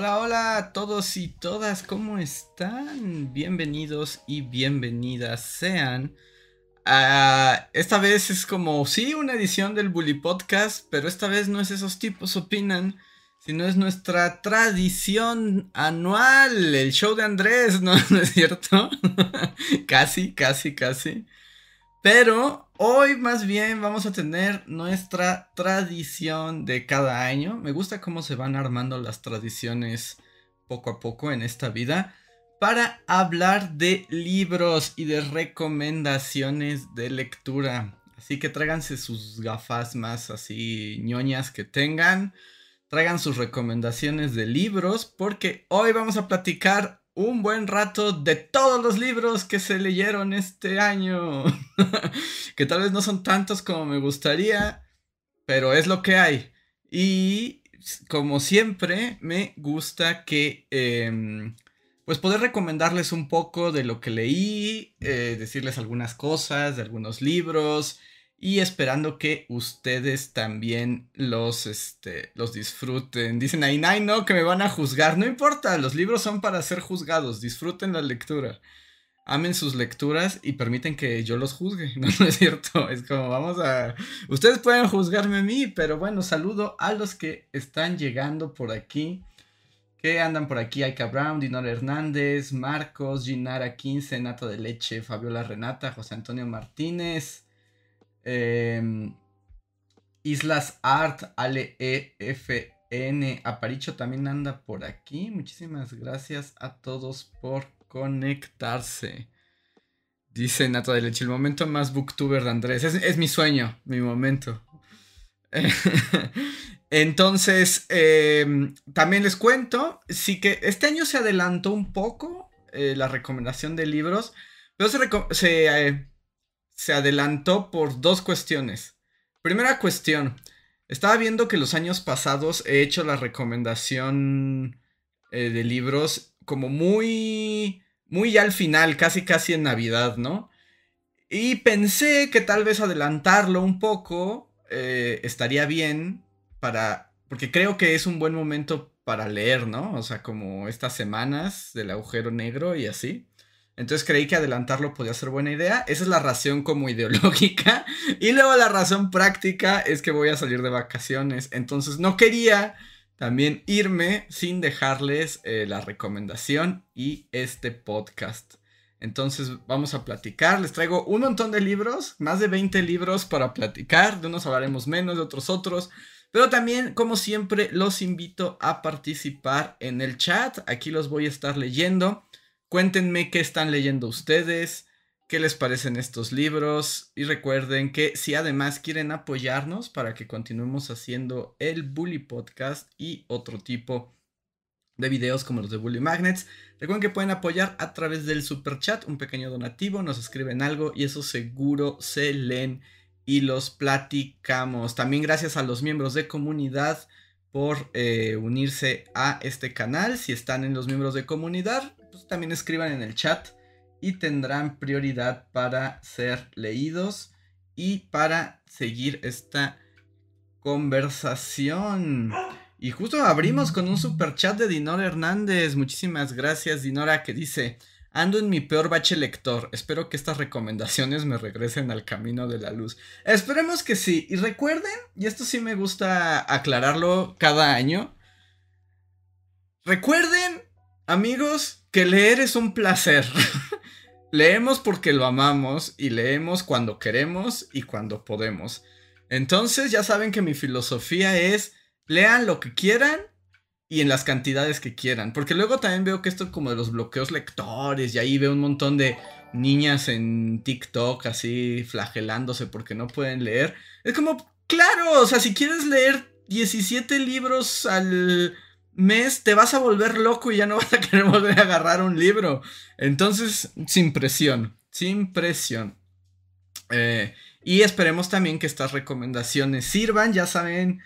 Hola, hola a todos y todas, ¿cómo están? Bienvenidos y bienvenidas sean. esta vez es como, sí, una edición del Bully Podcast, pero esta vez no es esos tipos opinan, sino es nuestra tradición anual, el show de Andrés, ¿no, ¿No es cierto? casi, casi, casi. Pero hoy más bien vamos a tener nuestra tradición de cada año. Me gusta cómo se van armando las tradiciones poco a poco en esta vida para hablar de libros y de recomendaciones de lectura. Así que tráiganse sus gafas más así ñoñas que tengan. Traigan sus recomendaciones de libros porque hoy vamos a platicar un buen rato de todos los libros que se leyeron este año. que tal vez no son tantos como me gustaría, pero es lo que hay. Y como siempre, me gusta que... Em, pues poder recomendarles un poco de lo que leí, eh, decirles algunas cosas de algunos libros y esperando que ustedes también los, este, los disfruten. Dicen ahí, ay, no, que me van a juzgar. No importa, los libros son para ser juzgados. Disfruten la lectura. Amen sus lecturas y permiten que yo los juzgue. No, no es cierto. Es como vamos a... Ustedes pueden juzgarme a mí, pero bueno, saludo a los que están llegando por aquí. Que andan por aquí, Aika Brown, Dinor Hernández, Marcos, Ginara 15, Nata de Leche, Fabiola Renata, José Antonio Martínez, Em, Islas Art, Ale EFN, Aparicho también anda por aquí. Muchísimas gracias a todos por conectarse. Dice Nato de Leche, el momento más booktuber de Andrés. Es, mi sueño, mi momento. Entonces, em, también les cuento, sí que este año se adelantó un poco eh, la recomendación de libros, pero se, eh, se adelantó por dos cuestiones. Primera cuestión, estaba viendo que los años pasados he hecho la recomendación eh, de libros como muy, muy al final, casi casi en Navidad, ¿no? Y pensé que tal vez adelantarlo un poco eh, estaría bien para, porque creo que es un buen momento para leer, ¿no? O sea, como estas semanas del agujero negro y así. Entonces creí que adelantarlo podía ser buena idea. Esa es la razón como ideológica. Y luego la razón práctica es que voy a salir de vacaciones. Entonces no quería también irme sin dejarles eh, la recomendación y este podcast. Entonces vamos a platicar. Les traigo un montón de libros, más de 20 libros para platicar. De unos hablaremos menos, de otros otros. Pero también, como siempre, los invito a participar en el chat. Aquí los voy a estar leyendo. Cuéntenme qué están leyendo ustedes, qué les parecen estos libros y recuerden que si además quieren apoyarnos para que continuemos haciendo el Bully Podcast y otro tipo de videos como los de Bully Magnets, recuerden que pueden apoyar a través del super chat, un pequeño donativo, nos escriben algo y eso seguro se leen y los platicamos. También gracias a los miembros de comunidad por eh, unirse a este canal. Si están en los miembros de comunidad, también escriban en el chat y tendrán prioridad para ser leídos y para seguir esta conversación. Y justo abrimos con un super chat de Dinora Hernández. Muchísimas gracias, Dinora, que dice: Ando en mi peor bache lector. Espero que estas recomendaciones me regresen al camino de la luz. Esperemos que sí. Y recuerden, y esto sí me gusta aclararlo cada año. Recuerden, amigos, que leer es un placer. Leemos porque lo amamos y leemos cuando queremos y cuando podemos. Entonces ya saben que mi filosofía es lean lo que quieran y en las cantidades que quieran. Porque luego también veo que esto como de los bloqueos lectores y ahí veo un montón de niñas en TikTok así flagelándose porque no pueden leer. Es como, claro, o sea, si quieres leer 17 libros al mes te vas a volver loco y ya no vas a querer volver a agarrar un libro. Entonces, sin presión, sin presión. Eh, y esperemos también que estas recomendaciones sirvan. Ya saben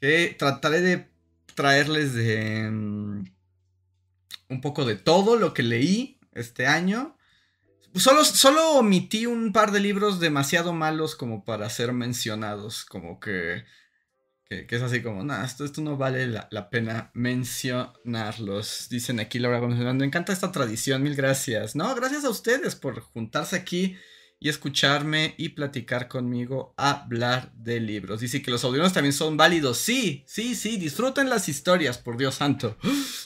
que trataré de traerles de mm, un poco de todo lo que leí este año. Solo, solo omití un par de libros demasiado malos como para ser mencionados. Como que Que, es así como, nada, esto, esto no vale la, pena mencionarlos. Dicen aquí Laura Gómez, me encanta esta tradición, mil gracias. No, gracias a ustedes por juntarse aquí y escucharme y platicar conmigo, hablar de libros. Dice que los audiones también son válidos. Sí, sí, sí, disfruten las historias, por Dios santo.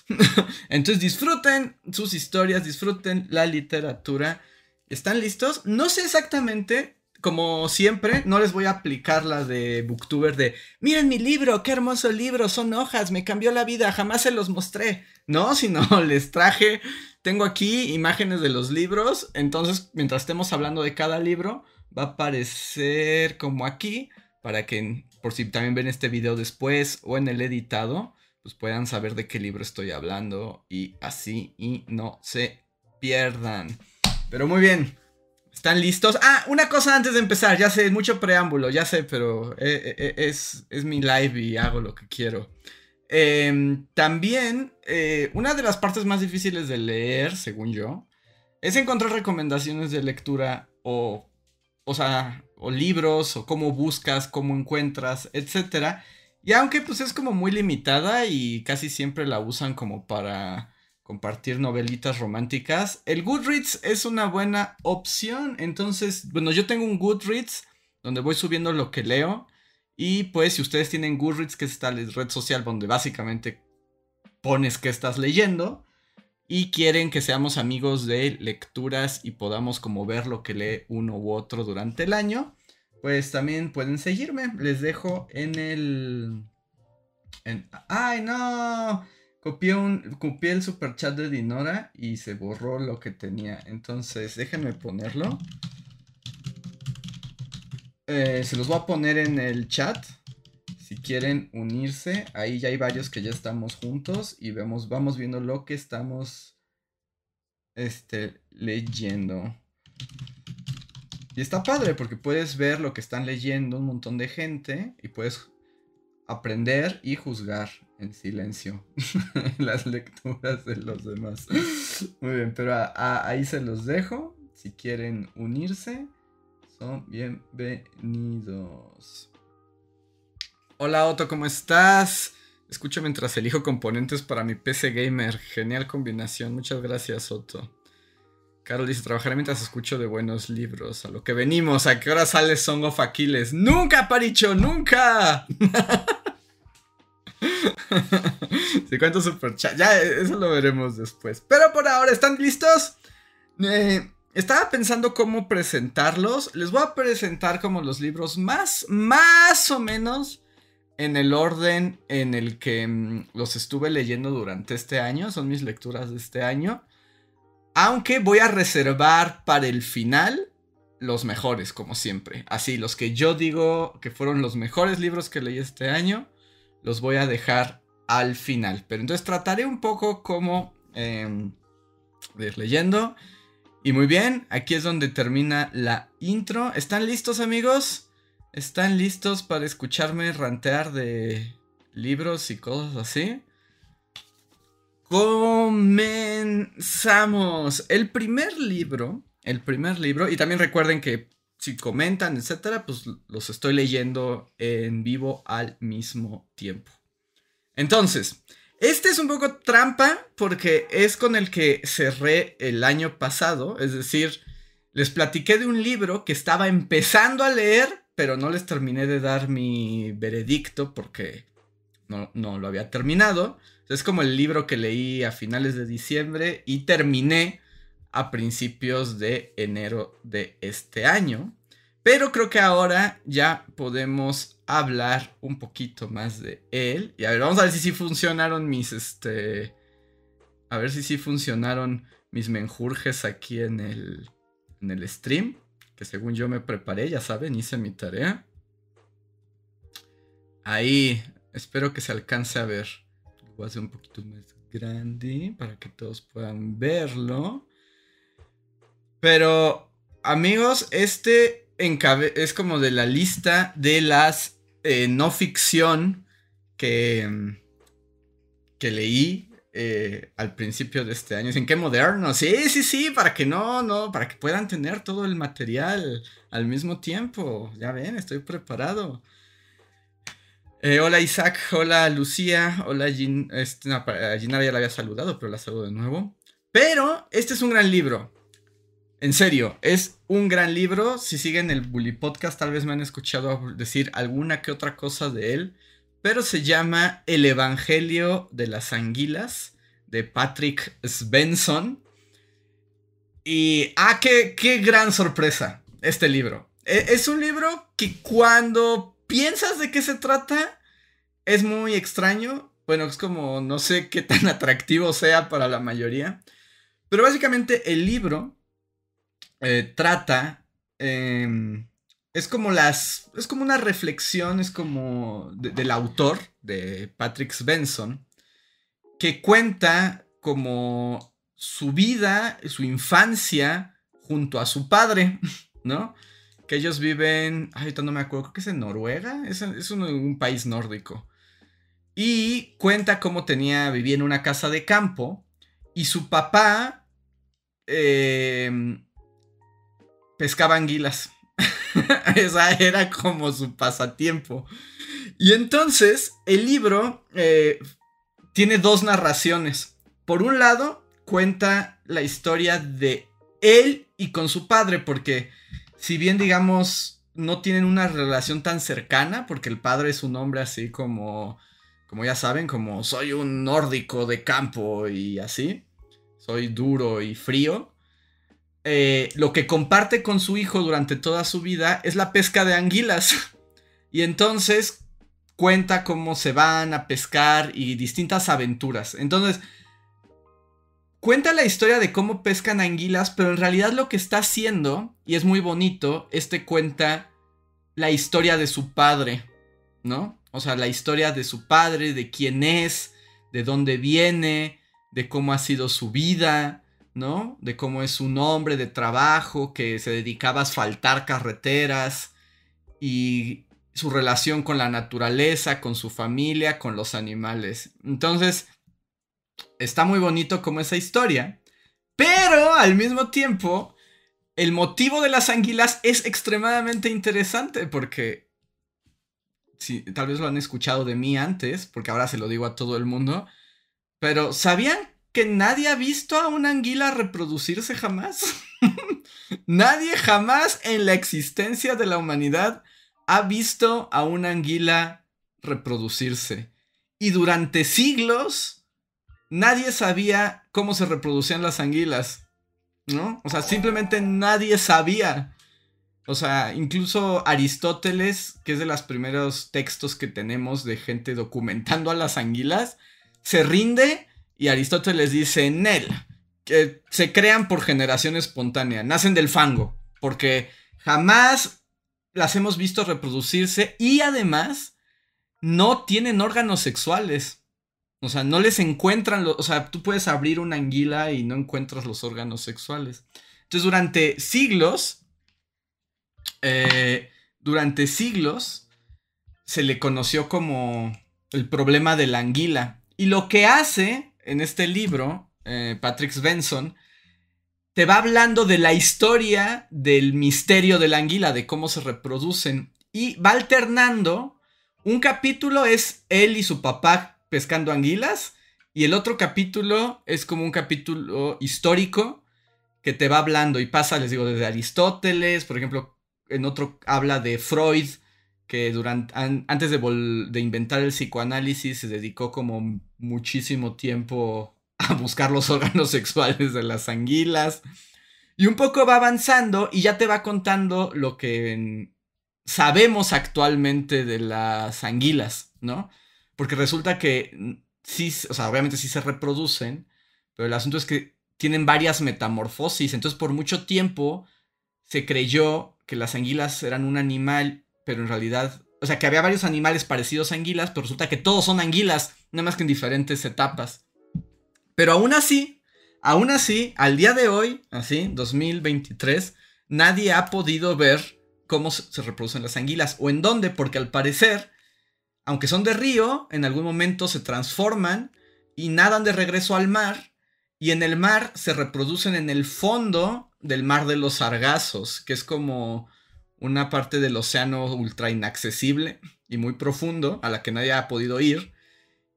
Entonces disfruten sus historias, disfruten la literatura. ¿Están listos? No sé exactamente como siempre, no les voy a aplicar la de Booktuber de, miren mi libro, qué hermoso libro, son hojas, me cambió la vida, jamás se los mostré. No, sino les traje, tengo aquí imágenes de los libros, entonces mientras estemos hablando de cada libro, va a aparecer como aquí, para que por si también ven este video después o en el editado, pues puedan saber de qué libro estoy hablando y así y no se pierdan. Pero muy bien. ¿Están listos? Ah, una cosa antes de empezar, ya sé, mucho preámbulo, ya sé, pero eh, eh, eh, es, es, mi live y hago lo que quiero. Em, también, una de las partes más difíciles de leer, según yo, es encontrar recomendaciones de lectura o, o sea, o libros, o cómo buscas, cómo encuentras, etc. Y aunque pues es como muy limitada y casi siempre la usan como para compartir novelitas románticas, el Goodreads es una buena opción. Entonces, bueno, yo tengo un Goodreads donde voy subiendo lo que leo. Y pues si ustedes tienen Goodreads, que es esta red social donde básicamente pones que estás leyendo y quieren que seamos amigos de lecturas y podamos como ver lo que lee uno u otro durante el año, pues también pueden seguirme. Les dejo en el... ¡Ay, no! Copié, un, copié el superchat de Dinora y se borró lo que tenía. Entonces, déjenme ponerlo. Eh, se los voy a poner en el chat. Si quieren unirse, ahí ya hay varios que ya estamos juntos y vemos, vamos viendo lo que estamos este, leyendo. Y está padre porque puedes ver lo que están leyendo un montón de gente y puedes aprender y juzgar en silencio las lecturas de los demás. Muy bien, pero ahí se los dejo. Si quieren unirse, son bienvenidos. Hola Otto, ¿cómo estás? Escucho mientras elijo componentes para mi PC Gamer. Genial combinación. Muchas gracias, Otto. Carol dice, trabajaré mientras escucho de buenos libros. A lo que venimos, ¿a qué hora sale Song of Aquiles? ¡Nunca, Paricho! ¡Nunca! Si cuento super chat. Ya, eso lo veremos después. Pero por ahora, ¿están listos? Eh, estaba pensando cómo presentarlos. Les voy a presentar como los libros más, más o menos en el orden en el que mm, los estuve leyendo durante este año. Son mis lecturas de este año. Aunque voy a reservar para el final los mejores, como siempre. Así, los que yo digo que fueron los mejores libros que leí este año los voy a dejar al final. Pero entonces trataré un poco como em, de ir leyendo. Y muy bien, aquí es donde termina la intro. ¿Están listos amigos? ¿Están listos para escucharme rantear de libros y cosas así? Comenzamos. El primer libro, el primer libro, y también recuerden que si comentan, etcétera, pues los estoy leyendo en vivo al mismo tiempo. Entonces, este es un poco trampa porque es con el que cerré el año pasado, es decir, les platiqué de un libro que estaba empezando a leer, pero no les terminé de dar mi veredicto porque no, no lo había terminado. Es como el libro que leí a finales de diciembre y terminé a principios de enero de este año. Pero creo que ahora ya podemos hablar un poquito más de él. Y a ver, vamos a ver si funcionaron mis, este... A ver si sí funcionaron mis menjurjes aquí en el, en el stream. Que según yo me preparé, ya saben, hice mi tarea. Ahí, espero que se alcance a ver. Voy a hacer un poquito más grande para que todos puedan verlo. Pero, amigos, este es como de la lista de las eh, no ficción que, que leí eh, al principio de este año. ¿En qué moderno? Sí, sí, sí, para que no, no, para que puedan tener todo el material al mismo tiempo. Ya ven, estoy preparado. Eh, hola Isaac, hola Lucía, hola Gin, este, ya la había saludado, pero la saludo de nuevo. Pero este es un gran libro. En serio, es un gran libro. Si siguen el Bully Podcast, tal vez me han escuchado decir alguna que otra cosa de él. Pero se llama El Evangelio de las Anguilas de Patrick Svensson. Y, ah, qué, qué gran sorpresa este libro. E, es un libro que cuando piensas de qué se trata, es muy extraño. Bueno, es como, no sé qué tan atractivo sea para la mayoría. Pero básicamente el libro eh, trata... Em, es como las... Es como una reflexión, es como del autor, de Patrick Svensson, que cuenta como su vida, su infancia, junto a su padre, ¿no? que ellos viven, ahorita no me acuerdo, creo que es en Noruega, es, un, país nórdico. Y cuenta cómo tenía, vivía en una casa de campo y su papá em, pescaba anguilas. Esa era como su pasatiempo. Y entonces el libro eh, tiene dos narraciones. Por un lado, cuenta la historia de él y con su padre, porque si bien digamos no tienen una relación tan cercana, porque el padre es un hombre así como, como ya saben, como soy un nórdico de campo y así, soy duro y frío. Eh, lo que comparte con su hijo durante toda su vida es la pesca de anguilas. y entonces cuenta cómo se van a pescar y distintas aventuras. Entonces, cuenta la historia de cómo pescan anguilas, pero en realidad lo que está haciendo, y es muy bonito, este cuenta la historia de su padre, ¿no? O sea, la historia de su padre, de quién es, de dónde viene, de cómo ha sido su vida, ¿no? De cómo es un hombre de trabajo que se dedicaba a asfaltar carreteras y su relación con la naturaleza, con su familia, con los animales. Entonces, está muy bonito como esa historia, pero al mismo tiempo, el motivo de las anguilas es extremadamente interesante porque, tal vez lo han escuchado de mí antes, porque ahora se lo digo a todo el mundo, pero ¿sabían que nadie ha visto a una anguila reproducirse jamás? nadie jamás en la existencia de la humanidad ha visto a una anguila reproducirse. Y durante siglos nadie sabía cómo se reproducían las anguilas, ¿no? O sea, simplemente nadie sabía. O sea, incluso Aristóteles, que es de los primeros textos que tenemos de gente documentando a las anguilas, se rinde y Aristóteles dice, Nel, que se crean por generación espontánea, nacen del fango, porque jamás las hemos visto reproducirse y además no tienen órganos sexuales. O sea, no les encuentran, o sea, tú puedes abrir una anguila y no encuentras los órganos sexuales. Entonces, durante siglos, eh, durante siglos, se le conoció como el problema de la anguila. Y lo que hace en este libro, eh, Patrick Svensson, te va hablando de la historia del misterio de la anguila, de cómo se reproducen. Y va alternando. Un capítulo es él y su papá pescando anguilas. Y el otro capítulo es como un capítulo histórico que te va hablando y pasa, les digo, desde Aristóteles, por ejemplo, en otro habla de Freud, que durante, antes de, de inventar el psicoanálisis se dedicó como muchísimo tiempo a buscar los órganos sexuales de las anguilas. Y un poco va avanzando y ya te va contando lo que sabemos actualmente de las anguilas, ¿no? Porque resulta que mm, sí, o sea, obviamente sí se reproducen, pero el asunto es que tienen varias metamorfosis. Entonces, por mucho tiempo se creyó que las anguilas eran un animal, pero en realidad, o sea, que había varios animales parecidos a anguilas, pero resulta que todos son anguilas, nada más que en diferentes etapas. Pero aún así, aún así, al día de hoy, así, 2023, nadie ha podido ver cómo se reproducen las anguilas o en dónde, porque al parecer aunque son de río, en algún momento se transforman y nadan de regreso al mar y en el mar se reproducen en el fondo del mar de los sargazos, que es como una parte del océano ultra inaccesible. y muy profundo a la que nadie ha podido ir.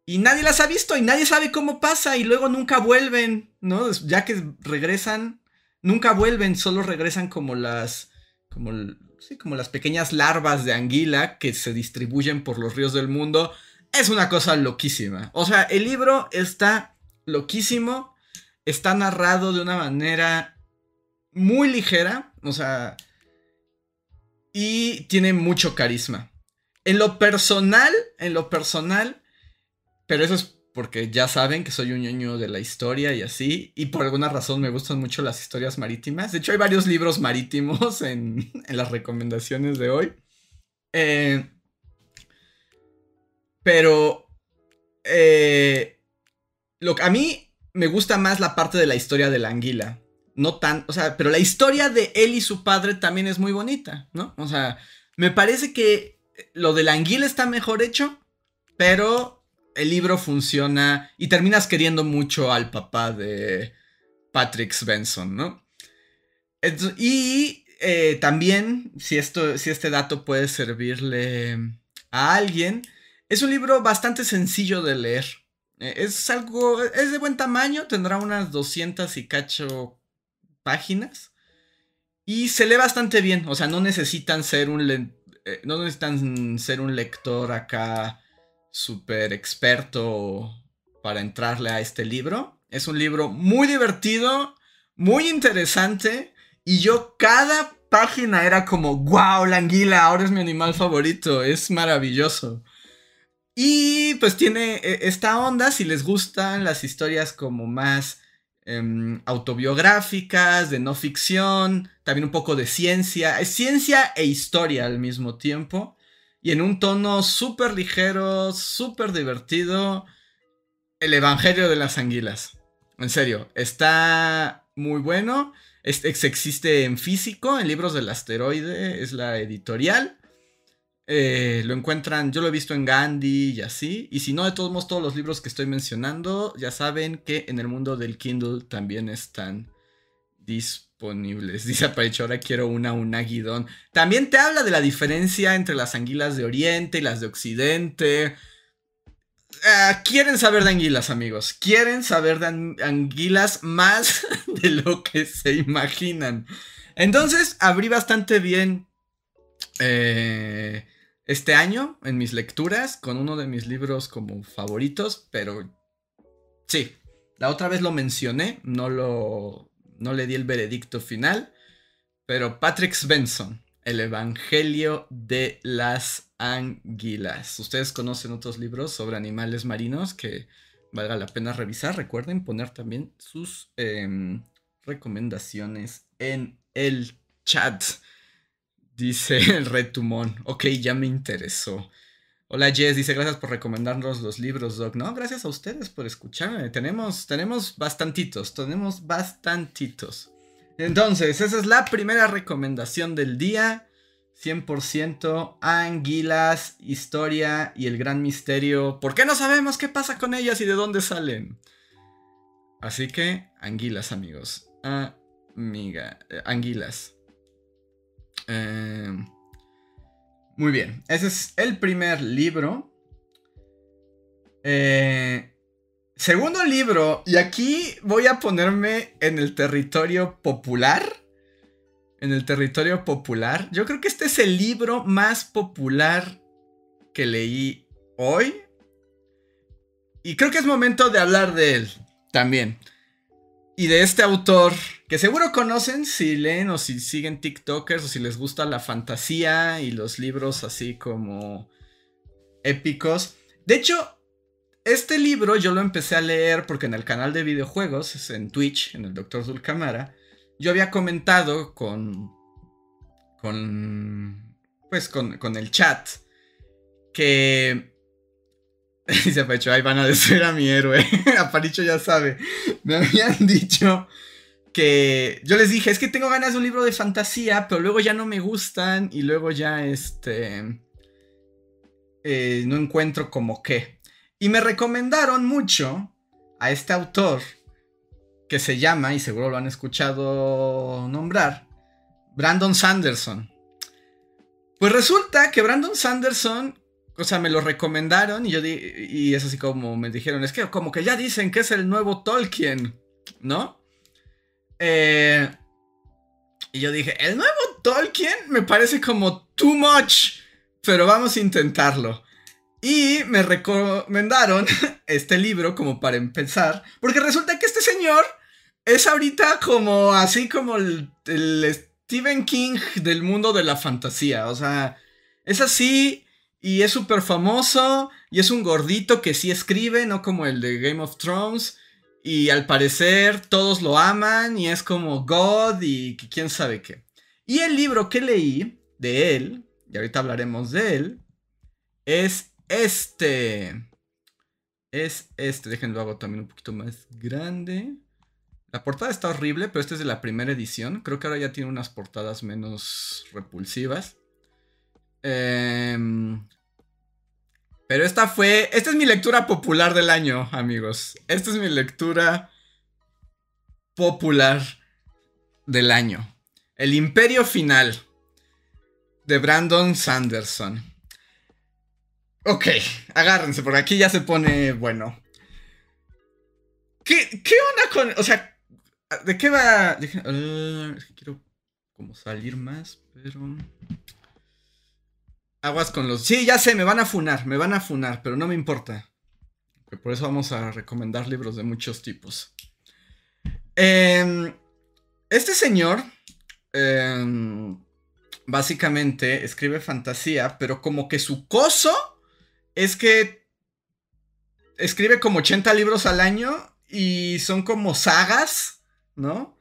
Y nadie las ha visto y nadie sabe cómo pasa y luego nunca vuelven, ¿no? Ya que regresan, nunca vuelven, solo regresan como las, como, sí, como las pequeñas larvas de anguila que se distribuyen por los ríos del mundo. Es una cosa loquísima. O sea, el libro está loquísimo, está narrado de una manera muy ligera, o sea, y tiene mucho carisma. En lo personal, en lo personal, pero eso es porque ya saben que soy un ñoño de la historia y así, y por alguna razón me gustan mucho las historias marítimas. De hecho, hay varios libros marítimos en, las recomendaciones de hoy. Eh, pero eh, lo, a mí me gusta más la parte de la historia de la anguila. No tan, o sea, pero la historia de él y su padre también es muy bonita, ¿no? O sea, me parece que lo de la anguila está mejor hecho, pero el libro funciona y terminas queriendo mucho al papá de Patrick Svensson, ¿no? y eh, también, si, esto, si este dato puede servirle a alguien, es un libro bastante sencillo de leer. Eh, es algo, es de buen tamaño, tendrá unas 200 y cacho páginas. Y se lee bastante bien, o sea, no necesitan ser un, eh, no necesitan ser un lector acá súper experto para entrarle a este libro. Es un libro muy divertido, muy interesante. Y yo cada página era como, wow, la anguila, ahora es mi animal favorito, es maravilloso. Y pues tiene eh, esta onda, si les gustan las historias como más em, autobiográficas, de no ficción, también un poco de ciencia, ciencia e historia al mismo tiempo, y en un tono súper ligero, súper divertido, el Evangelio de las Anguilas. En serio, está muy bueno, existe en físico, en libros del asteroide, es la editorial. Eh, lo encuentran, yo lo he visto en Gandhi y así. Y si no, de todos modos, todos los libros que estoy mencionando, ya saben que en el mundo del Kindle también están disponibles. Dice Aparicho, ahora quiero una guidón También te habla de la diferencia entre las anguilas de Oriente y las de Occidente. Ah, quieren saber de anguilas, amigos. Quieren saber de anguilas más de lo que se imaginan. Entonces, abrí bastante bien eh, este año en mis lecturas con uno de mis libros como favoritos, pero sí, la otra vez lo mencioné, no lo no le di el veredicto final, pero Patrick Svensson, El Evangelio de las Anguilas. Ustedes conocen otros libros sobre animales marinos que valga la pena revisar. Recuerden poner también sus em, recomendaciones en el chat. Dice el retumón. Ok, ya me interesó. Hola Jess, dice gracias por recomendarnos los libros, Doc. No, gracias a ustedes por escucharme. Tenemos, tenemos bastantitos, tenemos bastantitos. Entonces, esa es la primera recomendación del día. 100% anguilas, historia y el gran misterio. ¿Por qué no sabemos qué pasa con ellas y de dónde salen? Así que, anguilas, amigos. Amiga, eh, anguilas. Eh, muy bien, ese es el primer libro. Eh, segundo libro, y aquí voy a ponerme en el territorio popular. En el territorio popular. Yo creo que este es el libro más popular que leí hoy. Y creo que es momento de hablar de él también. Y de este autor que seguro conocen si leen o si siguen TikTokers o si les gusta la fantasía y los libros así como épicos. De hecho, este libro yo lo empecé a leer porque en el canal de videojuegos, en Twitch, en el Dr. Zulcamara, yo había comentado con. con. pues con, con el chat que. Dice Pecho, ahí van a decir a mi héroe. Aparicho ya sabe. Me habían dicho que yo les dije, es que tengo ganas de un libro de fantasía, pero luego ya no me gustan y luego ya este... Eh, no encuentro como qué. Y me recomendaron mucho a este autor que se llama, y seguro lo han escuchado nombrar, Brandon Sanderson. Pues resulta que Brandon Sanderson o sea, me lo recomendaron y yo di, y es así como me dijeron, es que como que ya dicen que es el nuevo Tolkien, ¿no? Eh, y yo dije, el nuevo Tolkien me parece como too much, pero vamos a intentarlo. Y me recomendaron este libro como para empezar, porque resulta que este señor es ahorita como así como el, Stephen King del mundo de la fantasía, o sea, es así y es súper famoso y es un gordito que sí escribe, no como el de Game of Thrones. Y al parecer todos lo aman y es como God y quién sabe qué. Y el libro que leí de él, y ahorita hablaremos de él, es este. Es este. Déjenlo hago también un poquito más grande. La portada está horrible, pero esta es de la primera edición. Creo que ahora ya tiene unas portadas menos repulsivas. Em, pero esta fue. Esta es mi lectura popular del año, amigos. Esta es mi lectura popular del año. El Imperio Final. De Brandon Sanderson. Ok, agárrense, porque aquí ya se pone bueno. ¿Qué, qué onda con.? O sea, ¿de qué va? Uh, quiero como salir más, pero. Aguas con los. Sí, ya sé, me van a funar, me van a funar, pero no me importa. por eso vamos a recomendar libros de muchos tipos. Em, este señor. Em, básicamente escribe fantasía, pero como que su coso es que escribe como 80 libros al año y son como sagas, ¿no?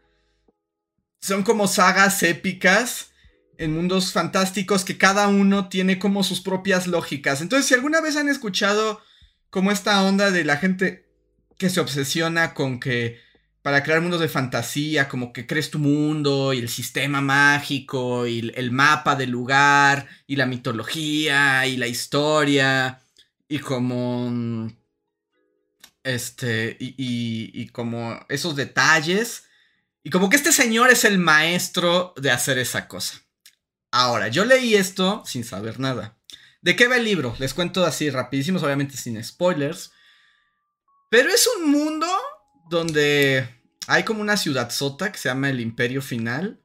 Son como sagas épicas en mundos fantásticos que cada uno tiene como sus propias lógicas. Entonces, si alguna vez han escuchado como esta onda de la gente que se obsesiona con que para crear mundos de fantasía, como que crees tu mundo y el sistema mágico y el mapa del lugar y la mitología y la historia y como este y, y, como esos detalles y como que este señor es el maestro de hacer esa cosa. Ahora, yo leí esto sin saber nada. ¿De qué va el libro? Les cuento así rapidísimos, obviamente sin spoilers. Pero es un mundo donde hay como una ciudad sota que se llama el Imperio Final.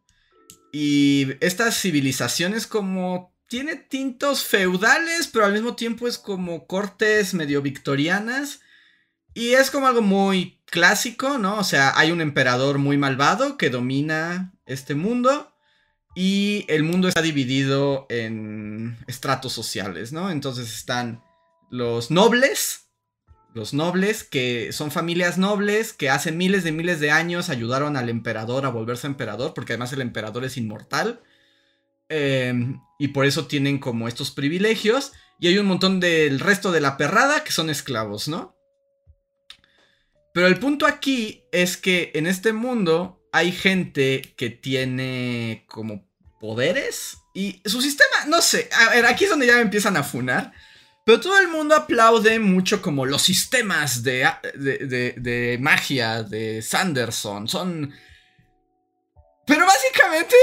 Y estas civilizaciones como tiene tintos feudales, pero al mismo tiempo es como cortes medio victorianas. Y es como algo muy clásico, ¿no? O sea, hay un emperador muy malvado que domina este mundo. Y el mundo está dividido en estratos sociales, ¿no? Entonces están los nobles, los nobles, que son familias nobles que hace miles de miles de años ayudaron al emperador a volverse emperador, porque además el emperador es inmortal. Em, y por eso tienen como estos privilegios. Y hay un montón del resto de la perrada que son esclavos, ¿no? Pero el punto aquí es que en este mundo hay gente que tiene como poderes. Y su sistema, no sé, a ver, aquí es donde ya me empiezan a funar. Pero todo el mundo aplaude mucho como los sistemas de, de, magia de Sanderson. Son... Pero básicamente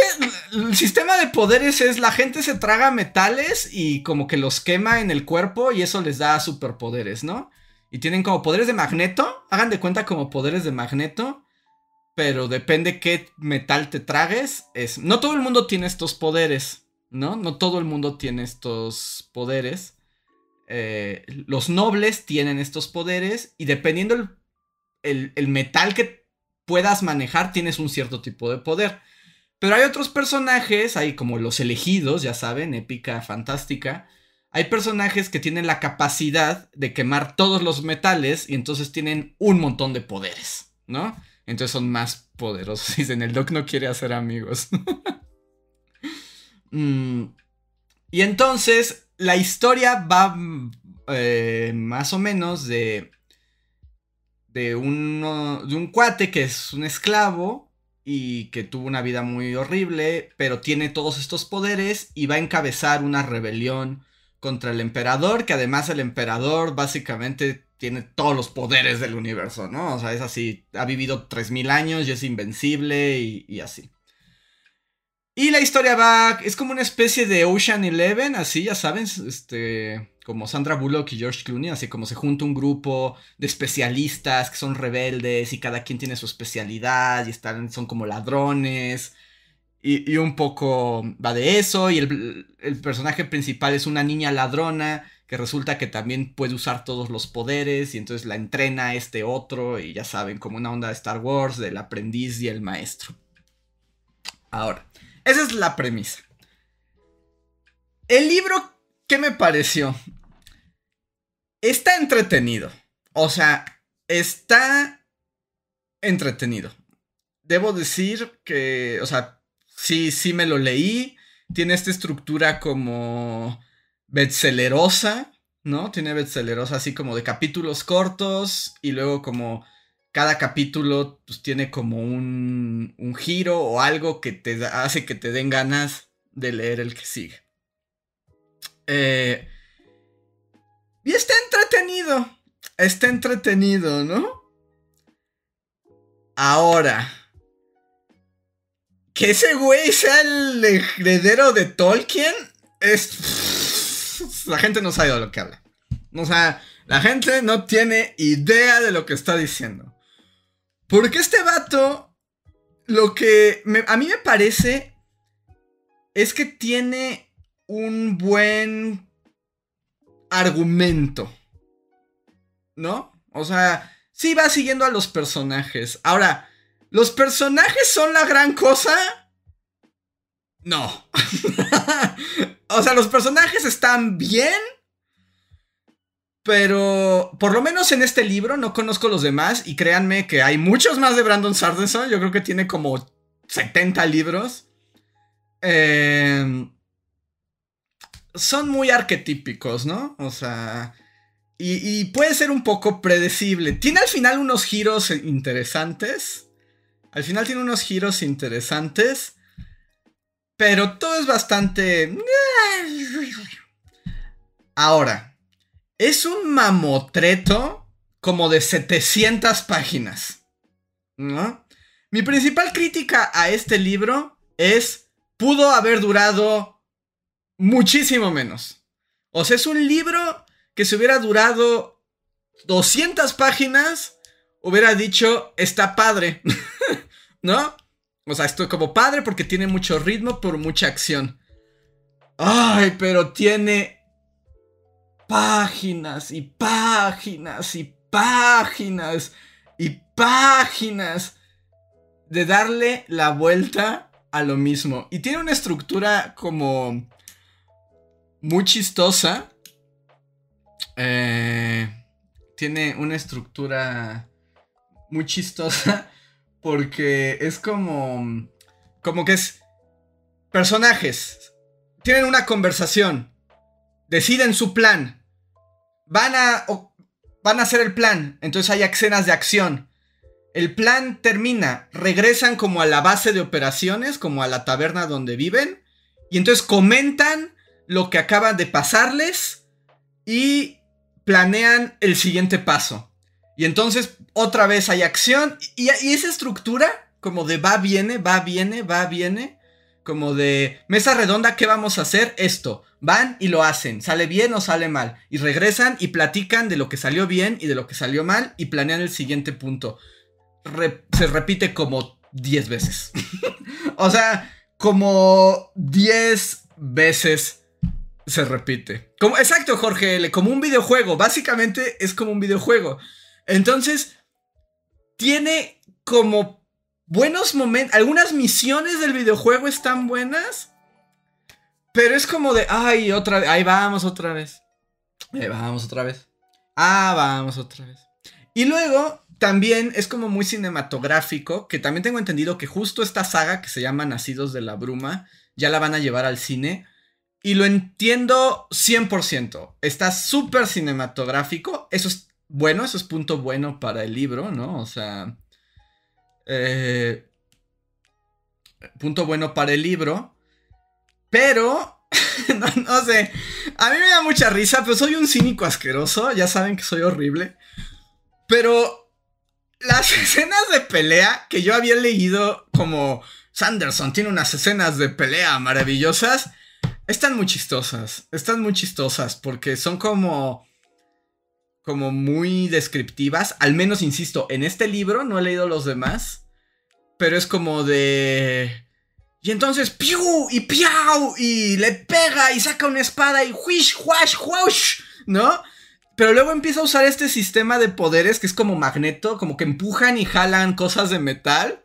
el sistema de poderes es la gente se traga metales y como que los quema en el cuerpo y eso les da superpoderes, ¿no? Y tienen como poderes de magneto. Hagan de cuenta como poderes de magneto. Pero depende qué metal te tragues. Es... No todo el mundo tiene estos poderes, ¿no? No todo el mundo tiene estos poderes. Eh, los nobles tienen estos poderes y dependiendo el, el, metal que puedas manejar, tienes un cierto tipo de poder. Pero hay otros personajes, hay como los elegidos, ya saben, épica, fantástica. Hay personajes que tienen la capacidad de quemar todos los metales y entonces tienen un montón de poderes, ¿no? Entonces son más poderosos. Dicen, el Doc no quiere hacer amigos. Mm, y entonces la historia va eh, más o menos de, de, de un cuate que es un esclavo y que tuvo una vida muy horrible, pero tiene todos estos poderes y va a encabezar una rebelión contra el emperador, que además el emperador básicamente tiene todos los poderes del universo, ¿no? O sea, es así, ha vivido 3.000 años y es invencible y, así. Y la historia va, es como una especie de Ocean Eleven, así, ya saben, este, como Sandra Bullock y George Clooney, así como se junta un grupo de especialistas que son rebeldes y cada quien tiene su especialidad y están, son como ladrones. Y, un poco va de eso. Y el, personaje principal es una niña ladrona que resulta que también puede usar todos los poderes y entonces la entrena este otro y ya saben, como una onda de Star Wars del aprendiz y el maestro. Ahora, esa es la premisa. El libro, ¿qué me pareció? Está entretenido. O sea, está entretenido. Debo decir que, o sea, sí, sí me lo leí. Tiene esta estructura como bestsellerosa, ¿no? Tiene bestsellerosa así como de capítulos cortos y luego como cada capítulo pues, tiene como un, un giro o algo que te hace que te den ganas de leer el que sigue. Eh, y está entretenido. Está entretenido, ¿no? Ahora. Que ese güey sea el heredero de Tolkien. Es. La gente no sabe de lo que habla. O sea, la gente no tiene idea de lo que está diciendo. Porque este vato. Lo que a mí me parece. Es que tiene un buen argumento. ¿No? O sea, sí va siguiendo a los personajes. Ahora, ¿los personajes son la gran cosa? No. o sea, los personajes están bien. Pero por lo menos en este libro no conozco los demás y créanme que hay muchos más de Brandon Sanderson. Yo creo que tiene como 70 libros. Eh, son muy arquetípicos, ¿no? O sea, y, puede ser un poco predecible. Tiene al final unos giros interesantes. Al final tiene unos giros interesantes. Pero todo es bastante... Ahora, es un mamotreto como de 700 páginas. ¿No? Mi principal crítica a este libro es, pudo haber durado muchísimo menos. O sea, es un libro que si hubiera durado 200 páginas, hubiera dicho, está padre, ¿no? O sea, estoy como padre porque tiene mucho ritmo, por mucha acción. Ay, pero tiene páginas y páginas y páginas y páginas de darle la vuelta a lo mismo. Y tiene una estructura como muy chistosa. Eh, tiene una estructura muy chistosa porque es como como que es personajes tienen una conversación deciden su plan van a van a hacer el plan entonces hay escenas de acción el plan termina regresan como a la base de operaciones como a la taberna donde viven y entonces comentan lo que acaba de pasarles y planean el siguiente paso. Y entonces otra vez hay acción y, esa estructura como de va, viene, va, viene, va, viene. Como de mesa redonda, ¿qué vamos a hacer? Esto. Van y lo hacen. ¿Sale bien o sale mal? Y regresan y platican de lo que salió bien y de lo que salió mal y planean el siguiente punto. se repite como 10 veces. o sea, como 10 veces se repite. Como, exacto, Jorge L. Como un videojuego. Básicamente es como un videojuego. Entonces, tiene como buenos momentos. Algunas misiones del videojuego están buenas. Pero es como de, ay, otra vez. Ahí vamos otra vez. Ahí vamos otra vez. Ah, vamos otra vez. Y luego, también es como muy cinematográfico. Que también tengo entendido que justo esta saga que se llama Nacidos de la Bruma. Ya la van a llevar al cine. Y lo entiendo 100%. Está súper cinematográfico. Eso es bueno, eso es punto bueno para el libro, ¿no? O sea... Eh, punto bueno para el libro. Pero... no, sé. A mí me da mucha risa, pero soy un cínico asqueroso. Ya saben que soy horrible. Pero... Las escenas de pelea que yo había leído como... Sanderson tiene unas escenas de pelea maravillosas Están muy chistosas. Están muy chistosas porque son como. Como muy descriptivas. Al menos, insisto, en este libro no he leído los demás. Pero es como de. Y entonces, ¡piu! y ¡piau! y le pega y saca una espada y ¡huish! ¡huash! ¡huash! ¿No? Pero luego empieza a usar este sistema de poderes que es como magneto, como que empujan y jalan cosas de metal.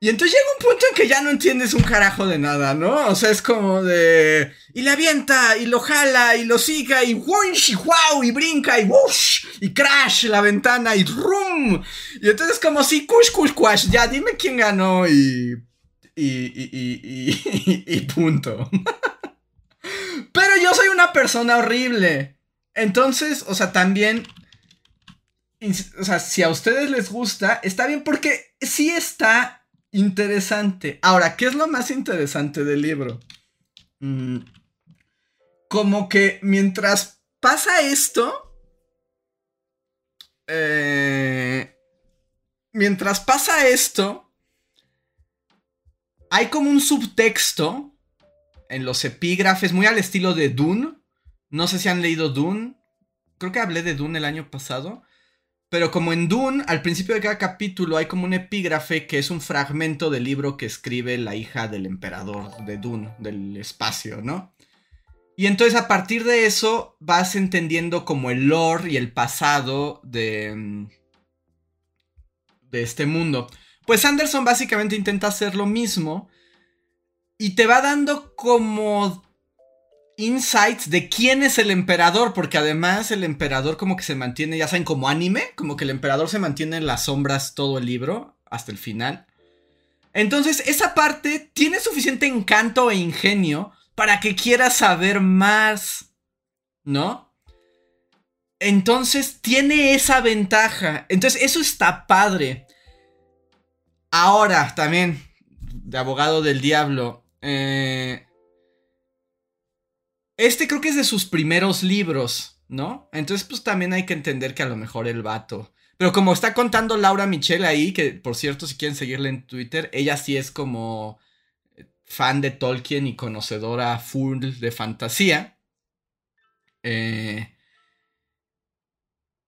Y entonces llega un punto en que ya no entiendes un carajo de nada, ¿no? O sea, es como de... Y le avienta, y lo jala, y lo siga, y ¡wunsh! y wow, y brinca, y ¡wush! y crash la ventana, y ¡rum! Y entonces como si, ¡kush, kush, kush! Ya, dime quién ganó. Y, y, y, y, y punto. Pero yo soy una persona horrible. Entonces, o sea, también... O sea, si a ustedes les gusta, está bien porque sí está Interesante. Ahora, ¿qué es lo más interesante del libro? Mm, como que mientras pasa esto, eh, mientras pasa esto, hay como un subtexto en los epígrafes, muy al estilo de Dune. No sé si han leído Dune. Creo que hablé de Dune el año pasado. Pero como en Dune, al principio de cada capítulo hay como un epígrafe que es un fragmento del libro que escribe la hija del emperador de Dune, del espacio, ¿no? Y entonces a partir de eso vas entendiendo como el lore y el pasado de, mm, de este mundo. Pues Anderson básicamente intenta hacer lo mismo y te va dando como insights de quién es el emperador, porque además el emperador como que se mantiene, ya saben, como anime, como que el emperador se mantiene en las sombras todo el libro, hasta el final. Entonces, esa parte tiene suficiente encanto e ingenio para que quieras saber más, ¿no? Entonces, tiene esa ventaja. Entonces, eso está padre. Ahora, también, de abogado del diablo, eh, este creo que es de sus primeros libros, ¿no? Entonces, pues también hay que entender que a lo mejor el vato. Pero como está contando Laura Michelle ahí, que por cierto, si quieren seguirla en Twitter, ella sí es como fan de Tolkien y conocedora full de fantasía. Eh,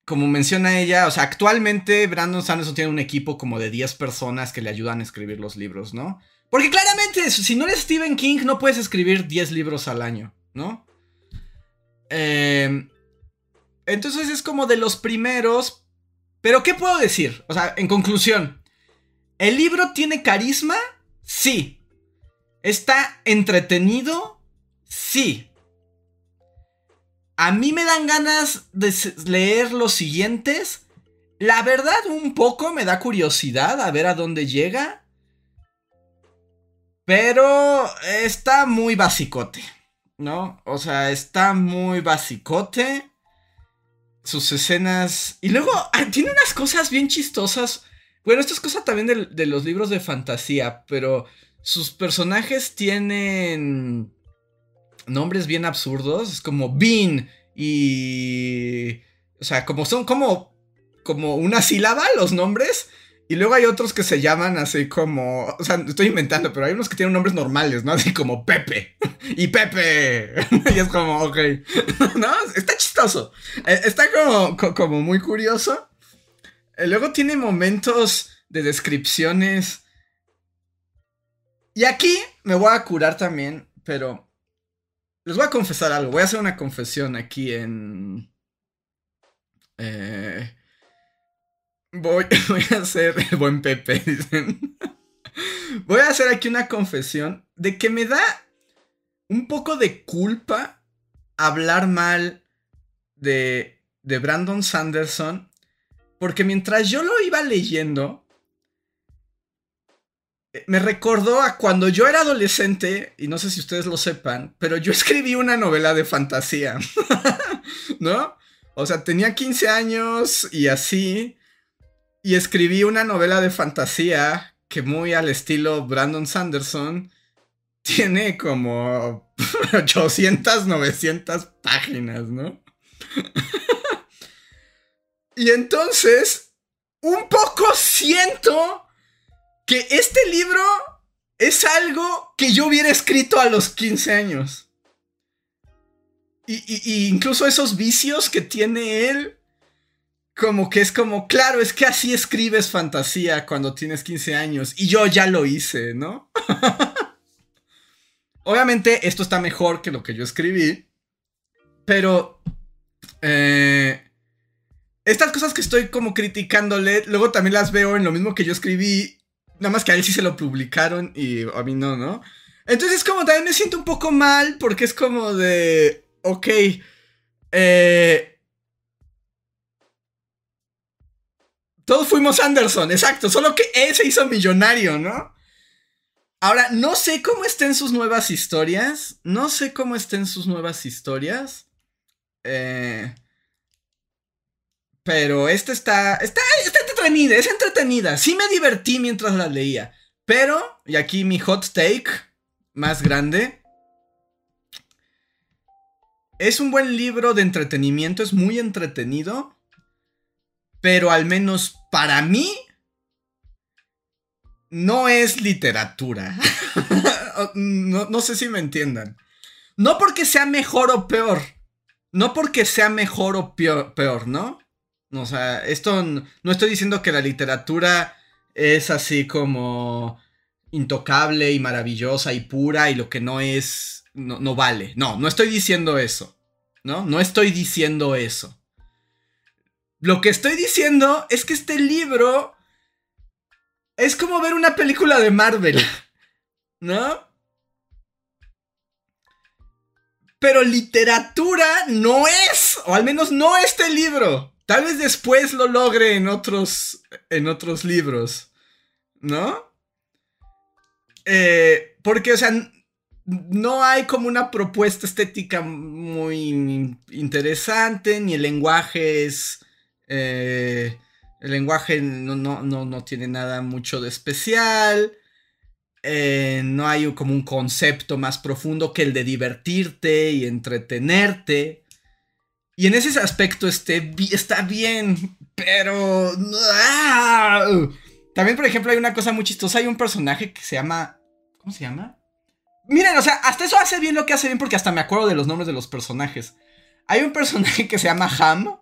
como menciona ella, o sea, actualmente Brandon Sanderson tiene un equipo como de 10 personas que le ayudan a escribir los libros, ¿no? Porque claramente, si no eres Stephen King, no puedes escribir 10 libros al año. ¿No? Em, entonces es como de los primeros. Pero ¿qué puedo decir? O sea, en conclusión, ¿el libro tiene carisma? Sí. ¿Está entretenido? Sí. A mí me dan ganas de leer los siguientes. La verdad, un poco me da curiosidad a ver a dónde llega. Pero está muy basicote. ¿No? O sea, está muy basicote. Sus escenas. Y luego ah, tiene unas cosas bien chistosas. Bueno, esto es cosa también de, los libros de fantasía, pero sus personajes tienen nombres bien absurdos. Es como Bean y. O sea, como son como. como una sílaba los nombres. Y luego hay otros que se llaman así como. O sea, estoy inventando, pero hay unos que tienen nombres normales, ¿no? Así como Pepe. Y Pepe. y es como, ok. no, está chistoso. Eh, está como, como muy curioso. Eh, luego tiene momentos de descripciones. Y aquí me voy a curar también, pero. Les voy a confesar algo. Voy a hacer una confesión aquí en. Eh Voy, a hacer el buen Pepe, dicen. Voy a hacer aquí una confesión de que me da un poco de culpa hablar mal de, de Brandon Sanderson. Porque mientras yo lo iba leyendo, me recordó a cuando yo era adolescente, y no sé si ustedes lo sepan, pero yo escribí una novela de fantasía, ¿no? O sea, tenía 15 años y así, y escribí una novela de fantasía que muy al estilo Brandon Sanderson tiene como 800, 900 páginas, ¿no? y entonces, un poco siento que este libro es algo que yo hubiera escrito a los 15 años, y, incluso esos vicios que tiene él, como que es como, claro, es que así escribes fantasía cuando tienes 15 años. Y yo ya lo hice, ¿no? Obviamente esto está mejor que lo que yo escribí. Pero... Eh, estas cosas que estoy como criticándole, luego también las veo en lo mismo que yo escribí. Nada más que a él sí se lo publicaron y a mí no, ¿no? Entonces como también me siento un poco mal porque es como de... Ok. Eh... Todos fuimos Anderson, exacto. Solo que él se hizo millonario, ¿no? Ahora, no sé cómo estén sus nuevas historias. No sé cómo estén sus nuevas historias. Eh... Pero esta está, está, está entretenida, es entretenida. Sí me divertí mientras la leía. Pero, y aquí mi hot take más grande. Es un buen libro de entretenimiento, es muy entretenido. Pero al menos para mí, no es literatura. no, sé si me entiendan. No porque sea mejor o peor. No porque sea mejor o peor ¿no? O sea, esto no estoy diciendo que la literatura es así como intocable y maravillosa y pura y lo que no es no, vale. No, no estoy diciendo eso. ¿No? No estoy diciendo eso. Lo que estoy diciendo es que este libro es como ver una película de Marvel. ¿No? Pero literatura no es, o al menos no este libro. Tal vez después lo logre en otros, en otros libros, ¿no? Eh, porque, o sea, no hay como una propuesta estética muy interesante, ni el lenguaje es... Eh, el lenguaje no, no, tiene nada mucho de especial. Eh, no hay como un concepto más profundo que el de divertirte y entretenerte. Y en ese aspecto este, está bien, pero... ¡ah! También, por ejemplo, hay una cosa muy chistosa. Hay un personaje que se llama... ¿Cómo se llama? Miren, o sea, hasta eso hace bien lo que hace bien porque hasta me acuerdo de los nombres de los personajes. Hay un personaje que se llama Ham,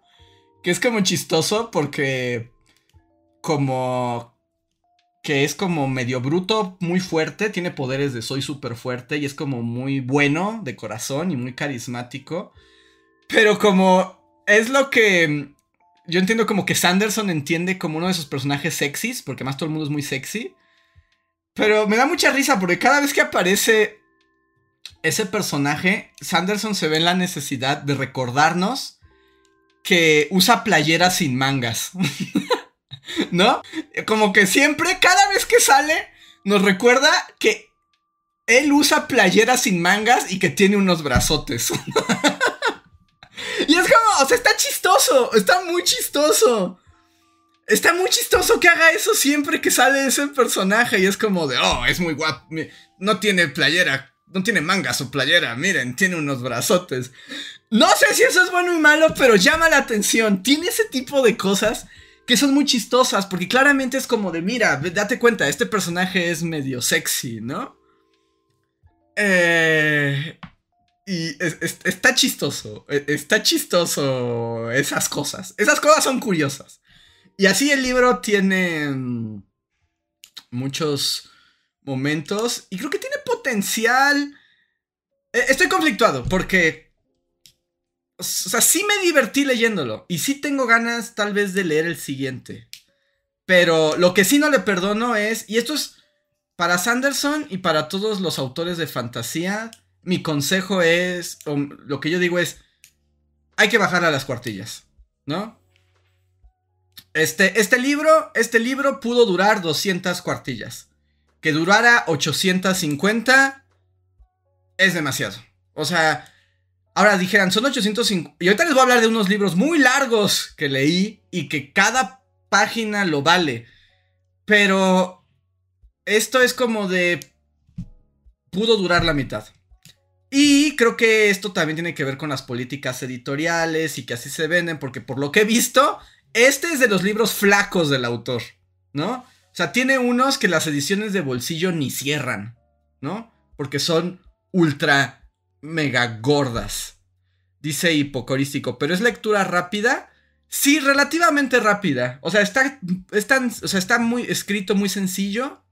que es como chistoso porque... Como... Que es como medio bruto, muy fuerte, tiene poderes de soy súper fuerte y es como muy bueno de corazón y muy carismático. Pero como es lo que yo entiendo como que Sanderson entiende como uno de sus personajes sexys, porque más todo el mundo es muy sexy. Pero me da mucha risa porque cada vez que aparece ese personaje, Sanderson se ve en la necesidad de recordarnos que usa playeras sin mangas. ¿No? Como que siempre, cada vez que sale, nos recuerda que él usa playeras sin mangas y que tiene unos brazotes. Y es como, o sea, está chistoso, está muy chistoso. Está muy chistoso que haga eso siempre que sale ese personaje y es como de, oh, es muy guapo, no tiene playera, no tiene manga su playera, miren, tiene unos brazotes. No sé si eso es bueno y malo, pero llama la atención, tiene ese tipo de cosas que son muy chistosas, porque claramente es como de, mira, date cuenta, este personaje es medio sexy, ¿no? Eh, y está chistoso, e, está chistoso esas cosas. Esas cosas son curiosas. Y así el libro tiene mm, muchos momentos y creo que tiene potencial. E, estoy conflictuado porque... O sea, sí me divertí leyéndolo y sí tengo ganas tal vez de leer el siguiente. Pero lo que sí no le perdono es, y esto es para Sanderson y para todos los autores de fantasía, mi consejo es, lo que yo digo es, hay que bajar a las cuartillas, ¿no? Este, este libro, este libro pudo durar 200 cuartillas. Que durara 850 es demasiado. O sea, ahora dijeran, son 850... Y ahorita les voy a hablar de unos libros muy largos que leí y que cada página lo vale. Pero esto es como de... Pudo durar la mitad. Y creo que esto también tiene que ver con las políticas editoriales y que así se venden, porque por lo que he visto, este es de los libros flacos del autor, ¿no? Sea, tiene unos que las ediciones de bolsillo ni cierran, ¿no? Porque son ultra mega gordas. dice hipocorístico, pero es lectura rápida. Sí, relativamente rápida. O sea, está, o sea, está muy escrito, muy sencillo.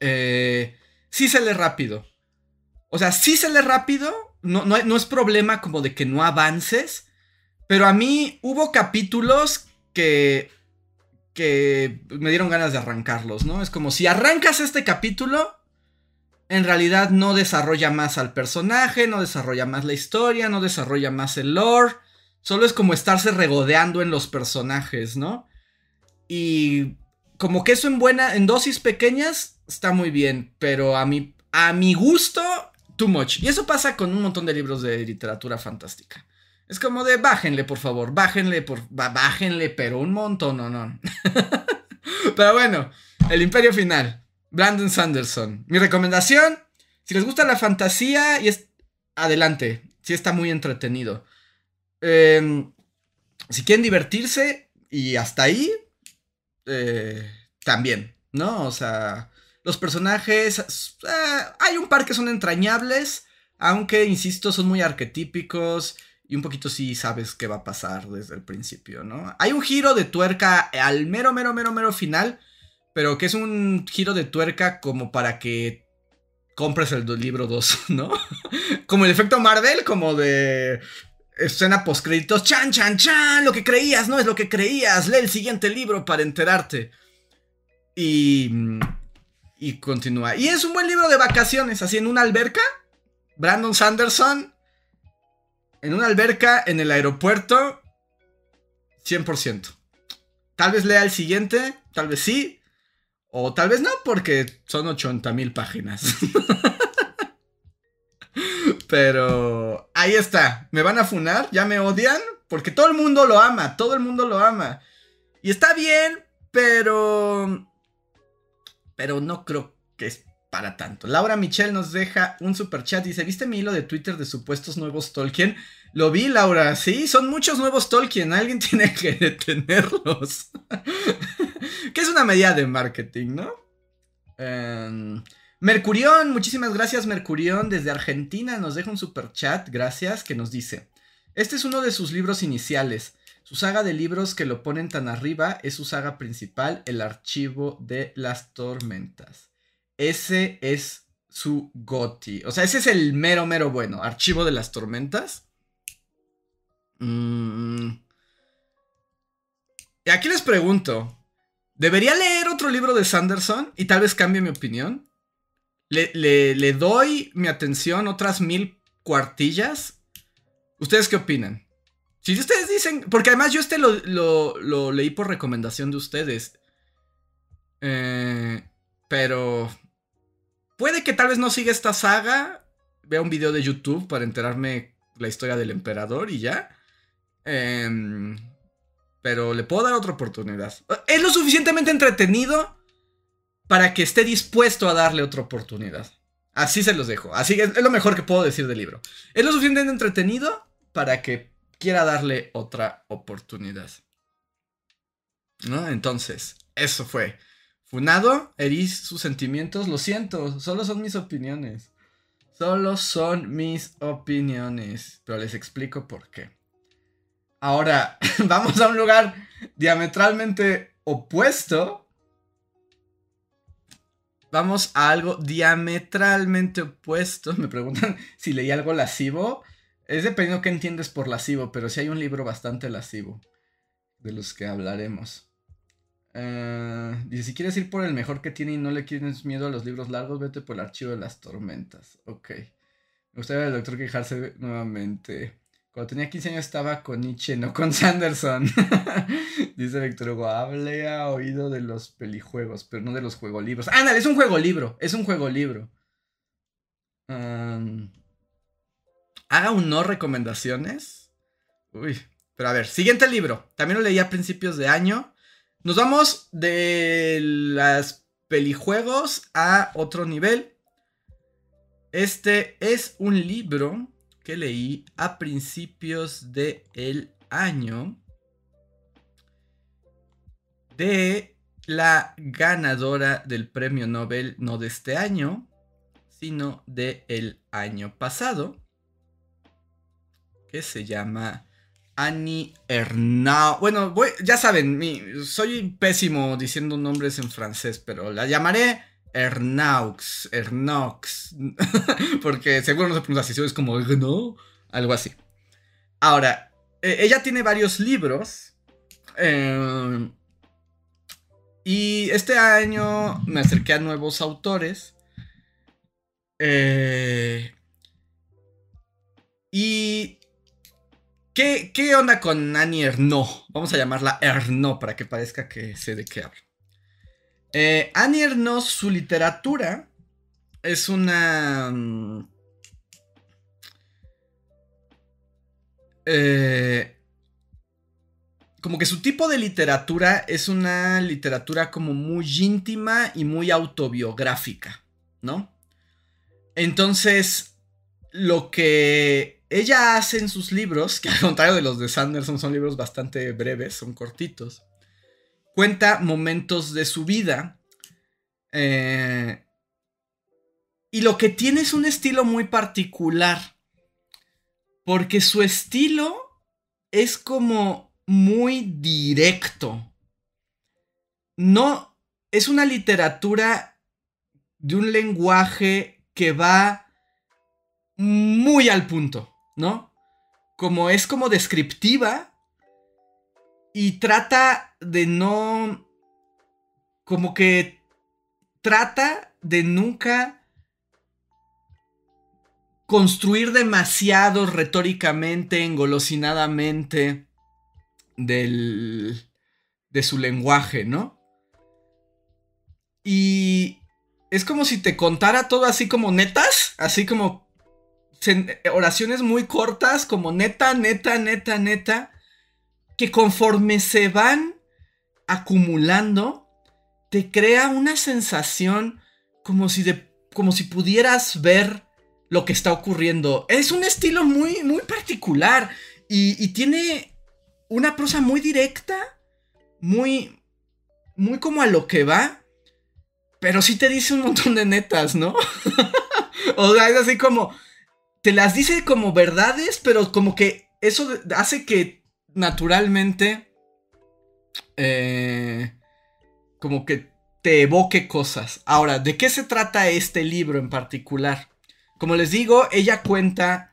Eh, sí se lee rápido. O sea, sí se lee rápido. No, no, es problema como de que no avances. Pero a mí hubo capítulos que. Que me dieron ganas de arrancarlos, ¿no? Es como si arrancas este capítulo. En realidad no desarrolla más al personaje, no desarrolla más la historia, no desarrolla más el lore. Solo es como estarse regodeando en los personajes, ¿no? Y como que eso en buena, en dosis pequeñas, está muy bien. Pero a mi, a mi gusto, too much. Y eso pasa con un montón de libros de literatura fantástica. Es como de bájenle, por favor, bájenle, por, bájenle, pero un montón, no, no. pero bueno, El Imperio Final, Brandon Sanderson. Mi recomendación, si les gusta la fantasía y es adelante, si está muy entretenido. Em, si quieren divertirse y hasta ahí, eh, también, ¿no? O sea, los personajes, eh, hay un par que son entrañables, aunque, insisto, son muy arquetípicos y un poquito sí sabes qué va a pasar desde el principio, ¿no? Hay un giro de tuerca al mero, mero, mero, mero final, pero que es un giro de tuerca como para que compres el libro 2, ¿no? como el efecto Marvel, como de escena post créditos, chan, chan, chan, lo que creías no es lo que creías, lee el siguiente libro para enterarte. Y y continúa. Y es un buen libro de vacaciones, así en una alberca. Brandon Sanderson. En una alberca en el aeropuerto. 100%. Tal vez lea el siguiente, tal vez sí. O tal vez no, porque son 80 mil páginas. Pero ahí está. ¿Me van a funar? ¿Ya me odian? Porque todo el mundo lo ama. Todo el mundo lo ama. Y está bien, pero pero no creo que para tanto. Laura Michelle nos deja un super chat. Dice: ¿Viste mi hilo de Twitter de supuestos nuevos Tolkien? Lo vi, Laura. Sí, son muchos nuevos Tolkien. Alguien tiene que detenerlos. que es una medida de marketing, ¿no? Em, Mercurión, muchísimas gracias, Mercurión. Desde Argentina nos deja un super chat. Gracias, que nos dice: Este es uno de sus libros iniciales. Su saga de libros que lo ponen tan arriba es su saga principal, El Archivo de las Tormentas. Ese es su goti. O sea, ese es el mero, mero bueno. Archivo de las Tormentas. Mm. Y aquí les pregunto. ¿Debería leer otro libro de Sanderson? Y tal vez cambie mi opinión. ¿Le, le doy mi atención otras mil cuartillas? ¿Ustedes qué opinan? Si ustedes dicen, porque además yo este lo, leí por recomendación de ustedes. Eh, pero puede que tal vez no siga esta saga. Vea un video de YouTube para enterarme la historia del emperador y ya. Em, pero le puedo dar otra oportunidad. Es lo suficientemente entretenido para que esté dispuesto a darle otra oportunidad. Así se los dejo. Así es, es lo mejor que puedo decir del libro. Es lo suficientemente entretenido para que quiera darle otra oportunidad. ¿No? Entonces, eso fue. Funado, herís sus sentimientos, lo siento, solo son mis opiniones. Solo son mis opiniones, pero les explico por qué. Ahora, vamos a un lugar diametralmente opuesto. Vamos a algo diametralmente opuesto. Me preguntan si leí algo lascivo. Es dependiendo qué entiendes por lascivo, pero sí hay un libro bastante lascivo de los que hablaremos. Uh, dice, si quieres ir por el mejor que tiene y no le tienes miedo a los libros largos, vete por el archivo de las tormentas. Ok. Me gustaría el doctor quejarse nuevamente. Cuando tenía 15 años estaba con Nietzsche, no con Sanderson. dice Víctor Hugo, hable a oído de los pelijuegos, pero no de los juegolibros. Ándale, es un juego libro, es un juego libro. Um, haga un no recomendaciones. Uy, pero a ver, siguiente libro. También lo leí a principios de año. Nos vamos de las pelijuegos a otro nivel. Este es un libro que leí a principios de el año de la ganadora del premio Nobel no de este año, sino de el año pasado que se llama Annie Ernaux. Bueno, ya saben, soy pésimo diciendo nombres en francés, pero la llamaré Ernaux, Ernaux, porque seguro no se pronuncia así, es como no, algo así. Ahora, e, ella tiene varios libros. Eh, y este año me acerqué a nuevos autores. Eh, y. ¿qué, ¿Qué onda con Annie Ernaux? Vamos a llamarla Ernaux para que parezca que sé de qué hablo. Eh, Annie Ernaux, su literatura es una. Mm, eh, como que su tipo de literatura es una literatura como muy íntima y muy autobiográfica, ¿no? Entonces, lo que ella hace en sus libros, que al contrario de los de Sanderson son libros bastante breves, son cortitos, cuenta momentos de su vida. Eh, y lo que tiene es un estilo muy particular, porque su estilo es como muy directo. No, es una literatura de un lenguaje que va muy al punto, ¿no? Como es como descriptiva y trata de no, como que trata de nunca construir demasiado retóricamente, engolosinadamente del, de su lenguaje, ¿no? Y es como si te contara todo así como netas, así como oraciones muy cortas, como neta, neta, neta, neta, que conforme se van acumulando, te crea una sensación como si, de, como si pudieras ver lo que está ocurriendo. Es un estilo muy, muy particular y, y tiene una prosa muy directa, muy, muy como a lo que va, pero sí te dice un montón de netas, ¿no? o sea, es así como, te las dice como verdades, pero como que eso hace que naturalmente, eh, como que te evoque cosas. Ahora, ¿de qué se trata este libro en particular? Como les digo, ella cuenta...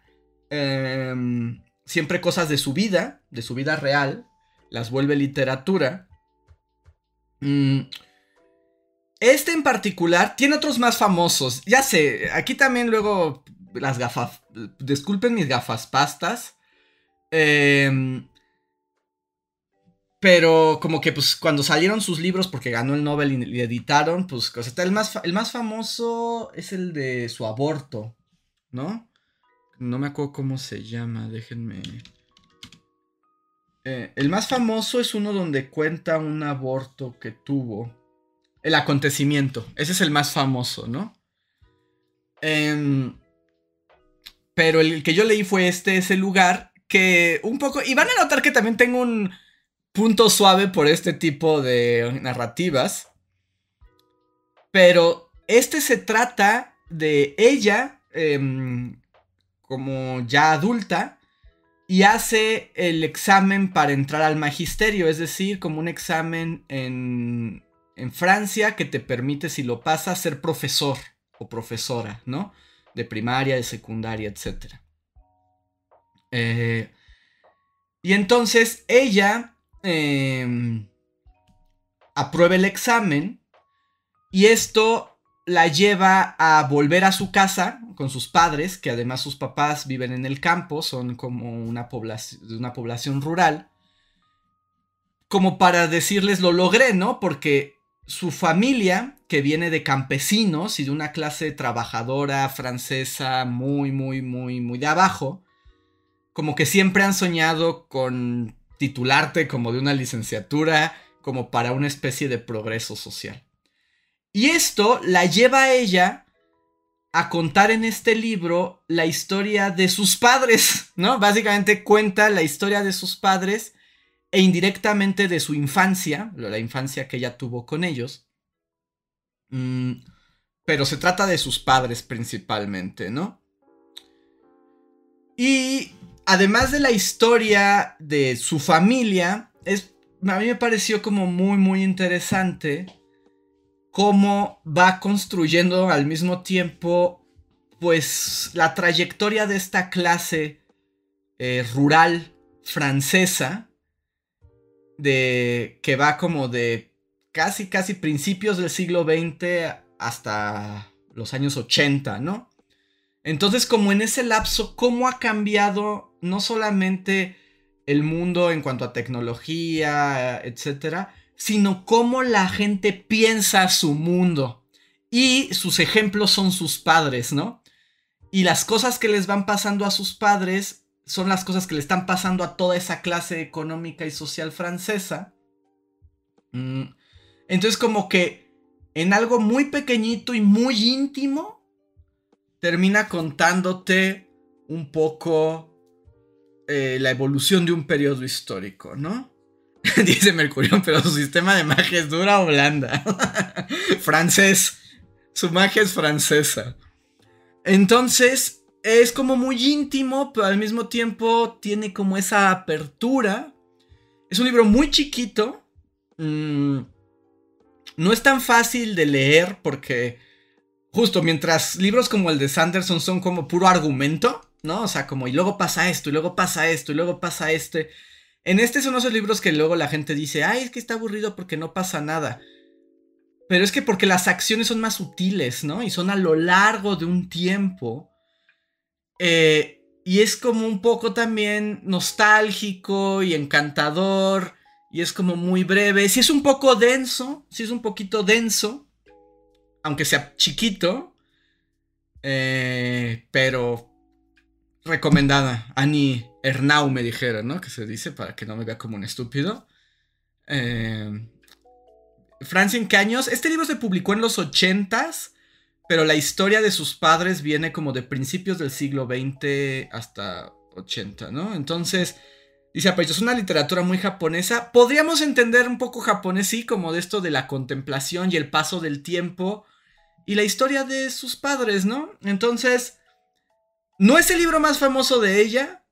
Em, siempre cosas de su vida, de su vida real, las vuelve literatura. Mm, este en particular tiene otros más famosos. Ya sé, aquí también luego las gafas. Disculpen mis gafas pastas. Em, pero como que pues cuando salieron sus libros, porque ganó el Nobel y, editaron, pues el más, el más famoso es el de su aborto, ¿no? No me acuerdo cómo se llama, déjenme. Eh, el más famoso es uno donde cuenta un aborto que tuvo. El acontecimiento. Ese es el más famoso, ¿no? Em, pero el que yo leí fue este, ese lugar que un poco... Y van a notar que también tengo un punto suave por este tipo de narrativas. Pero este se trata de ella em, como ya adulta y hace el examen para entrar al magisterio, es decir, como un examen en, en Francia que te permite, si lo pasas, ser profesor o profesora, ¿no? De primaria, de secundaria, etc. Eh, y entonces ella em, aprueba el examen y esto la lleva a volver a su casa con sus padres, que además sus papás viven en el campo, son como una población, una población rural, como para decirles lo logré, ¿no? Porque su familia, que viene de campesinos y de una clase trabajadora francesa muy, muy, muy, muy de abajo, como que siempre han soñado con titularte como de una licenciatura, como para una especie de progreso social. Y esto la lleva a ella a contar en este libro la historia de sus padres, ¿no? Básicamente cuenta la historia de sus padres e indirectamente de su infancia, la infancia que ella tuvo con ellos. Mm, pero se trata de sus padres principalmente, ¿no? Y además de la historia de su familia, es, a mí me pareció como muy, muy interesante cómo va construyendo al mismo tiempo, pues, la trayectoria de esta clase eh, rural francesa, de que va como de casi, casi principios del siglo XX hasta los años 80, ¿no? Entonces, como en ese lapso, ¿cómo ha cambiado no solamente el mundo en cuanto a tecnología, etcétera, sino cómo la gente piensa su mundo? Y sus ejemplos son sus padres, ¿no? Y las cosas que les van pasando a sus padres son las cosas que le están pasando a toda esa clase económica y social francesa. Mm, entonces, como que en algo muy pequeñito y muy íntimo, termina contándote un poco eh, la evolución de un periodo histórico, ¿no? Dice Mercurio, pero su sistema de magia es dura o blanda. Francés. Su magia es francesa. Entonces, es como muy íntimo, pero al mismo tiempo tiene como esa apertura. Es un libro muy chiquito. Mm, no es tan fácil de leer porque justo mientras libros como el de Sanderson son como puro argumento, ¿no? O sea, como y luego pasa esto, y luego pasa esto, y luego pasa este. En este son esos libros que luego la gente dice, ay, es que está aburrido porque no pasa nada. Pero es que porque las acciones son más sutiles, ¿no? Y son a lo largo de un tiempo. Eh, y es como un poco también nostálgico y encantador. Y es como muy breve. Si es un poco denso, si es un poquito denso aunque sea chiquito, eh, pero recomendada. Annie Ernau me dijeron, ¿no? Que se dice para que no me vea como un estúpido. Eh, Francine Caños, este libro se publicó en los 80s, pero la historia de sus padres viene como de principios del siglo XX hasta 80, ¿no? Entonces, dice Apacho, es una literatura muy japonesa. Podríamos entender un poco japonés, sí, como de esto de la contemplación y el paso del tiempo y la historia de sus padres, ¿no? Entonces, no es el libro más famoso de ella.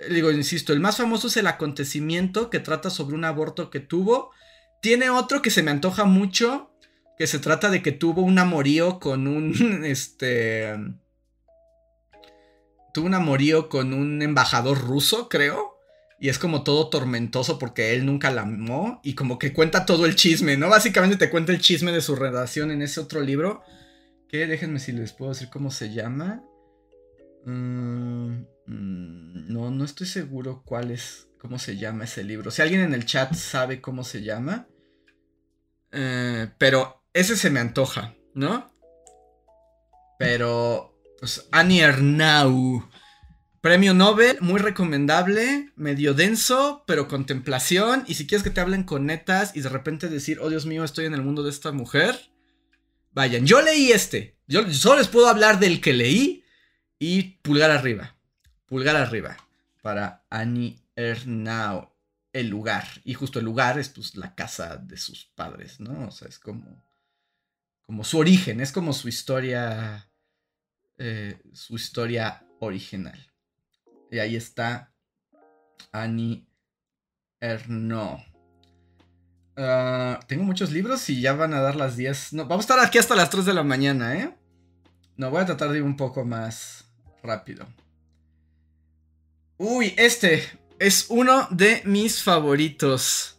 Eh, digo, insisto, el más famoso es el acontecimiento que trata sobre un aborto que tuvo. Tiene otro que se me antoja mucho, que se trata de que tuvo un amorío con un, este... Tuvo un amorío con un embajador ruso, creo. Y es como todo tormentoso porque él nunca la amó. Y como que cuenta todo el chisme, ¿no? Básicamente te cuenta el chisme de su relación en ese otro libro. Que déjenme si les puedo decir cómo se llama. Mm, mm, no, no estoy seguro cuál es. cómo se llama ese libro. Si alguien en el chat sabe cómo se llama. Eh, pero ese se me antoja, ¿no? Pero. Pues Annie Ernau. Premio Nobel, muy recomendable, medio denso, pero contemplación. Y si quieres que te hablen con netas y de repente decir, oh Dios mío, estoy en el mundo de esta mujer, vayan. Yo leí este. Yo solo les puedo hablar del que leí y pulgar arriba. Pulgar arriba para Annie Ernau. El lugar. Y justo el lugar es pues la casa de sus padres, ¿no? O sea, es como. Como su origen, es como su historia. Eh, su historia original. Y ahí está Annie Ernaux. Ah, tengo muchos libros y ya van a dar las 10. No, vamos a estar aquí hasta las 3 de la mañana, ¿eh? No, voy a tratar de ir un poco más rápido. Uy, este es uno de mis favoritos.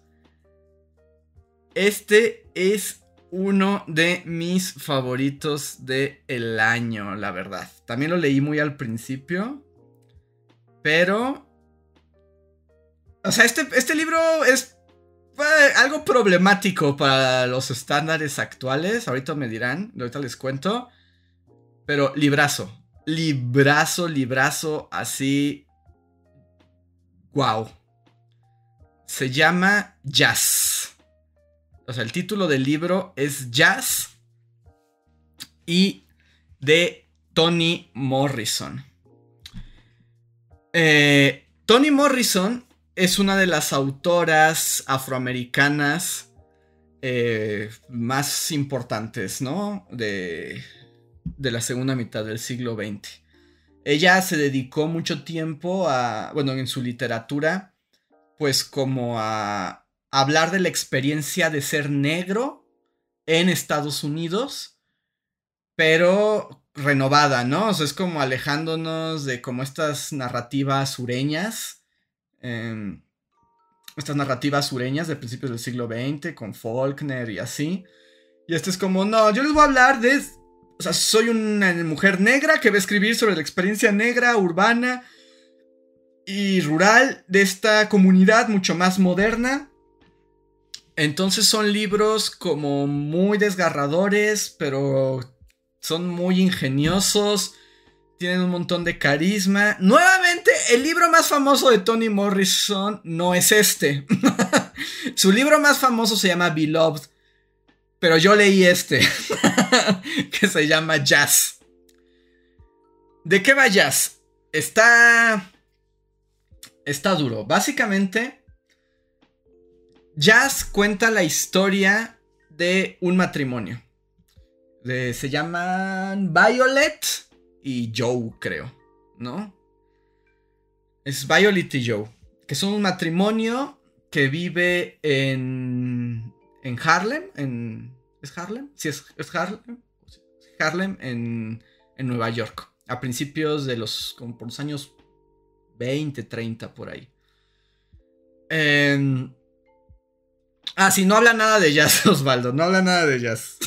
Este es uno de mis favoritos del el año, la verdad. También lo leí muy al principio. Pero... O sea, este, este libro es algo problemático para los estándares actuales. Ahorita me dirán, ahorita les cuento. Pero librazo. Librazo, librazo, así. Wow. Se llama Jazz. O sea, el título del libro es Jazz. Y de Toni Morrison. Eh, Toni Morrison es una de las autoras afroamericanas eh, más importantes, ¿no? De, de, la segunda mitad del siglo XX. ella se dedicó mucho tiempo a, bueno, en su literatura, pues como a hablar de la experiencia de ser negro en Estados Unidos, pero renovada, ¿no? O sea, es como alejándonos de como estas narrativas sureñas, em, estas narrativas sureñas de principios del siglo XX, con Faulkner y así. Y este es como, no, yo les voy a hablar de... O sea, soy una mujer negra que va a escribir sobre la experiencia negra, urbana y rural de esta comunidad mucho más moderna entonces son libros como muy desgarradores, pero son muy ingeniosos, tienen un montón de carisma. Nuevamente, el libro más famoso de Toni Morrison no es este. Su libro más famoso se llama Beloved, pero yo leí este, que se llama Jazz. ¿De qué va Jazz? Está... Está duro. Básicamente Jazz cuenta la historia de un matrimonio. se llaman Violet y Joe, creo, ¿no? Es Violet y Joe, que son un matrimonio que vive en, en Harlem, en, ¿es Harlem? Sí, es, Harlem. Harlem en, en, Nueva York, a principios de los, como por los años 20, 30, por ahí. Eh, Ah, sí, no habla nada de jazz, Osvaldo, no habla nada de jazz.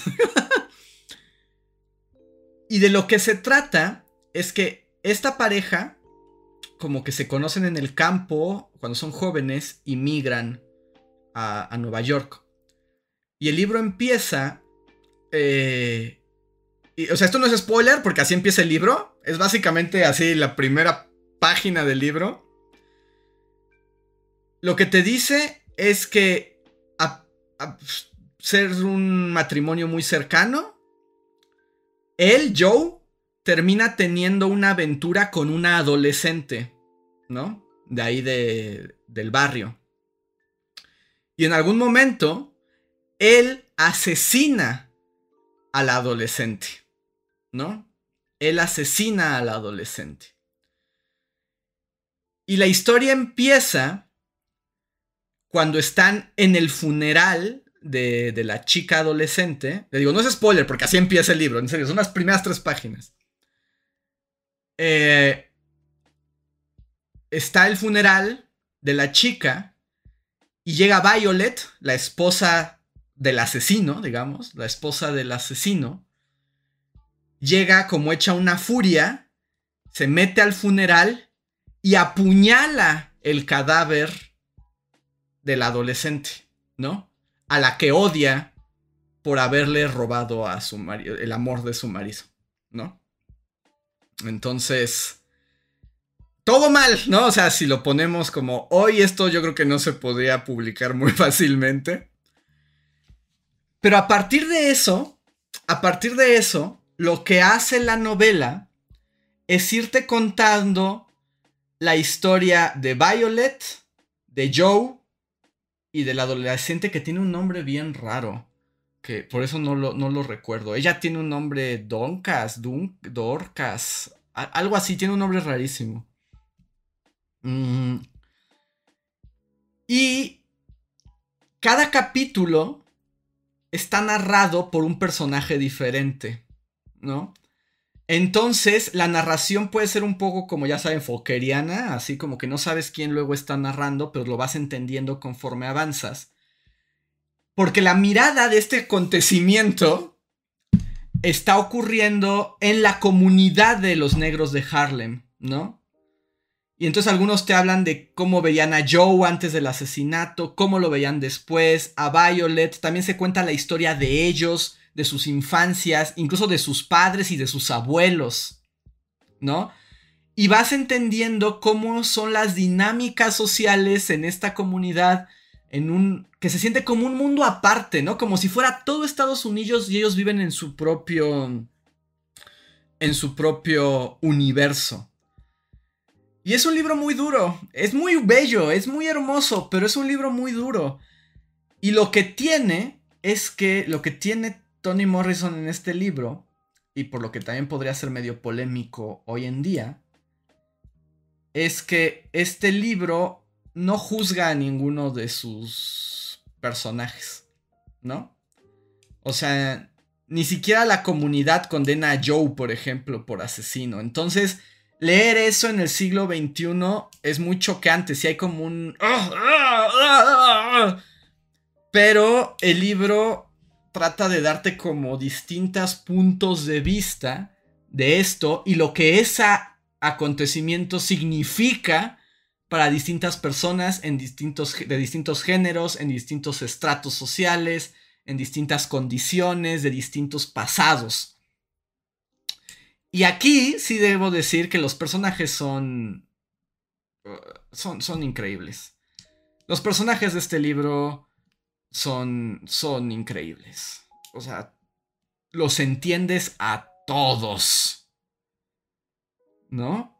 y de lo que se trata es que esta pareja, como que se conocen en el campo cuando son jóvenes y migran a, Nueva York. Y el libro empieza... Eh, o sea, esto no es spoiler porque así empieza el libro. Es básicamente así la primera página del libro. Lo que te dice es que ser un matrimonio muy cercano, él, Joe, termina teniendo una aventura con una adolescente, ¿no? De ahí del barrio. Y en algún momento, él asesina a la adolescente, ¿no? Él asesina a la adolescente. Y la historia empieza cuando están en el funeral de, la chica adolescente, le digo, no es spoiler, porque así empieza el libro, en serio, son las primeras tres páginas. Eh, está el funeral de la chica y llega Violet, la esposa del asesino, digamos, la esposa del asesino, llega como hecha una furia, se mete al funeral y apuñala el cadáver del adolescente, ¿no? A la que odia por haberle robado a su marido, el amor de su marido, ¿no? Entonces, todo mal, ¿no? O sea, si lo ponemos como hoy, esto yo creo que no se podría publicar muy fácilmente. Pero a partir de eso, a partir de eso, lo que hace la novela es irte contando la historia de Violet, de Joe y del adolescente que tiene un nombre bien raro. Que por eso no lo, no lo recuerdo. Ella tiene un nombre Doncas, Dun, Dorcas, algo así, tiene un nombre rarísimo. Mm. Y cada capítulo está narrado por un personaje diferente, ¿no? Entonces, la narración puede ser un poco, como ya saben, foqueriana, así como que no sabes quién luego está narrando, pero lo vas entendiendo conforme avanzas. Porque la mirada de este acontecimiento está ocurriendo en la comunidad de los negros de Harlem, ¿no? Y entonces algunos te hablan de cómo veían a Joe antes del asesinato, cómo lo veían después, a Violet, también se cuenta la historia de ellos, de sus infancias, incluso de sus padres y de sus abuelos, ¿no? Y vas entendiendo cómo son las dinámicas sociales en esta comunidad, en un que se siente como un mundo aparte, ¿no? Como si fuera todo Estados Unidos y ellos viven en su propio en su propio universo. Y es un libro muy duro, es muy bello, es muy hermoso, pero es un libro muy duro. Y lo que tiene es que lo que tiene Toni Morrison en este libro, y por lo que también podría ser medio polémico hoy en día, es que este libro no juzga a ninguno de sus personajes, ¿no? O sea, ni siquiera la comunidad condena a Joe, por ejemplo, por asesino. Entonces, leer eso en el siglo XXI es muy choqueante. Si hay como un... Pero el libro trata de darte como distintos puntos de vista de esto y lo que ese acontecimiento significa para distintas personas en distintos, de distintos géneros, en distintos estratos sociales, en distintas condiciones, de distintos pasados. Y aquí sí debo decir que los personajes son, uh, son, son increíbles. Los personajes de este libro son, son increíbles. O sea, los entiendes a todos. ¿No?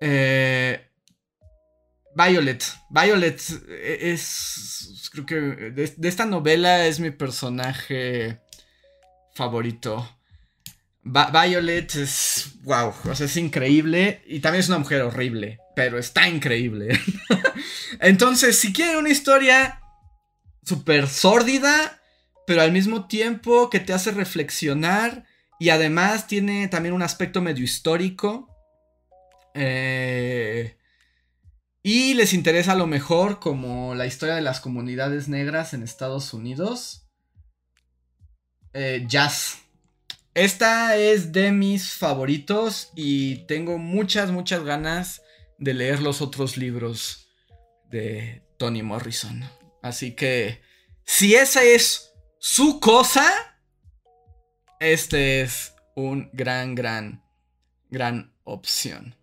Eh, Violet. Violet es. Creo que de, esta novela es mi personaje favorito. Violet es. Wow. O sea, es increíble. Y también es una mujer horrible. Pero está increíble. Entonces, si quieren una historia súper sórdida. Pero al mismo tiempo que te hace reflexionar. Y además tiene también un aspecto medio histórico. Eh y les interesa a lo mejor como la historia de las comunidades negras en Estados Unidos. Eh, jazz. Esta es de mis favoritos y tengo muchas, muchas ganas de leer los otros libros de Toni Morrison. Así que, si esa es su cosa, este es un gran, gran, gran opción.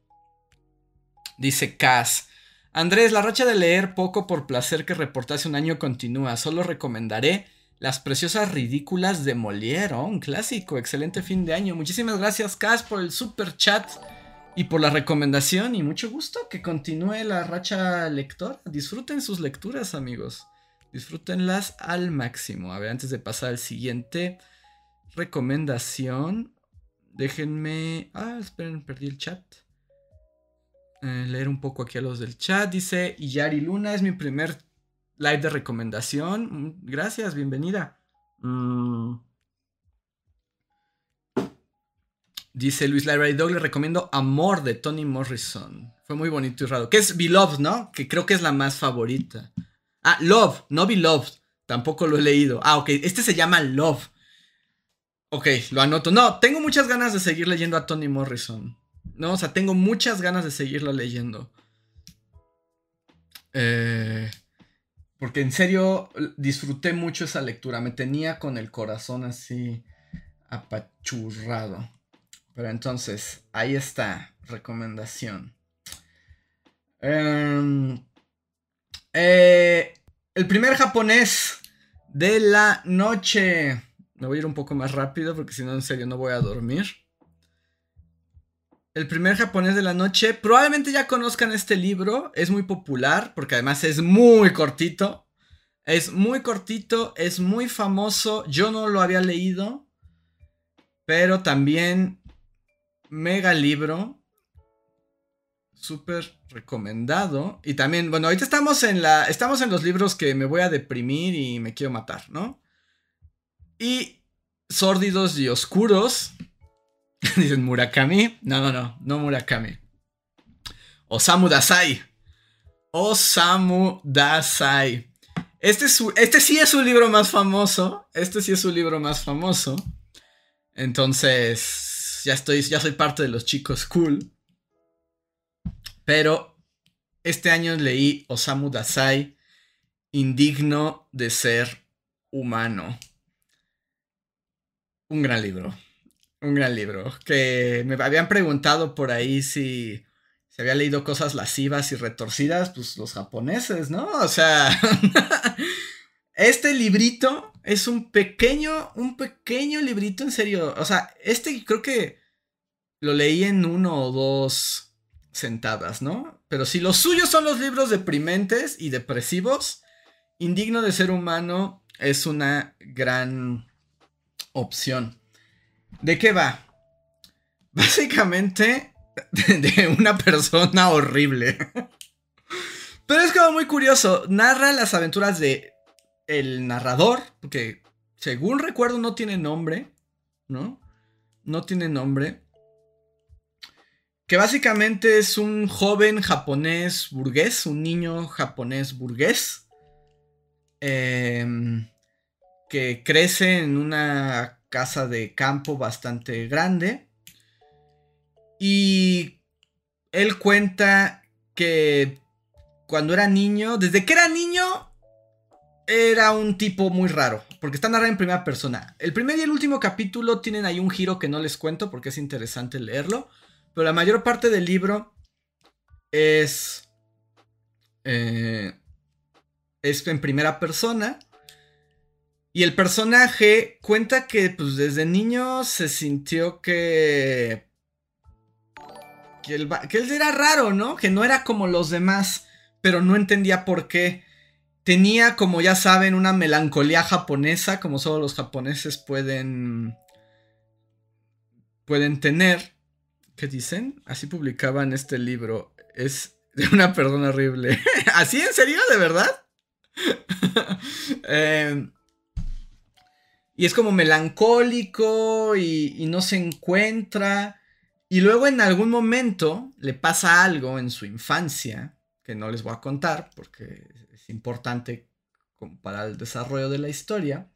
Dice Cass. Andrés, la racha de leer poco por placer que reporté hace un año continúa. Solo recomendaré Las Preciosas Ridículas de Molière, un clásico. Excelente fin de año. Muchísimas gracias, Cas, por el super chat y por la recomendación. Y mucho gusto que continúe la racha lectora. Disfruten sus lecturas, amigos. Disfrútenlas al máximo. A ver, antes de pasar al siguiente recomendación, déjenme. Ah, esperen, perdí el chat. Eh, leer un poco aquí a los del chat. Dice Yari Luna, es mi primer live de recomendación. Mm, gracias, bienvenida. Mm. Dice Luis Lara y Dog, le recomiendo Amor de Tony Morrison. Fue muy bonito y raro. Que es Beloved, ¿no? Que creo que es la más favorita. Ah, Love, no Beloved. Tampoco lo he leído. Ah, ok. Este se llama Love. Ok, lo anoto. No, tengo muchas ganas de seguir leyendo a Tony Morrison. No, o sea, tengo muchas ganas de seguirla leyendo. Eh, porque en serio disfruté mucho esa lectura. Me tenía con el corazón así apachurrado. Pero entonces, ahí está. Recomendación. Em, eh, el primer japonés de la noche. Me voy a ir un poco más rápido porque si no, en serio, no voy a dormir el primer japonés de la noche. Probablemente ya conozcan este libro. Es muy popular porque además es muy cortito. Es muy cortito, es muy famoso. Yo no lo había leído. Pero también mega libro. Súper recomendado. Y también, bueno, ahorita estamos en la. Estamos en los libros que me voy a deprimir y me quiero matar, ¿no? Y sórdidos y oscuros Dicen Murakami. No, no, no, no Murakami. Osamu Dazai. Osamu Dazai. Este, es este sí es su libro más famoso. Este sí es su libro más famoso. Entonces, ya estoy, ya soy parte de los chicos cool. Pero este año leí Osamu Dazai, Indigno de ser humano. Un gran libro. Un gran libro. Que me habían preguntado por ahí si se había leído cosas lascivas y retorcidas, pues los japoneses, ¿no? O sea, este librito es un pequeño, un pequeño librito, en serio. O sea, este creo que lo leí en uno o dos sentadas, ¿no? Pero si los suyos son los libros deprimentes y depresivos, Indigno de ser humano es una gran opción. ¿De qué va? Básicamente de una persona horrible. Pero es como muy curioso. Narra las aventuras de el narrador, porque según recuerdo no tiene nombre, ¿no? No tiene nombre. Que básicamente es un joven japonés burgués, un niño japonés burgués, em, que crece en una casa de campo bastante grande. Y él cuenta que cuando era niño, desde que era niño, era un tipo muy raro, porque está narrado en primera persona. El primer y el último capítulo tienen ahí un giro que no les cuento porque es interesante leerlo, pero la mayor parte del libro es... Eh, es en primera persona. Y el personaje cuenta que pues desde niño se sintió que... Que él, que él era raro, ¿no? Que no era como los demás pero no entendía por qué. Tenía, como ya saben, una melancolía japonesa, como solo los japoneses pueden, pueden tener. ¿Qué dicen? Así publicaban este libro. Es de una persona horrible. ¿Así en serio? ¿De verdad? Em, y es como melancólico y, y no se encuentra. Y luego en algún momento le pasa algo en su infancia que no les voy a contar porque es importante para el desarrollo de la historia,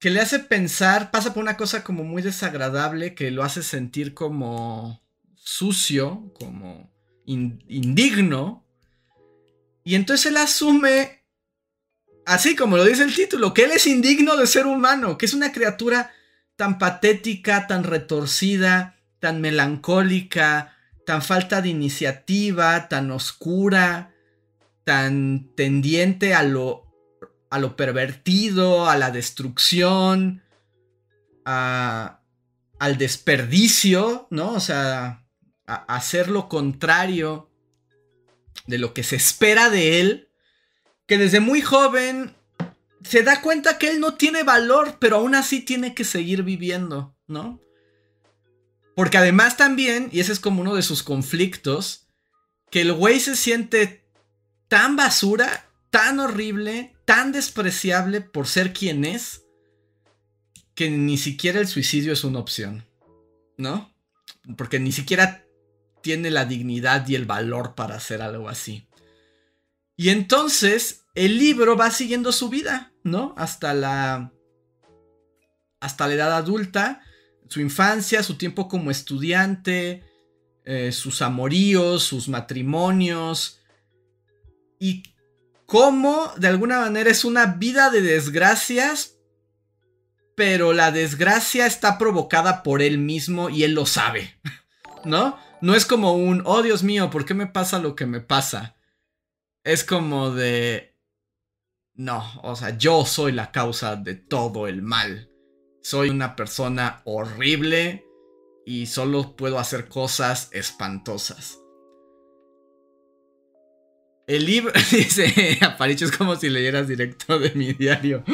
que le hace pensar, pasa por una cosa como muy desagradable que lo hace sentir como sucio, como indigno, y entonces él asume, así como lo dice el título, que él es indigno de ser humano, que es una criatura tan patética, tan retorcida, tan melancólica, tan falta de iniciativa, tan oscura, tan tendiente a lo, a lo pervertido, a la destrucción, a, al desperdicio, ¿no? O sea, a, hacer lo contrario de lo que se espera de él, que desde muy joven se da cuenta que él no tiene valor, pero aún así tiene que seguir viviendo, ¿no? Porque además también, y ese es como uno de sus conflictos, que el güey se siente tan basura, tan horrible, tan despreciable por ser quien es, que ni siquiera el suicidio es una opción. ¿No? Porque ni siquiera tiene la dignidad y el valor para hacer algo así. Y entonces el libro va siguiendo su vida, ¿no? Hasta la hasta la edad adulta su infancia, su tiempo como estudiante, eh, sus amoríos, sus matrimonios y cómo de alguna manera es una vida de desgracias, pero la desgracia está provocada por él mismo y él lo sabe, ¿no? No es como un, oh Dios mío, ¿por qué me pasa lo que me pasa? Es como de, no, o sea, yo soy la causa de todo el mal soy una persona horrible y solo puedo hacer cosas espantosas. El libro, dice Aparicho, es como si leyeras directo de mi diario.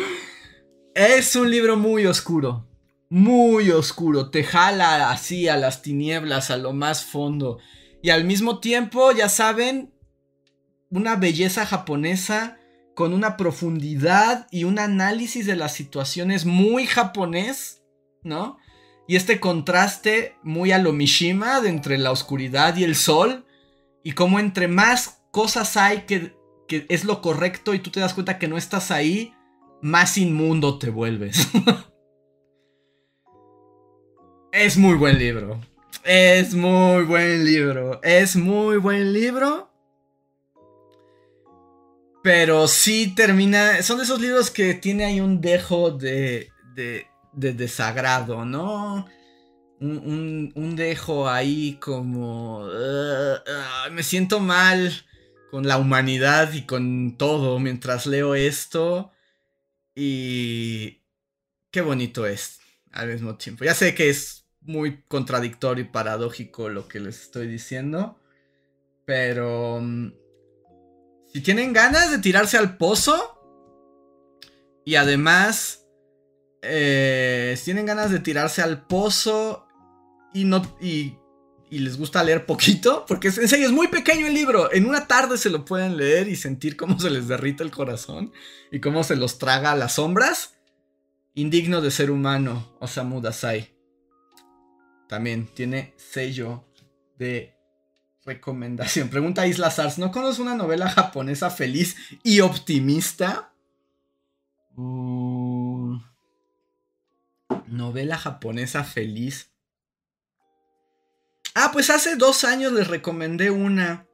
Es un libro muy oscuro, muy oscuro, te jala así a las tinieblas, a lo más fondo. Y al mismo tiempo, ya saben, una belleza japonesa con una profundidad y un análisis de las situaciones muy japonés, ¿no? Y este contraste muy a lo Mishima de entre la oscuridad y el sol, y como entre más cosas hay que, que es lo correcto y tú te das cuenta que no estás ahí, más inmundo te vuelves. es muy buen libro. Es muy buen libro. Es muy buen libro. Pero sí termina. Son de esos libros que tiene ahí un dejo de, de, desagrado, ¿no? Un, dejo ahí como. Me siento mal con la humanidad y con todo mientras leo esto. Y. Qué bonito es al mismo tiempo. Ya sé que es muy contradictorio y paradójico lo que les estoy diciendo. Pero mm, si tienen ganas de tirarse al pozo. Y además. Eh, si tienen ganas de tirarse al pozo. Y no. Y y les gusta leer poquito, porque en serio es muy pequeño el libro. En una tarde se lo pueden leer y sentir cómo se les derrita el corazón y cómo se los traga a las sombras. Indigno de ser humano, Osamu Dazai. También tiene sello de recomendación. Pregunta Isla Sars, ¿no conoces una novela japonesa feliz y optimista? Mm. novela japonesa feliz Ah, pues hace dos años les recomendé una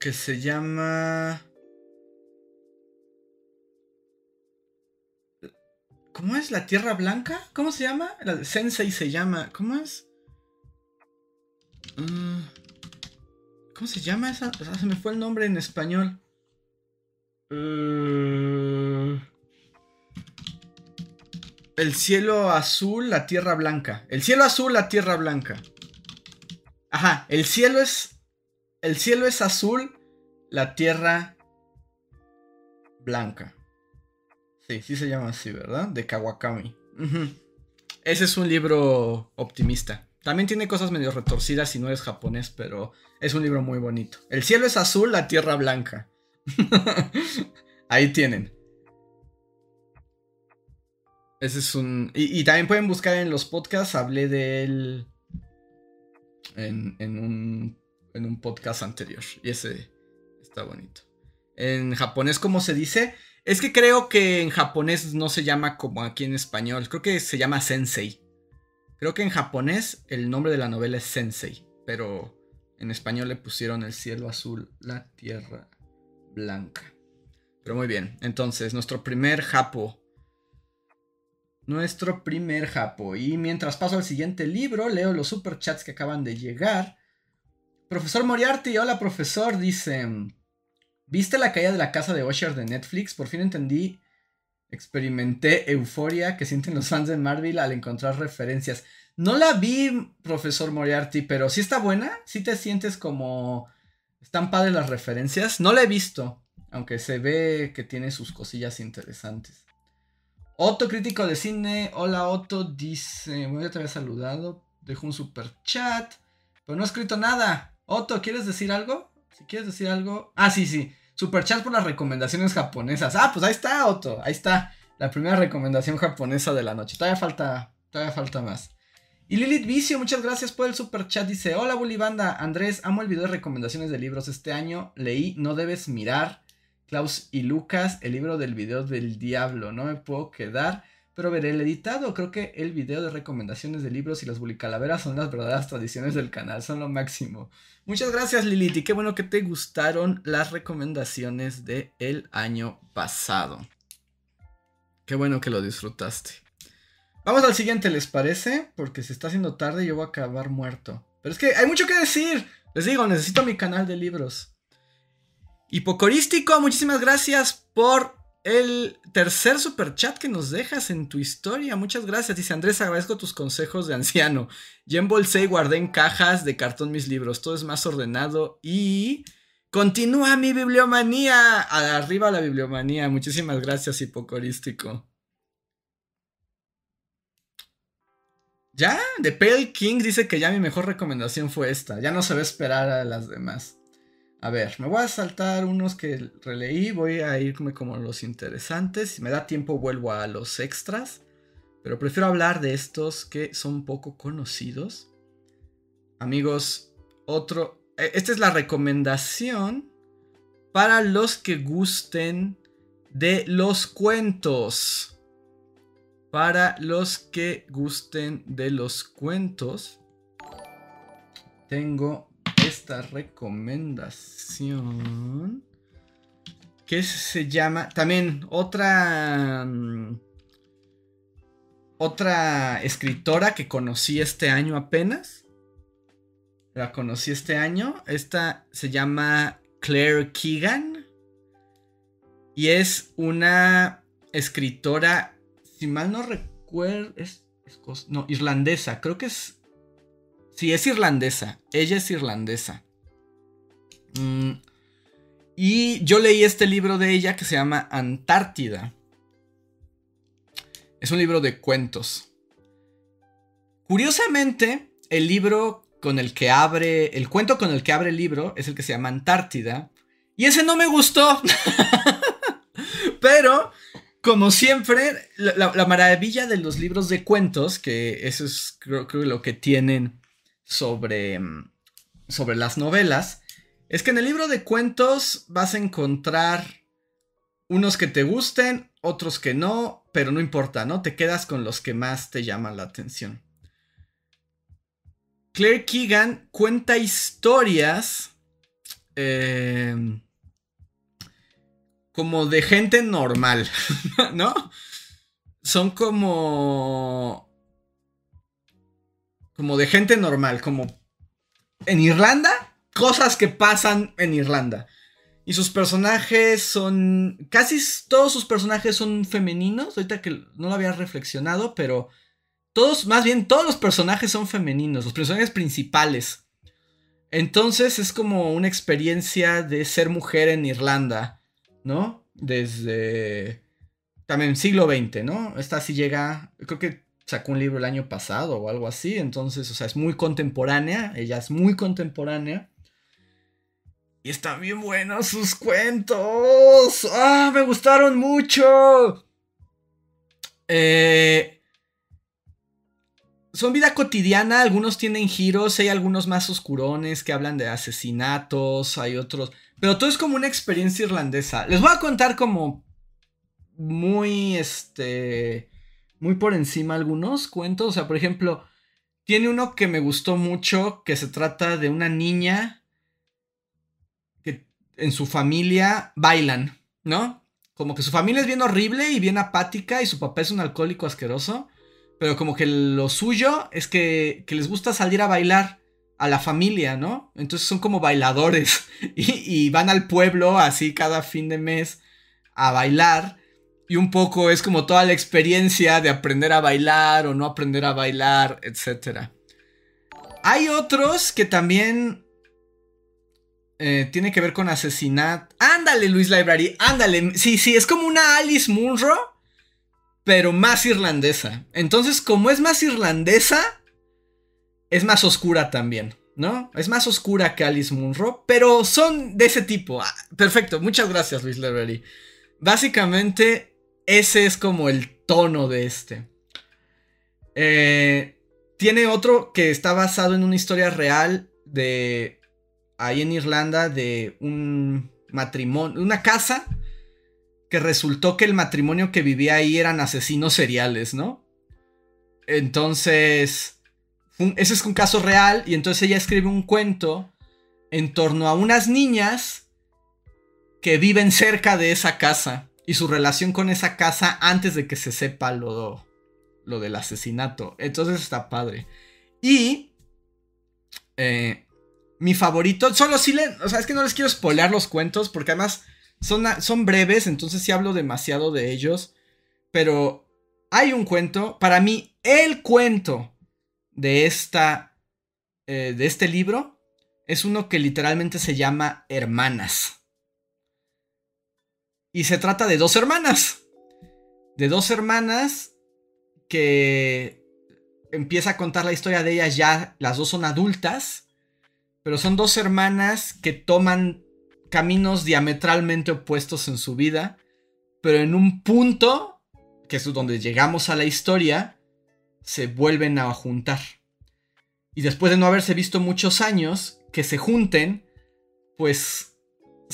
que se llama... ¿Cómo es? ¿La Tierra Blanca? ¿Cómo se llama? La de Sensei se llama. ¿Cómo es? Mm, ¿Cómo se llama esa? se me fue el nombre en español. Uh... El cielo azul, la tierra blanca. El cielo azul, la tierra blanca. Ajá, el cielo es. El cielo es azul, la tierra blanca. Sí, sí se llama así, ¿verdad? De Kawakami. Ese es un libro optimista. También tiene cosas medio retorcidas si no eres japonés, pero es un libro muy bonito. El cielo es azul, la tierra blanca. Ahí tienen. Ese es un. Y, también pueden buscar en los podcasts. Hablé de él en, un, en un podcast anterior. Y ese está bonito. En japonés, ¿cómo se dice? Es que creo que en japonés no se llama como aquí en español. Creo que se llama Sensei. Creo que en japonés el nombre de la novela es Sensei. Pero en español le pusieron el cielo azul, la tierra blanca. Pero muy bien. Entonces, nuestro primer japo nuestro primer japo. Y mientras paso al siguiente libro, leo los superchats que acaban de llegar. Profesor Moriarty, hola profesor, dice... ¿Viste la caída de la casa de Usher de Netflix? Por fin entendí, experimenté euforia que sienten los fans de Marvel al encontrar referencias. No la vi, profesor Moriarty, pero sí está buena. Sí te sientes como... Están padres las referencias. No la he visto, aunque se ve que tiene sus cosillas interesantes. Otto, crítico de cine. Hola Otto, dice. Bueno, ya te había saludado. Dejo un super chat. Pero no ha escrito nada. Otto, ¿quieres decir algo? Si quieres decir algo. Ah, sí, sí. Super chat por las recomendaciones japonesas. Ah, pues ahí está, Otto. Ahí está. La primera recomendación japonesa de la noche. Todavía falta. Todavía falta más. Y Lilith Vicio, muchas gracias por el super chat. Dice: Hola, Bulibanda. Andrés, amo el video de recomendaciones de libros. Este año leí No debes mirar Klaus y Lucas, el libro del video del diablo. No me puedo quedar, pero veré el editado. Creo que el video de recomendaciones de libros y las bulicalaveras son las verdaderas tradiciones del canal, son lo máximo. Muchas gracias Lilith y qué bueno que te gustaron las recomendaciones del el año pasado. Qué bueno que lo disfrutaste. Vamos al siguiente, ¿les parece? Porque se está haciendo tarde y yo voy a acabar muerto. Pero es que hay mucho que decir. Les digo, necesito mi canal de libros. Hipocorístico, muchísimas gracias por el tercer super chat que nos dejas en tu historia. Muchas gracias. Dice Andrés, agradezco tus consejos de anciano. Ya embolsé y guardé en cajas de cartón mis libros. Todo es más ordenado y... Continúa mi bibliomanía. Arriba la bibliomanía. Muchísimas gracias, hipocorístico. Ya, The Pale King dice que ya mi mejor recomendación fue esta. Ya no se va a esperar a las demás. A ver, me voy a saltar unos que releí, voy a irme como los interesantes. Si me da tiempo vuelvo a los extras. Pero prefiero hablar de estos que son poco conocidos. Amigos, otro... Eh, esta es la recomendación para los que gusten de los cuentos. Para los que gusten de los cuentos. Tengo esta recomendación que se llama también otra mm, otra escritora que conocí este año apenas. La conocí este año. Esta se llama Claire Keegan. Y es una escritora, si mal no recuerdo, es, no, irlandesa. Creo que es Sí, es irlandesa. Ella es irlandesa. Mm, y yo leí este libro de ella que se llama Antártida. Es un libro de cuentos. Curiosamente, el libro con el que abre, el cuento con el que abre el libro es el que se llama Antártida. Y ese no me gustó. Pero, como siempre, la, maravilla de los libros de cuentos, que eso es creo, creo lo que tienen sobre, sobre las novelas, es que en el libro de cuentos vas a encontrar unos que te gusten, otros que no, pero no importa, ¿no? Te quedas con los que más te llaman la atención. Claire Keegan cuenta historias eh, como de gente normal, ¿no? Son como... Como de gente normal, como... En Irlanda, cosas que pasan en Irlanda. Y sus personajes son... Casi todos sus personajes son femeninos. Ahorita que no lo había reflexionado, pero todos, más bien, todos los personajes son femeninos, los personajes principales. Entonces es como una experiencia de ser mujer en Irlanda, ¿no? Desde también siglo XX, ¿no? Esta sí llega, creo que sacó un libro el año pasado o algo así, entonces, o sea, es muy contemporánea, ella es muy contemporánea. Y están bien buenos sus cuentos. ¡Ah! Me gustaron mucho. Eh, son vida cotidiana, algunos tienen giros, hay algunos más oscurones que hablan de asesinatos, hay otros, pero todo es como una experiencia irlandesa. Les voy a contar como muy, este, muy por encima algunos cuentos, o sea, por ejemplo, tiene uno que me gustó mucho, que se trata de una niña que en su familia bailan, ¿no? Como que su familia es bien horrible y bien apática y su papá es un alcohólico asqueroso. Pero como que lo suyo es que, les gusta salir a bailar a la familia, ¿no? Entonces son como bailadores y, van al pueblo así cada fin de mes a bailar. Y un poco es como toda la experiencia de aprender a bailar o no aprender a bailar, etc. Hay otros que también eh, tiene que ver con asesinato. Ándale, Luis Library, ándale. Sí, sí, es como una Alice Munro pero más irlandesa. Entonces, como es más irlandesa, es más oscura también, ¿no? Es más oscura que Alice Munro, pero son de ese tipo. Ah, perfecto, muchas gracias, Luis Levery. Básicamente, ese es como el tono de este. Eh, tiene otro que está basado en una historia real de ahí en Irlanda de un matrimonio, una casa que resultó que el matrimonio que vivía ahí eran asesinos seriales, ¿no? Entonces, ese es un caso real y entonces ella escribe un cuento en torno a unas niñas que viven cerca de esa casa y su relación con esa casa antes de que se sepa lo, lo del asesinato. Entonces está padre. Y eh, mi favorito, solo si le, o sea, es que no les quiero spoilear los cuentos porque además son, breves, entonces sí hablo demasiado de ellos. Pero hay un cuento, para mí, el cuento de, esta, eh, de este libro es uno que literalmente se llama Hermanas. Y se trata de dos hermanas. De dos hermanas que empieza a contar la historia de ellas ya, las dos son adultas, pero son dos hermanas que toman caminos diametralmente opuestos en su vida, pero en un punto, que es donde llegamos a la historia, se vuelven a juntar. Y después de no haberse visto muchos años, que se junten, pues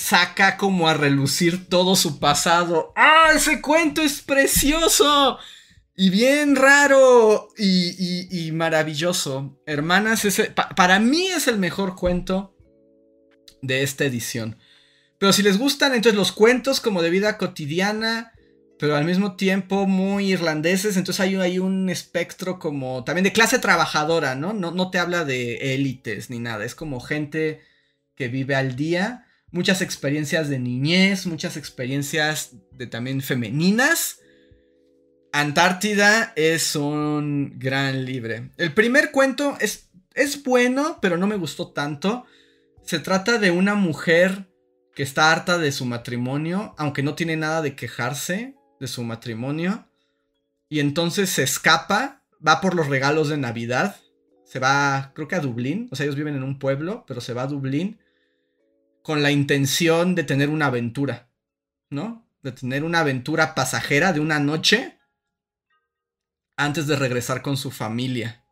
saca como a relucir todo su pasado. ¡Ah, ese cuento es precioso! Y bien raro y, maravilloso. Hermanas, para mí es el mejor cuento de esta edición. Pero si les gustan entonces los cuentos como de vida cotidiana, pero al mismo tiempo muy irlandeses, entonces hay, hay un espectro como también de clase trabajadora, ¿no? ¿no? No te habla de élites ni nada, es como gente que vive al día, muchas experiencias de niñez, muchas experiencias de también femeninas. Antártida es un gran libre. El primer cuento es, es bueno, pero no me gustó tanto. Se trata de una mujer que está harta de su matrimonio, aunque no tiene nada de quejarse de su matrimonio. Y entonces se escapa, va por los regalos de Navidad, se va, creo que a Dublín, o sea, ellos viven en un pueblo, pero se va a Dublín con la intención de tener una aventura, ¿no? De tener una aventura pasajera de una noche antes de regresar con su familia,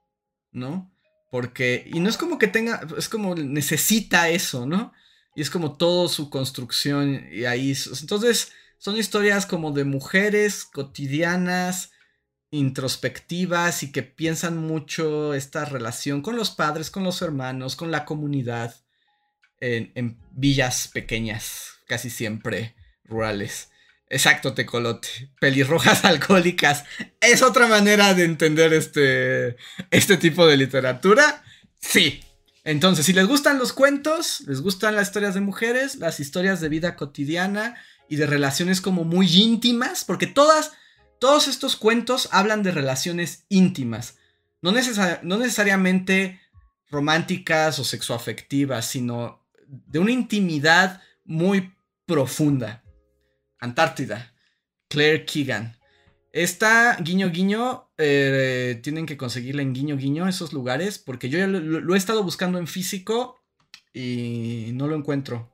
¿no? Porque, y no es como que tenga, es como necesita eso, ¿no? Y es como todo su construcción y ahí, entonces son historias como de mujeres cotidianas, introspectivas y que piensan mucho esta relación con los padres, con los hermanos, con la comunidad en, villas pequeñas, casi siempre rurales. Exacto, tecolote. Pelirrojas alcohólicas. ¿Es otra manera de entender este, este tipo de literatura? Sí. Entonces, si les gustan los cuentos, les gustan las historias de mujeres, las historias de vida cotidiana y de relaciones como muy íntimas, porque todas, todos estos cuentos hablan de relaciones íntimas. No, no necesariamente románticas o sexoafectivas, sino de una intimidad muy profunda. Antártida. Claire Keegan. Esta guiño guiño, eh, tienen que conseguirla en guiño guiño esos lugares, porque yo ya lo, he estado buscando en físico y no lo encuentro.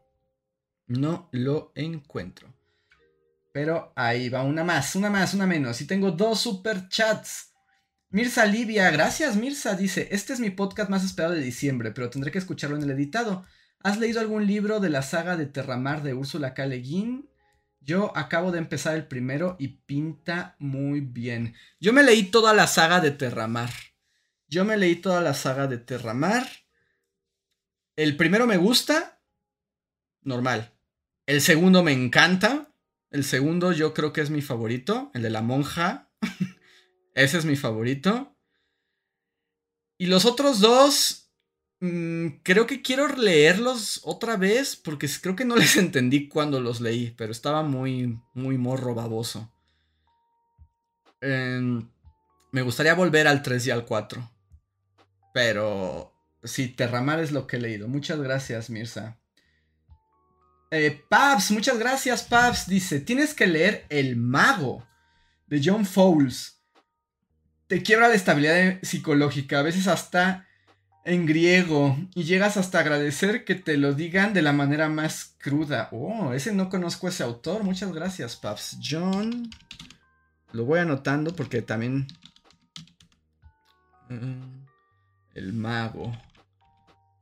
No lo encuentro. Pero ahí va una más, una más, una menos. Y tengo dos super chats. Mirza Livia, gracias Mirza, dice, este es mi podcast más esperado de diciembre, pero tendré que escucharlo en el editado. ¿Has leído algún libro de la saga de Terramar de Úrsula K. Le Guin? Yo acabo de empezar el primero y pinta muy bien. Yo me leí toda la saga de Terramar. Yo me leí toda la saga de Terramar. El primero me gusta. Normal. El segundo me encanta. El segundo yo creo que es mi favorito. El de la monja. Ese es mi favorito. Y los otros dos creo que quiero leerlos otra vez porque creo que no les entendí cuando los leí, pero estaba muy, muy morro baboso. Em, me gustaría volver al 3 y al 4. Pero sí, Terramar es lo que he leído. Muchas gracias, Mirza. Eh, Pabs, muchas gracias, Pabs. Dice, tienes que leer El Mago de John Fowles. Te quiebra la estabilidad psicológica. A veces hasta en griego y llegas hasta agradecer que te lo digan de la manera más cruda. Oh, ese no conozco ese autor. Muchas gracias, Paps. John. Lo voy anotando porque también... Mm, el mago.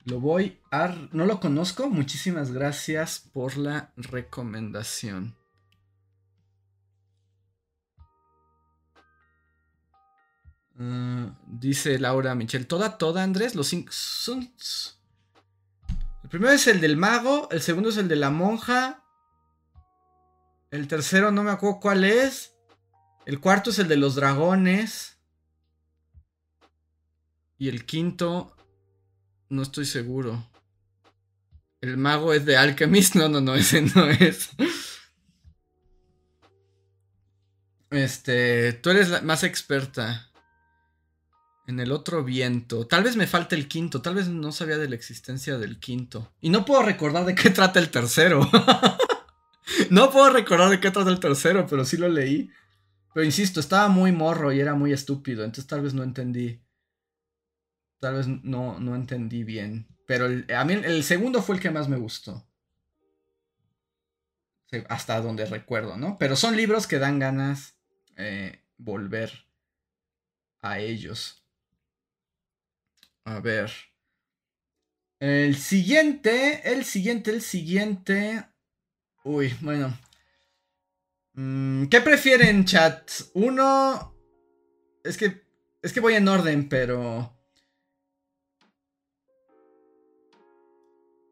Lo voy a... No lo conozco. Muchísimas gracias por la recomendación. Ah, dice Laura Michel. Toda, toda, Andrés. Los cinco son. El primero es el del mago. El segundo es el de la monja. El tercero no me acuerdo cuál es. El cuarto es el de los dragones. Y el quinto. No estoy seguro. El mago es de Alchemist. No, no, no, ese no es. Este, tú eres la más experta. En el otro viento. Tal vez me falte el quinto. Tal vez no sabía de la existencia del quinto. Y no puedo recordar de qué trata el tercero. no puedo recordar de qué trata el tercero, pero sí lo leí. Pero insisto, estaba muy morro y era muy estúpido. Entonces tal vez no entendí. Tal vez no, no entendí bien. Pero a mí el segundo fue el que más me gustó. Hasta donde recuerdo, ¿no? Pero son libros que dan ganas eh, volver a ellos. A ver. El siguiente, el siguiente, el siguiente. Uy, bueno. Mm, ¿Qué prefieren, chat? Uno. Es que. Es que voy en orden, pero.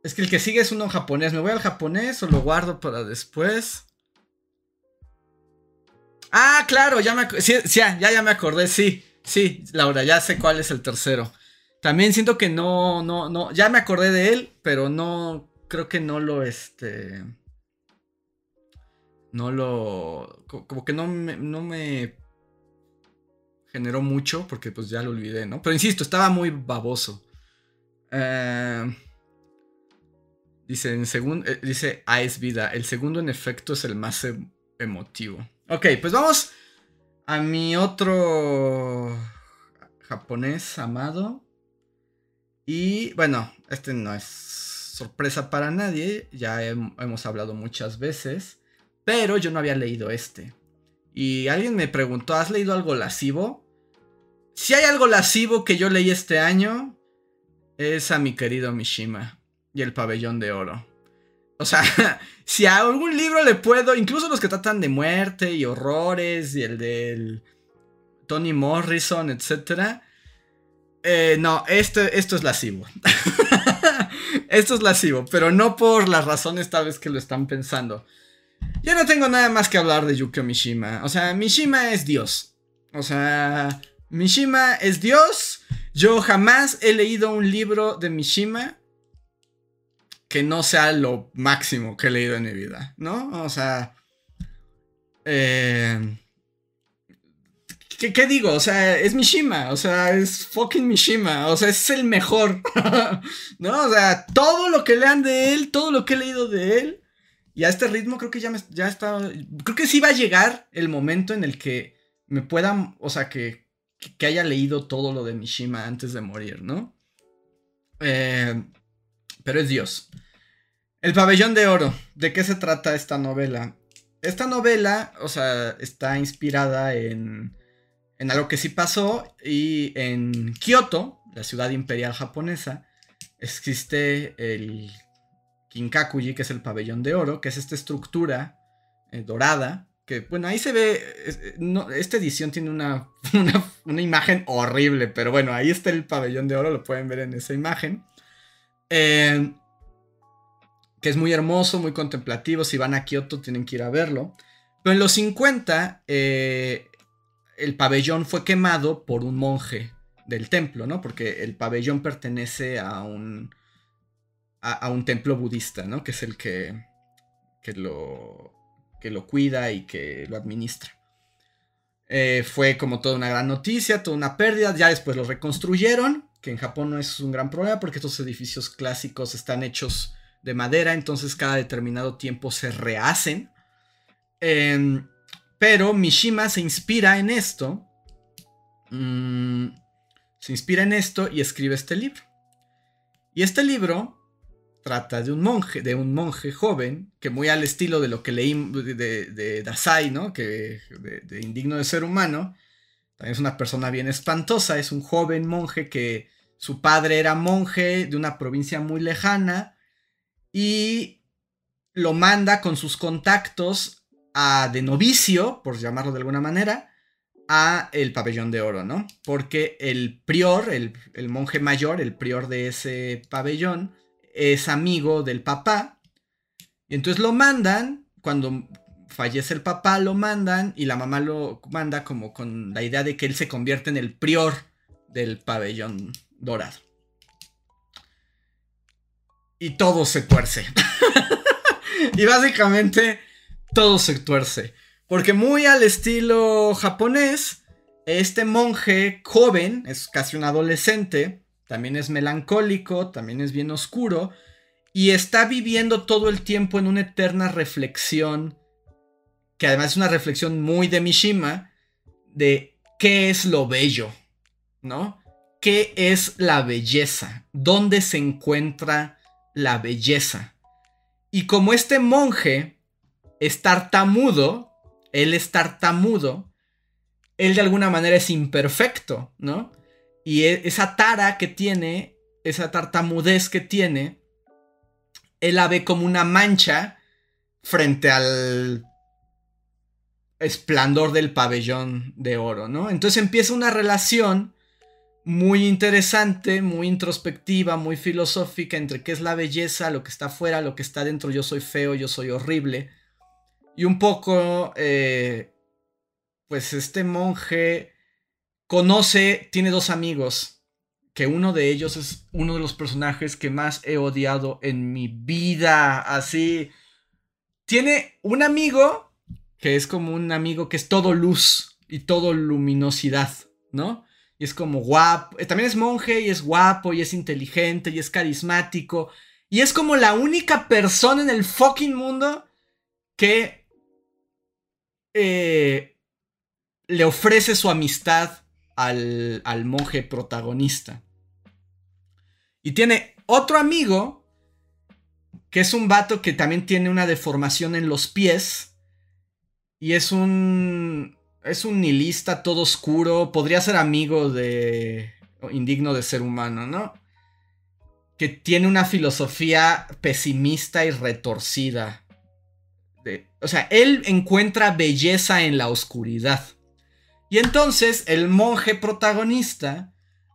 Es que el que sigue es uno japonés. ¿Me voy al japonés o lo guardo para después? Ah, claro, ya me sí, ya, ya me acordé, sí. Sí, Laura, ya sé cuál es el tercero. También siento que no, no, no, ya me acordé de él, pero no, creo que no lo, este, no lo, como que no me, no me generó mucho, porque pues ya lo olvidé, ¿no? Pero insisto, estaba muy baboso. Eh, dice, en segundo, eh, dice, ah, es vida. El segundo, en efecto, es el más em, emotivo. Ok, pues vamos a mi otro japonés amado. Y bueno, este no es sorpresa para nadie, ya hemos hablado muchas veces, pero yo no había leído este. Y alguien me preguntó, ¿has leído algo lascivo? Si hay algo lascivo que yo leí este año, es a mi querido Mishima y el pabellón de oro. O sea, si a algún libro le puedo, incluso los que tratan de muerte y horrores y el del Tony Morrison, etc. Eh, no, esto, esto es lascivo. esto es lascivo, pero no por las razones tal vez que lo están pensando. Yo no tengo nada más que hablar de Yukio Mishima. O sea, Mishima es Dios. O sea, Mishima es Dios. Yo jamás he leído un libro de Mishima que no sea lo máximo que he leído en mi vida, ¿no? O sea... Eh, ¿qué, digo? O sea, es Mishima, o sea, es fucking Mishima, o sea, es el mejor, ¿no? O sea, todo lo que lean de él, todo lo que he leído de él, y a este ritmo creo que ya, me, ya está, creo que sí va a llegar el momento en el que me puedan, o sea, que, que haya leído todo lo de Mishima antes de morir, ¿no? Eh, pero es Dios. El pabellón de oro. ¿De qué se trata esta novela? Esta novela, o sea, está inspirada en, en algo que sí pasó y en Kioto, la ciudad imperial japonesa, existe el Kinkakuji, que es el pabellón de oro, que es esta estructura eh, dorada, que bueno, ahí se ve, esta edición tiene una, una, imagen horrible, pero bueno, ahí está el pabellón de oro, lo pueden ver en esa imagen. Eh, que es muy hermoso, muy contemplativo. Si van a Kioto tienen que ir a verlo. Pero en los 50, eh, el pabellón fue quemado por un monje del templo, ¿no? Porque el pabellón pertenece a un, a, un templo budista, ¿no? Que es el que, que, lo, que lo cuida y que lo administra. Eh, fue como toda una gran noticia, toda una pérdida. Ya después lo reconstruyeron, que en Japón no es un gran problema porque estos edificios clásicos están hechos de madera, entonces cada determinado tiempo se rehacen. Em, pero Mishima se inspira en esto. Mm, se inspira en esto y escribe este libro. Y este libro trata de un monje, de un monje joven, que muy al estilo de lo que leí de, de, Dasai, ¿no? Que de, Indigno de Ser Humano. También es una persona bien espantosa, es un joven monje que su padre era monje de una provincia muy lejana y lo manda con sus contactos a de novicio, por llamarlo de alguna manera, a el pabellón de oro, ¿no? Porque el prior, el, monje mayor, el prior de ese pabellón, es amigo del papá. Y entonces lo mandan, cuando fallece el papá, lo mandan y la mamá lo manda como con la idea de que él se convierte en el prior del pabellón dorado y todo se tuerce. y básicamente todo se tuerce. Porque muy al estilo japonés, este monje joven, es casi un adolescente, también es melancólico, también es bien oscuro, y está viviendo todo el tiempo en una eterna reflexión, que además es una reflexión muy de Mishima, de qué es lo bello, ¿no? ¿Qué es la belleza? ¿Dónde se encuentra la belleza. Y como este monje es tartamudo, él es tartamudo, él de alguna manera es imperfecto, ¿no? Y e, esa tara que tiene, esa tartamudez que tiene, él la ve como una mancha frente al esplendor del pabellón de oro, ¿no? Entonces empieza una relación muy interesante, muy introspectiva, muy filosófica entre qué es la belleza, lo que está afuera, lo que está dentro, yo soy feo, yo soy horrible. Y un poco, eh, pues este monje conoce, tiene dos amigos, que uno de ellos es uno de los personajes que más he odiado en mi vida, así. Tiene un amigo que es como un amigo que es todo luz y todo luminosidad, ¿no? Y es como guapo. Eh, también es monje y es guapo y es inteligente y es carismático. Y es como la única persona en el fucking mundo que eh, le ofrece su amistad al, al monje protagonista. Y tiene otro amigo, que es un vato que también tiene una deformación en los pies. Y es un... Es un nihilista todo oscuro. Podría ser amigo de... Indigno de ser humano, ¿no? Que tiene una filosofía pesimista y retorcida. O sea, él encuentra belleza en la oscuridad. Y entonces el monje protagonista,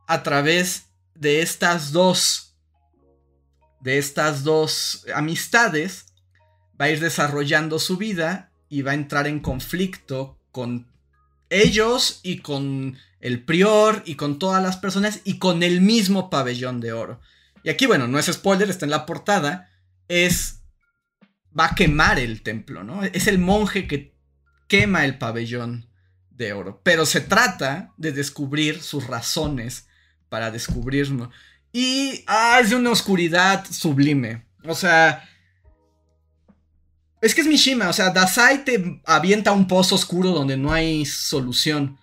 a través de estas dos, de estas dos amistades, va a ir desarrollando su vida y va a entrar en conflicto con ellos y con el prior y con todas las personas y con el mismo pabellón de oro. Y aquí, bueno, no es spoiler, está en la portada, es... va a quemar el templo, ¿no? Es el monje que quema el pabellón de oro. Pero se trata de descubrir sus razones para descubrirlo. Y ah, es de una oscuridad sublime. O sea. Es que es Mishima. O sea, Dasai te avienta un pozo oscuro donde no hay solución.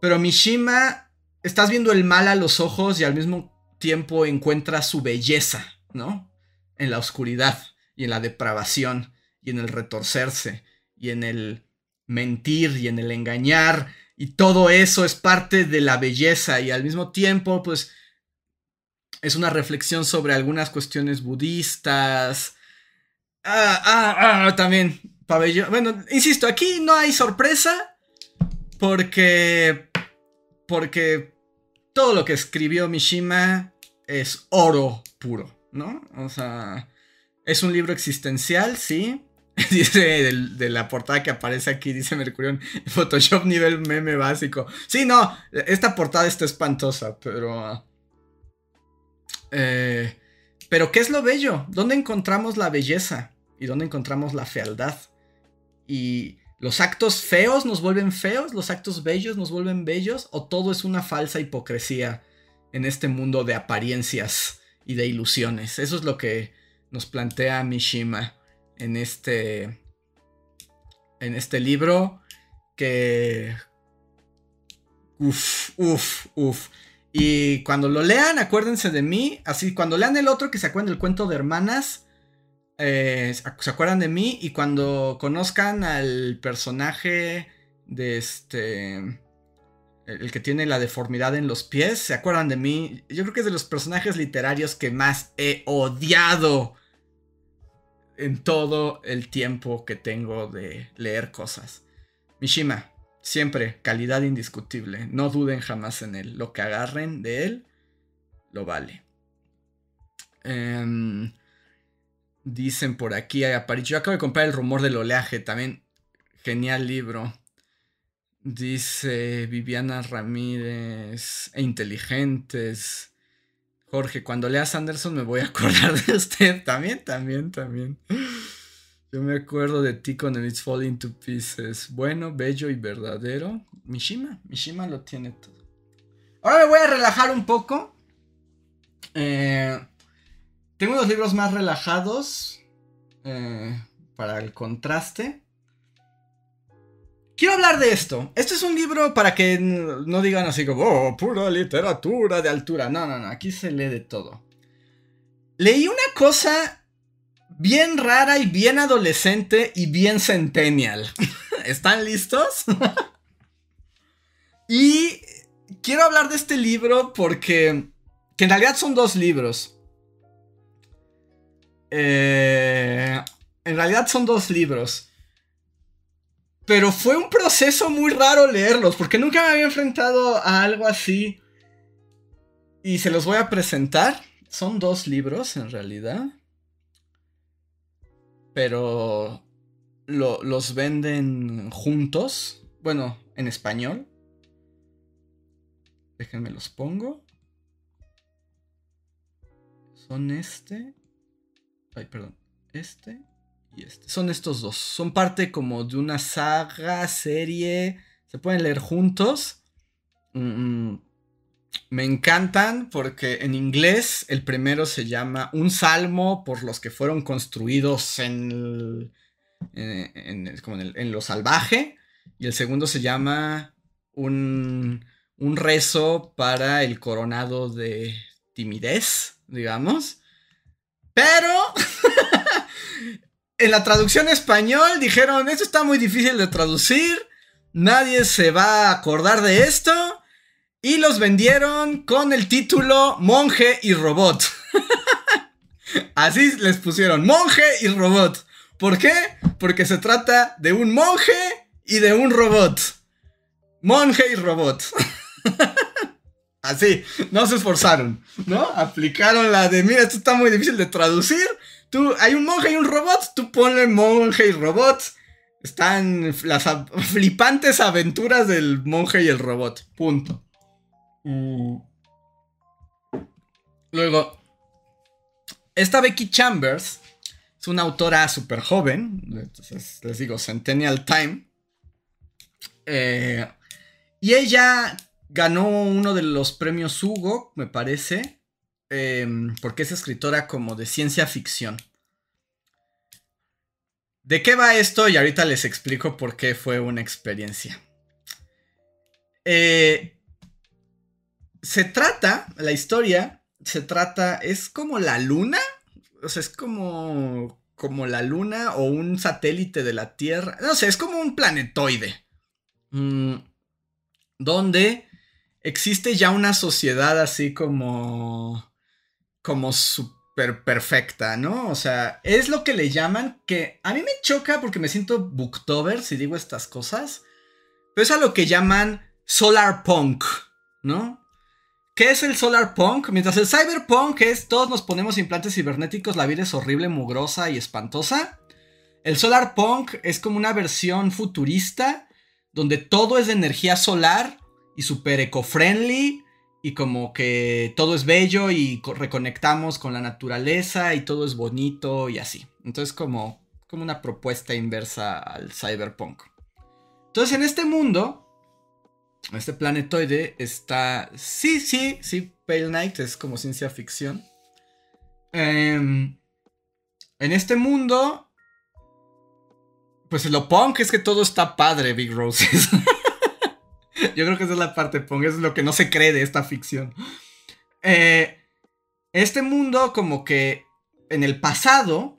Pero Mishima. Estás viendo el mal a los ojos y al mismo tiempo encuentras su belleza, ¿no? En la oscuridad y en la depravación y en el retorcerse y en el mentir y en el engañar y todo eso es parte de la belleza y al mismo tiempo pues es una reflexión sobre algunas cuestiones budistas. Ah, ah, ah, también pabellón. Bueno, insisto, aquí no hay sorpresa porque porque todo lo que escribió Mishima es oro puro, ¿no? O sea, es un libro existencial, sí, Dice de, la portada que aparece aquí, dice Mercurión, Photoshop nivel meme básico. Sí, no, esta portada está espantosa, pero... Eh, pero ¿qué es lo bello? ¿Dónde encontramos la belleza? ¿Y dónde encontramos la fealdad? ¿Y los actos feos nos vuelven feos? ¿Los actos bellos nos vuelven bellos? ¿O todo es una falsa hipocresía en este mundo de apariencias y de ilusiones? Eso es lo que nos plantea Mishima en este, en este libro que... Uf, uf, uf. Y cuando lo lean, acuérdense de mí. Así, cuando lean el otro, que se acuerden del cuento de hermanas, eh, se acuerdan de mí. Y cuando conozcan al personaje de este... El que tiene la deformidad en los pies, se acuerdan de mí. Yo creo que es de los personajes literarios que más he odiado en todo el tiempo que tengo de leer cosas. Mishima, siempre calidad indiscutible. No duden jamás en él. Lo que agarren de él, lo vale. Em, dicen por aquí, Yo acabo de comprar El rumor del oleaje. También genial libro. Dice Viviana Ramírez. E inteligentes. Jorge, cuando leas Anderson me voy a acordar de usted. También, también, también. Yo me acuerdo de ti con el It's Falling to Pieces. Bueno, bello y verdadero. Mishima, Mishima lo tiene todo. Ahora me voy a relajar un poco. Eh, tengo unos libros más relajados. Eh, para el contraste. Quiero hablar de esto. Este es un libro para que no digan así como, oh, pura literatura de altura. No, no, no, aquí se lee de todo. Leí una cosa bien rara y bien adolescente y bien centennial. ¿Están listos? y quiero hablar de este libro porque, que en realidad son dos libros. Eh, en realidad son dos libros. Pero fue un proceso muy raro leerlos, porque nunca me había enfrentado a algo así. Y se los voy a presentar. Son dos libros en realidad. Pero los venden juntos. Bueno, en español. Déjenme los pongo. Son este. Ay, perdón. Este este. Son estos dos. Son parte como de una saga, serie. Se pueden leer juntos. Mm, mm. me encantan porque en inglés el primero se llama Un salmo por los que fueron construidos en, en, lo salvaje. Y el segundo se llama un, un rezo para el coronado de timidez, digamos. Pero en la traducción español dijeron, esto está muy difícil de traducir, nadie se va a acordar de esto. Y los vendieron con el título Monje y Robot. Así les pusieron, Monje y Robot. ¿Por qué? Porque se trata de un monje y de un robot. Monje y robot. Así, no se esforzaron, ¿no? Aplicaron la de, mira, esto está muy difícil de traducir. Tú, hay un monje y un robot, tú ponle monje y robot. Están las flipantes aventuras del monje y el robot. Punto. Mm. Luego, esta Becky Chambers es una autora súper joven. Entonces, les digo, Centennial Time. Eh, y ella ganó uno de los premios Hugo, me parece, em, porque es escritora como de ciencia ficción. ¿De qué va esto? Y ahorita les explico por qué fue una experiencia. Eh, se trata, la historia, se trata, es como la luna, o sea, es como, como la luna o un satélite de la Tierra, no sé, es como un planetoide, mm, donde existe ya una sociedad así como... como súper perfecta, ¿no? O sea, es lo que le llaman que a mí me choca porque me siento booktober si digo estas cosas, pero es a lo que llaman solar punk, ¿no? ¿Qué es el solar punk? Mientras el cyberpunk es todos nos ponemos implantes cibernéticos, la vida es horrible, mugrosa y espantosa. El solar punk es como una versión futurista donde todo es de energía solar y súper eco-friendly y como que todo es bello y reconectamos con la naturaleza y todo es bonito y así. Entonces como, como una propuesta inversa al cyberpunk. Entonces en este mundo, este planetoide está... Sí, sí, sí, Pale Knight es como ciencia ficción. Em, en este mundo, pues lo punk es que todo está padre, Big Roses. Yo creo que esa es la parte punk, es lo que no se cree de esta ficción. Eh, este mundo como que en el pasado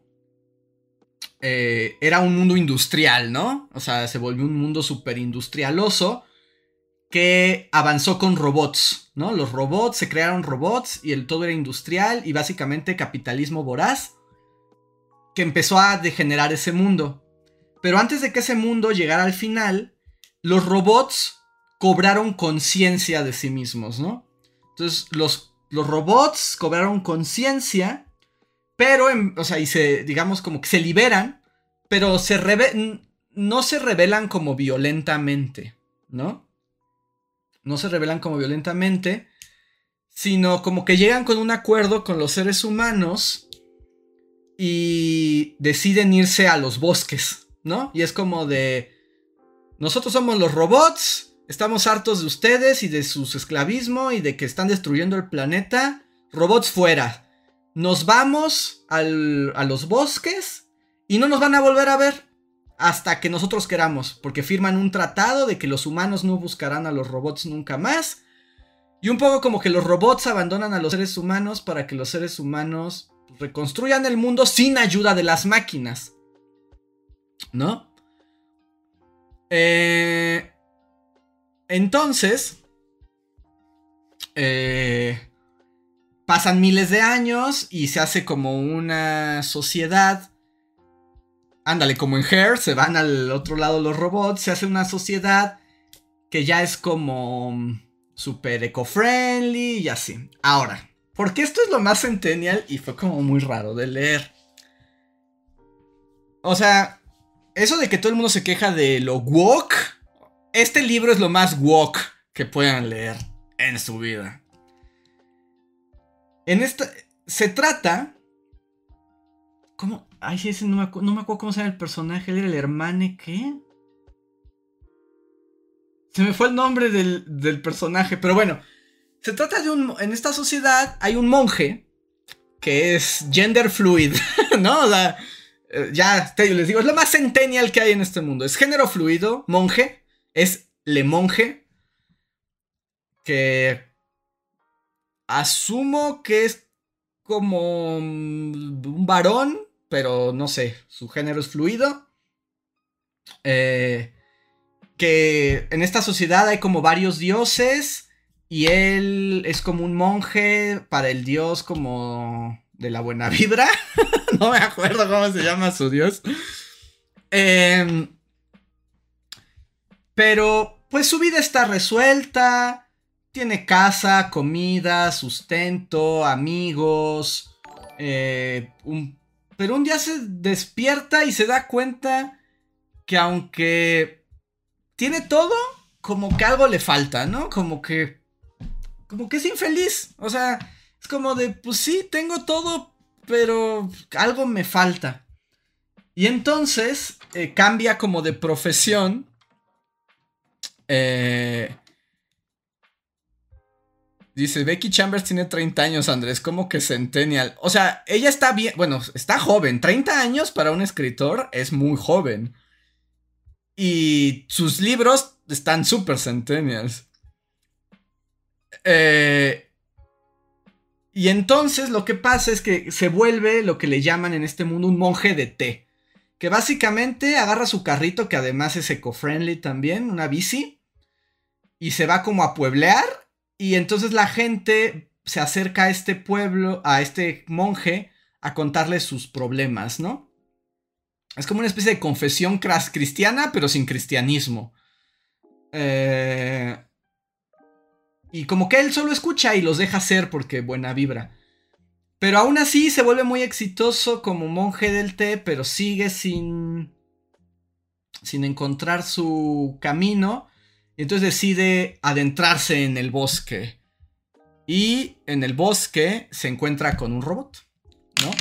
eh, era un mundo industrial, ¿no? O sea, se volvió un mundo súper industrialoso que avanzó con robots, ¿no? Los robots, se crearon robots y el todo era industrial y básicamente capitalismo voraz que empezó a degenerar ese mundo. Pero antes de que ese mundo llegara al final, los robots cobraron conciencia de sí mismos, ¿no? Entonces los, los robots cobraron conciencia, pero, o sea, y se, digamos, como que se liberan, pero se no se revelan como violentamente, ¿no? No se revelan como violentamente, sino como que llegan con un acuerdo con los seres humanos y deciden irse a los bosques, ¿no? Y es como de, nosotros somos los robots, Estamos hartos de ustedes y de su esclavismo y de que están destruyendo el planeta. Robots fuera. Nos vamos a los bosques y no nos van a volver a ver hasta que nosotros queramos, porque firman un tratado de que los humanos no buscarán a los robots nunca más. Y un poco como que los robots abandonan a los seres humanos para que los seres humanos reconstruyan el mundo sin ayuda de las máquinas. ¿No? Eh, entonces, eh, pasan miles de años y se hace como una sociedad. Ándale, como en Hair, se van al otro lado los robots, se hace una sociedad que ya es como super eco-friendly y así. Ahora, porque esto es lo más centennial y fue como muy raro de leer. O sea, eso de que todo el mundo se queja de lo woke este libro es lo más woke que puedan leer en su vida. En esta. Se trata. ¿Cómo? Ay, ese no me, no me acuerdo cómo se llama el personaje. Él era el hermane, ¿qué? Se me fue el nombre del, del personaje, pero bueno. Se trata de un. En esta sociedad hay un monje que es gender fluid, ¿no? O sea, eh, ya les digo, es lo más centennial que hay en este mundo. Es género fluido, monje, es Le Monje. Que asumo que es como un varón, pero no sé, su género es fluido. Eh, que en esta sociedad hay como varios dioses y él es como un monje para el dios como de la buena vibra. no me acuerdo cómo se llama su dios. Em, pero pues su vida está resuelta. Tiene casa, comida, sustento, amigos. Eh, pero un día se despierta y se da cuenta que aunque tiene todo, como que algo le falta, ¿no? Como que... Como que es infeliz. O sea, es como de, pues sí, tengo todo, pero algo me falta. Y entonces eh, cambia como de profesión. Eh, dice, Becky Chambers tiene 30 años, Andrés, como que centennial. O sea, ella está bien, bueno, está joven. 30 años para un escritor es muy joven. Y sus libros están súper centennials. Eh, y entonces lo que pasa es que se vuelve lo que le llaman en este mundo un monje de té. Que básicamente agarra su carrito, que además es eco-friendly también, una bici. Y se va como a pueblear. Y entonces la gente se acerca a este pueblo, a este monje, a contarle sus problemas, ¿no? Es como una especie de confesión cristiana, pero sin cristianismo. Eh, y como que él solo escucha y los deja ser porque buena vibra. Pero aún así se vuelve muy exitoso como monje del té, pero sigue sin. sin encontrar su camino. Entonces decide adentrarse en el bosque. Y en el bosque se encuentra con un robot, ¿no?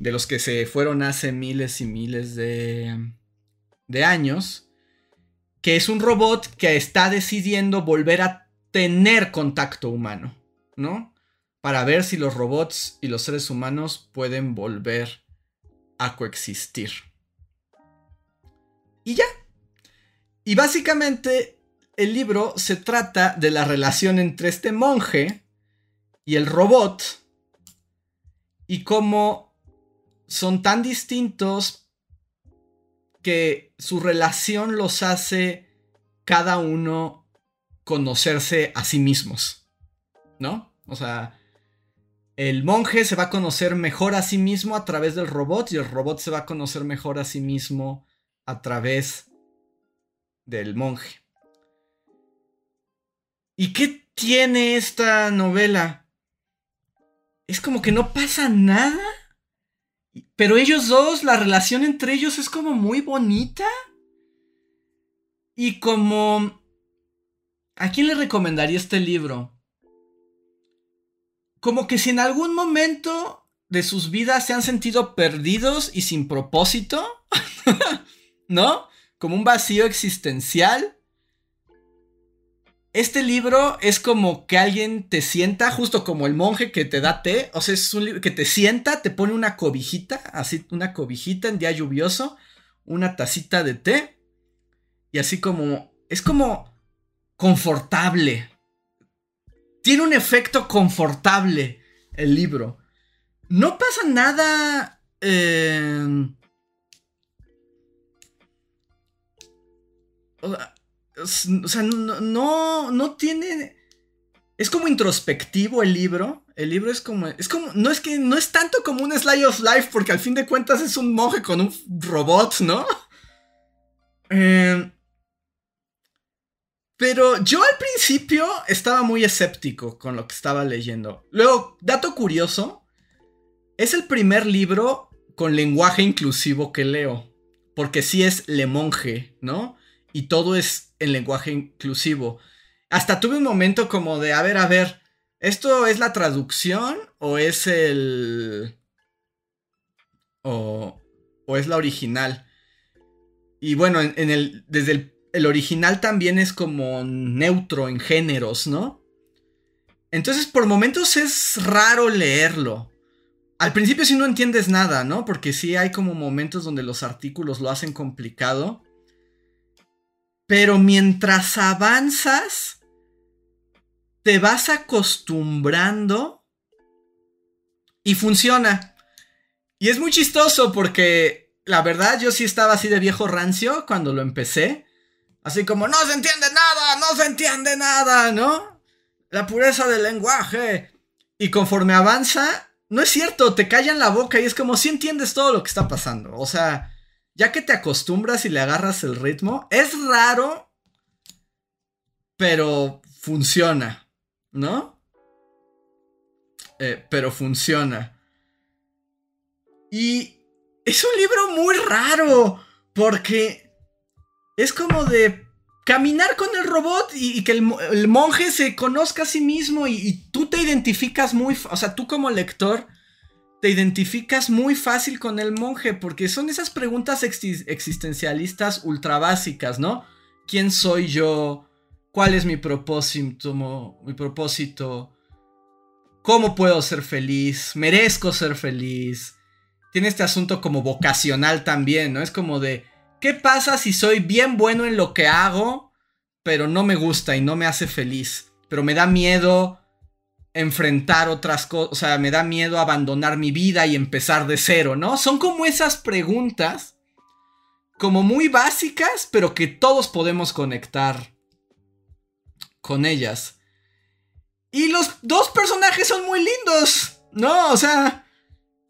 de los que se fueron hace miles y miles de, de años, que es un robot que está decidiendo volver a tener contacto humano, ¿no? Para ver si los robots y los seres humanos pueden volver a coexistir. Y ya. Y básicamente el libro se trata de la relación entre este monje y el robot y cómo son tan distintos que su relación los hace cada uno conocerse a sí mismos. ¿No? O sea, el monje se va a conocer mejor a sí mismo a través del robot y el robot se va a conocer mejor a sí mismo a través del monje. ¿Y qué tiene esta novela? Es como que no pasa nada pero ellos dos, la relación entre ellos es como muy bonita. Y como... ¿A quién le recomendaría este libro? Como que si en algún momento de sus vidas se han sentido perdidos y sin propósito, ¿no? Como un vacío existencial este libro es como que alguien te sienta, justo como el monje que te da té. O sea, es un libro que te sienta, te pone una cobijita, así, una cobijita en día lluvioso, una tacita de té. Y así como. Es como. confortable. Tiene un efecto confortable el libro. No pasa nada. Eh, o sea, no, no, tiene... Es como introspectivo el libro. El libro es como. Es como. No es que. No es tanto como un Slice of Life. Porque al fin de cuentas es un monje con un robot, ¿no? Em, pero yo al principio estaba muy escéptico con lo que estaba leyendo. Luego, dato curioso. Es el primer libro con lenguaje inclusivo que leo. Porque sí es Le Monje, ¿no? Y todo es el lenguaje inclusivo. Hasta tuve un momento como de, a ver, a ver, ¿esto es la traducción o es el... o, o es la original? Y bueno, en, el, desde el, el original también es como neutro en géneros, ¿no? Entonces por momentos es raro leerlo. Al principio sí no entiendes nada, ¿no? Porque sí hay como momentos donde los artículos lo hacen complicado. Pero mientras avanzas, te vas acostumbrando Y funciona. Y es muy chistoso porque la verdad yo sí estaba así de viejo rancio cuando lo empecé. Así como, no se entiende nada, no se entiende nada, ¿no? La pureza del lenguaje. Y conforme avanza, no es cierto, te callan la boca y es como si entiendes todo lo que está pasando. O sea, ya que te acostumbras y le agarras el ritmo, es raro, pero funciona, ¿no? Eh, pero funciona. Y es un libro muy raro, porque es como de caminar con el robot y, que el, monje se conozca a sí mismo y, y, tú te identificas muy, o sea, tú como lector te identificas muy fácil con el monje porque son esas preguntas existencialistas ultra básicas, ¿no? ¿Quién soy yo? ¿Cuál es mi propósito? Mi propósito? ¿Cómo puedo ser feliz? ¿Merezco ser feliz? Tiene este asunto como vocacional también, ¿no? Es como de, ¿qué pasa si soy bien bueno en lo que hago, pero no me gusta y no me hace feliz? Pero me da miedo enfrentar otras cosas, o sea, me da miedo abandonar mi vida y empezar de cero, ¿no? Son como esas preguntas, como muy básicas, pero que todos podemos conectar con ellas. Y los dos personajes son muy lindos, ¿no? O sea,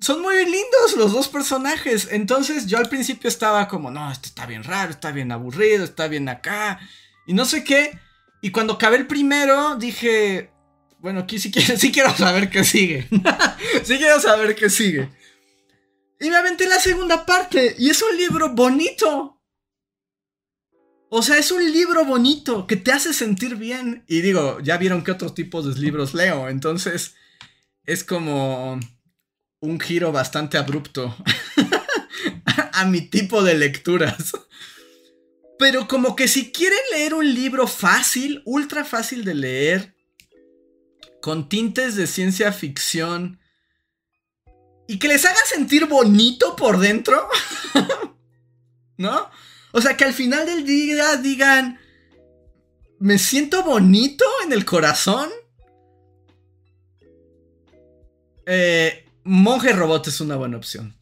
son muy lindos los dos personajes. Entonces yo al principio estaba como, no, esto está bien raro, está bien aburrido, está bien acá, y no sé qué. Y cuando acabé el primero, dije, bueno, aquí sí quiero, saber qué sigue. sí quiero saber qué sigue. Y me aventé la segunda parte. Y es un libro bonito. O sea, es un libro bonito que te hace sentir bien. Y digo, ya vieron qué otros tipos de libros leo. Entonces, es como un giro bastante abrupto a mi tipo de lecturas. Pero como que si quieren leer un libro fácil, ultra fácil de leer, con tintes de ciencia ficción y que les haga sentir bonito por dentro, ¿no? O sea, que al final del día digan, me siento bonito en el corazón. Eh, Monje Robot es una buena opción.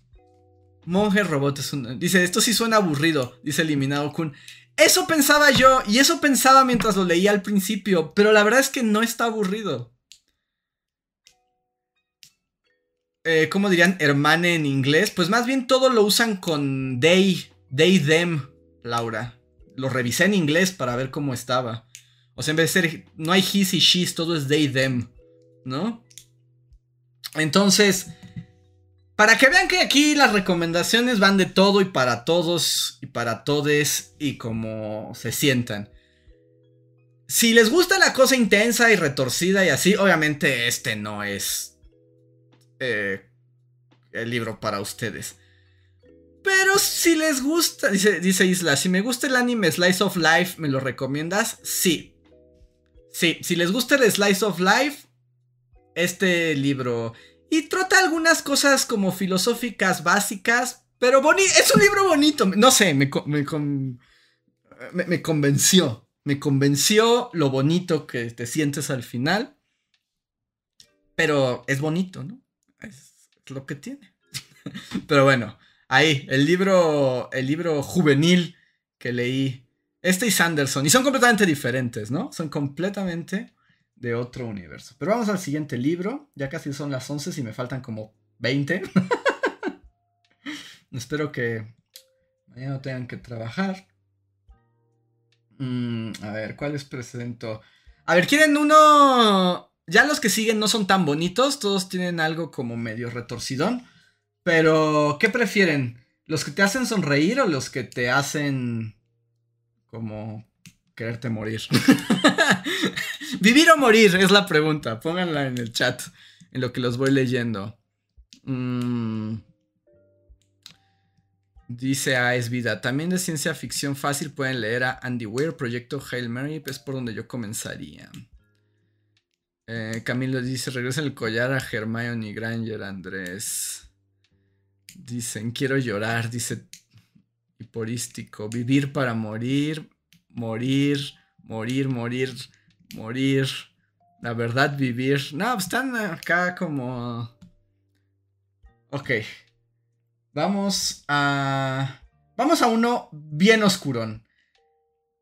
Monje Robot es una... Dice, esto sí suena aburrido, dice Eliminado Kun. Eso pensaba yo y eso pensaba mientras lo leía al principio, pero la verdad es que no está aburrido. Eh, ¿cómo dirían? Hermane en inglés. Pues más bien todo lo usan con they, they, them, Laura. Lo revisé en inglés para ver cómo estaba. O sea, en vez de ser, no hay his y she's, todo es they, them, ¿no? Entonces, para que vean que aquí las recomendaciones van de todo y para todos y para todes y como se sientan. Si les gusta la cosa intensa y retorcida y así, obviamente este no es eh, el libro para ustedes. Pero si les gusta, dice, dice Isla, si me gusta el anime Slice of Life, ¿me lo recomiendas? Sí. Sí, si les gusta el Slice of Life, este libro. Y trata algunas cosas como filosóficas básicas, pero es un libro bonito. No sé, me, me, me convenció. Me convenció lo bonito que te sientes al final. Pero es bonito, ¿no? Lo que tiene. Pero bueno, ahí, el libro, el libro juvenil que leí, este y Sanderson, y son completamente diferentes, ¿no? Son completamente de otro universo. Pero vamos al siguiente libro, ya casi son las 11 y me faltan como 20. Espero que mañana no tengan que trabajar. Mm, a ver, ¿cuál les presento? A ver, ¿quieren uno ya los que siguen no son tan bonitos, todos tienen algo como medio retorcidón. Pero, ¿qué prefieren? ¿Los que te hacen sonreír o los que te hacen como quererte morir? ¿Vivir o morir? Es la pregunta. Pónganla en el chat, en lo que los voy leyendo. Mm. Dice a Es Vida. También de ciencia ficción fácil pueden leer a Andy Weir, Proyecto Hail Mary, es por donde yo comenzaría. Eh, Camilo dice, regresa el collar a Hermione Granger, Andrés. Dicen, quiero llorar, dice hiporístico. Vivir para morir, morir, morir, morir, morir. La verdad, vivir. No, están acá como... Ok. Vamos a. Vamos a uno bien oscurón.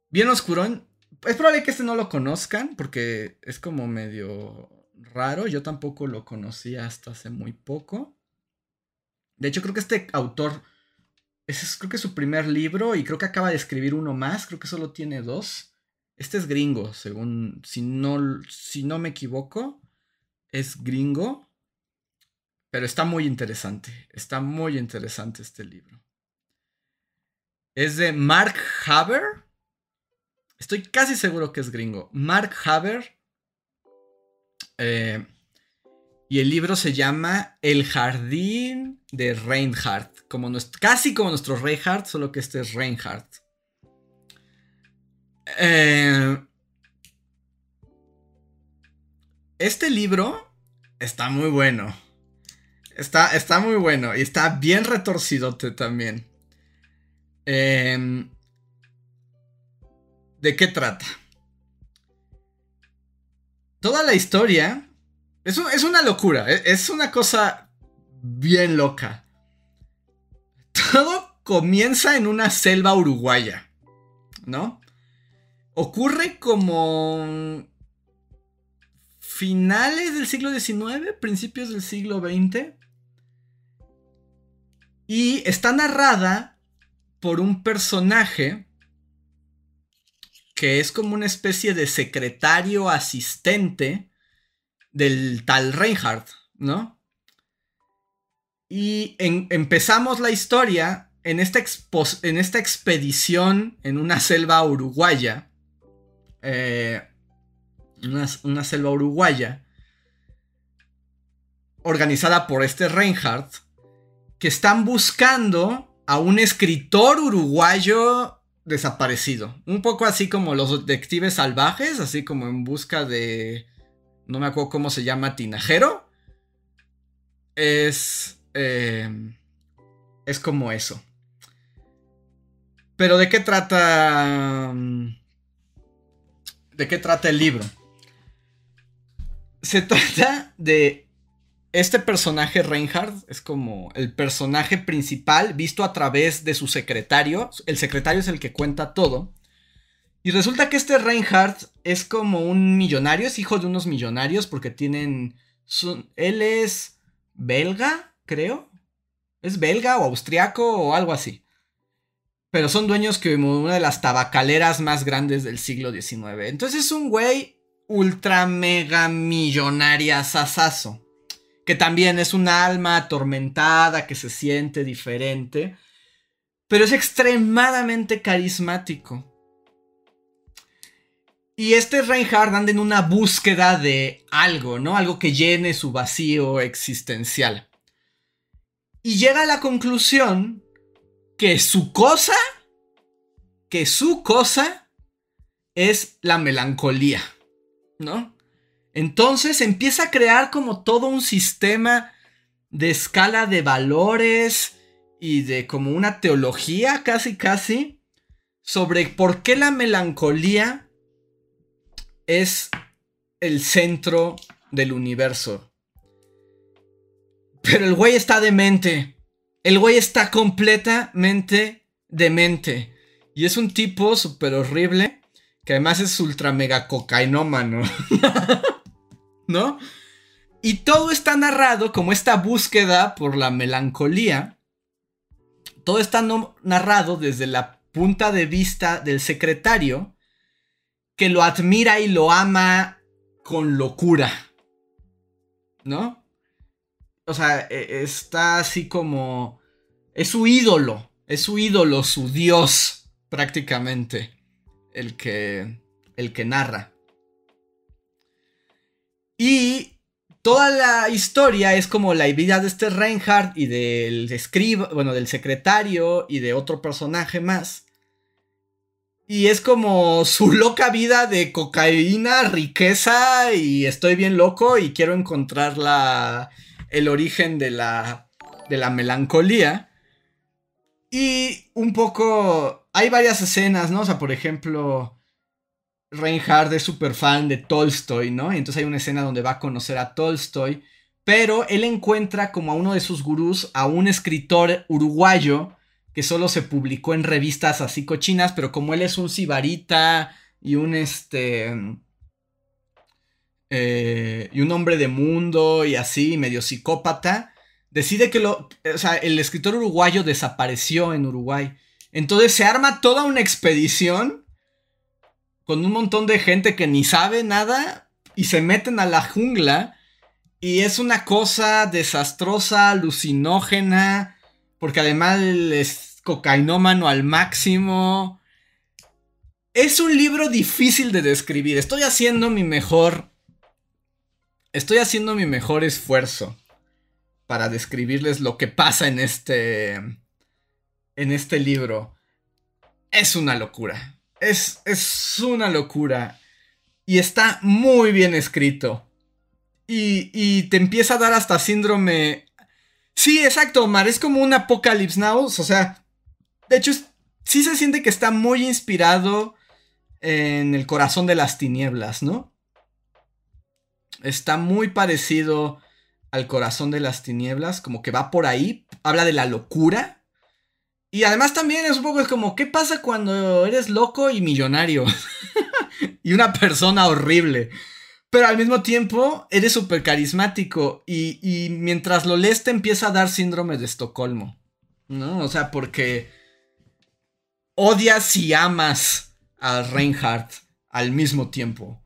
Bien oscurón. Es probable que este no lo conozcan porque es como medio raro. Yo tampoco lo conocía hasta hace muy poco. De hecho, creo que este autor. es, creo que es su primer libro y creo que acaba de escribir uno más. Creo que solo tiene dos. Este es gringo, según. Si no, si no me equivoco. Es gringo. Pero está muy interesante. Está muy interesante este libro. Es de Mark Haber. Estoy casi seguro que es gringo. Mark Haber. Eh, y el libro se llama El jardín de Reinhardt. Como casi como nuestro Reinhardt, solo que este es Reinhardt. Eh, este libro está muy bueno. Está, está muy bueno y está bien retorcidote también. Em, ¿De qué trata? Toda la historia es, es una locura, e, es una cosa bien loca. Todo comienza en una selva uruguaya, ¿no? Ocurre como finales del siglo XIX, principios del siglo XX. Y está narrada por un personaje que es como una especie de secretario asistente del tal Reinhardt, ¿no? Y empezamos la historia en esta, en esta, expedición en una selva uruguaya. Eh, una, una, selva uruguaya. Organizada por este Reinhardt. Que están buscando a un escritor uruguayo desaparecido. Un poco así como los detectives salvajes, así como en busca de... No me acuerdo cómo se llama, Tinajero. Es... Eh, es como eso. Pero ¿de qué trata... ¿De qué trata el libro? Se trata de este personaje Reinhardt es como el personaje principal visto a través de su secretario. El secretario es el que cuenta todo. Y resulta que este Reinhardt es como un millonario, es hijo de unos millonarios porque tienen... él es belga, creo. Es belga o austriaco o algo así. Pero son dueños que una de las tabacaleras más grandes del siglo XIX. Entonces es un güey ultra mega millonaria sasazo que también es un alma atormentada, que se siente diferente, pero es extremadamente carismático. Y este Reinhardt anda en una búsqueda de algo, ¿no? Algo que llene su vacío existencial. Y llega a la conclusión que su cosa, que su cosa es la melancolía, ¿no? Entonces empieza a crear como todo un sistema de escala de valores y de como una teología casi casi sobre por qué la melancolía es el centro del universo. Pero el güey está demente. El güey está completamente demente. Y es un tipo súper horrible que además es ultra mega cocainómano. ¿no? Y todo está narrado como esta búsqueda por la melancolía. Todo está narrado desde la punta de vista del secretario, que lo admira y lo ama con locura. ¿No? O sea, e-, está así como... Es su ídolo, es su ídolo, su dios, prácticamente, el que, el que narra. Y toda la historia es como la vida de este Reinhardt y del escriba, bueno, del secretario y de otro personaje más. Y es como su loca vida de cocaína, riqueza y estoy bien loco y quiero encontrar la, el origen de la, de la melancolía. Y un poco, hay varias escenas, ¿no? O sea, por ejemplo, Reinhardt es súper fan de Tolstoy, ¿no? Y entonces hay una escena donde va a conocer a Tolstoy, pero él encuentra como a uno de sus gurús, a un escritor uruguayo, que solo se publicó en revistas así cochinas, pero como él es un sibarita y un este... Eh, y un hombre de mundo y así, medio psicópata, decide que lo... O sea, el escritor uruguayo desapareció en Uruguay. Entonces se arma toda una expedición con un montón de gente que ni sabe nada y se meten a la jungla y es una cosa desastrosa, alucinógena, porque además es cocainómano al máximo. Es un libro difícil de describir. Estoy haciendo mi mejor... Estoy haciendo mi mejor esfuerzo para describirles lo que pasa en este... En este libro. Es una locura. Es, es una locura. Y está muy bien escrito. Y, y, te empieza a dar hasta síndrome. Sí, exacto, Omar. Es como un Apocalypse Now. O sea, de hecho, sí se siente que está muy inspirado en el corazón de las tinieblas, ¿no? Está muy parecido al corazón de las tinieblas, como que va por ahí. Habla de la locura. Y además también es un poco es como, ¿qué pasa cuando eres loco y millonario? y una persona horrible. Pero al mismo tiempo eres súper carismático y, mientras lo lees te empieza a dar síndrome de Estocolmo. ¿No? O sea, porque odias y amas a Reinhardt al mismo tiempo.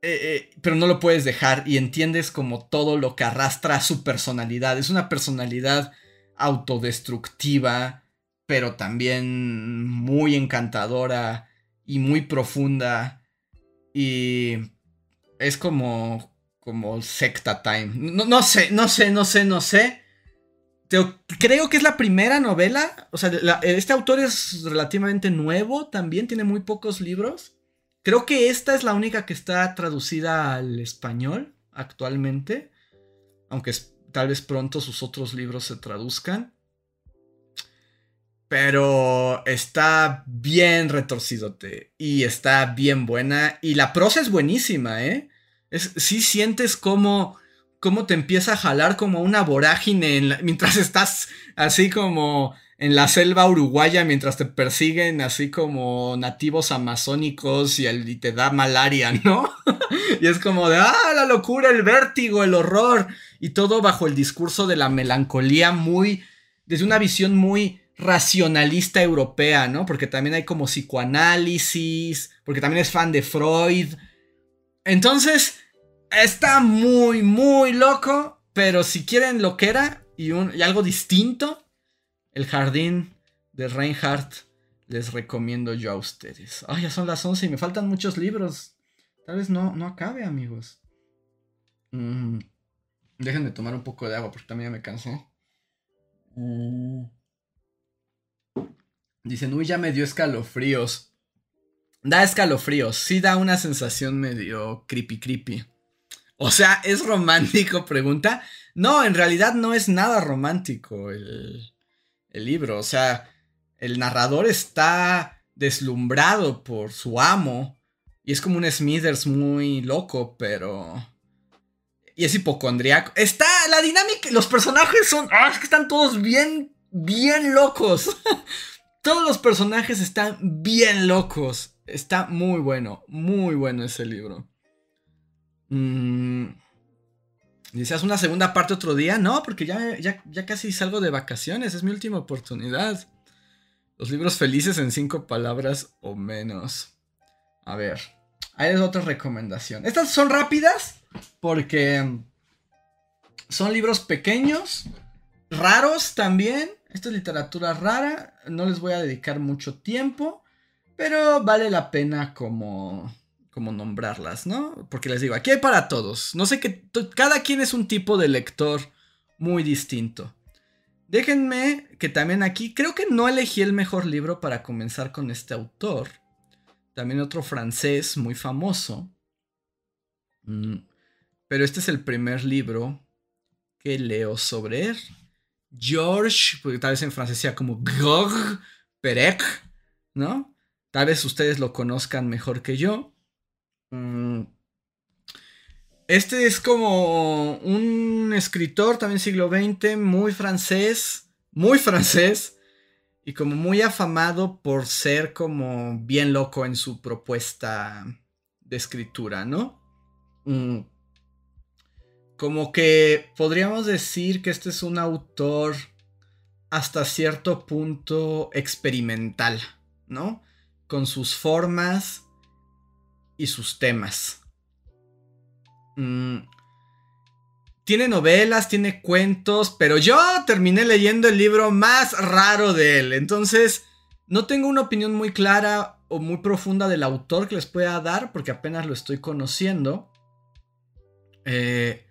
Eh, eh, pero no lo puedes dejar y entiendes como todo lo que arrastra su personalidad. Es una personalidad autodestructiva, pero también muy encantadora y muy profunda. Y es como, como secta time. No, sé, no sé, no sé, no sé. creo que es la primera novela. O sea, este autor es relativamente nuevo también, tiene muy pocos libros. Creo que esta es la única que está traducida al español actualmente. Aunque tal vez pronto sus otros libros se traduzcan. Pero está bien retorcidote. Y está bien buena. Y la prosa es buenísima, ¿eh? Es, sí sientes como cómo te empieza a jalar como una vorágine mientras estás así como en la selva uruguaya, mientras te persiguen así como nativos amazónicos y, y te da malaria, ¿no? y es como de, ah, la locura, el vértigo, el horror, y todo bajo el discurso de la melancolía muy, desde una visión muy racionalista europea, ¿no? Porque también hay como psicoanálisis, porque también es fan de Freud. Entonces, está muy, muy loco, pero si quieren lo que era y, un, y algo distinto, el jardín de Reinhardt les recomiendo yo a ustedes. Ay, ya son las 11 y me faltan muchos libros. Tal vez no, no acabe, amigos. Mm, déjenme tomar un poco de agua porque también me cansé. Mm. Dicen, uy, ya me dio escalofríos. Da escalofríos, sí da una sensación medio creepy creepy. O sea, ¿es romántico? Pregunta. No, en realidad no es nada romántico el, el libro. O sea, el narrador está deslumbrado por su amo. Y es como un Smithers muy loco, pero... Y es hipocondriaco. Está la dinámica. Los personajes son... Ah, es que están todos bien, bien locos. Todos los personajes están bien locos. Está muy bueno, muy bueno ese libro. Mm. ¿Deseas una segunda parte otro día? No, porque ya, ya, ya casi salgo de vacaciones. Es mi última oportunidad. Los libros felices en cinco palabras o menos. A ver, ahí es otra recomendación. Estas son rápidas porque son libros pequeños, raros también. Esta es literatura rara, no les voy a dedicar mucho tiempo, pero vale la pena como, como nombrarlas, ¿no? Porque les digo, aquí hay para todos. No sé qué, cada quien es un tipo de lector muy distinto. Déjenme que también aquí, creo que no elegí el mejor libro para comenzar con este autor. También otro francés muy famoso. Mm, pero este es el primer libro que leo sobre él. George, porque tal vez en francés sea como Georges Perec, ¿no? Tal vez ustedes lo conozcan mejor que yo. Mm. Este es como un escritor también siglo XX, muy francés, muy francés, y como muy afamado por ser como bien loco en su propuesta de escritura, ¿no? Como que podríamos decir que este es un autor hasta cierto punto experimental, ¿no? Con sus formas y sus temas. Mm. Tiene novelas, tiene cuentos, pero yo terminé leyendo el libro más raro de él. Entonces, no tengo una opinión muy clara o muy profunda del autor que les pueda dar, porque apenas lo estoy conociendo. Eh,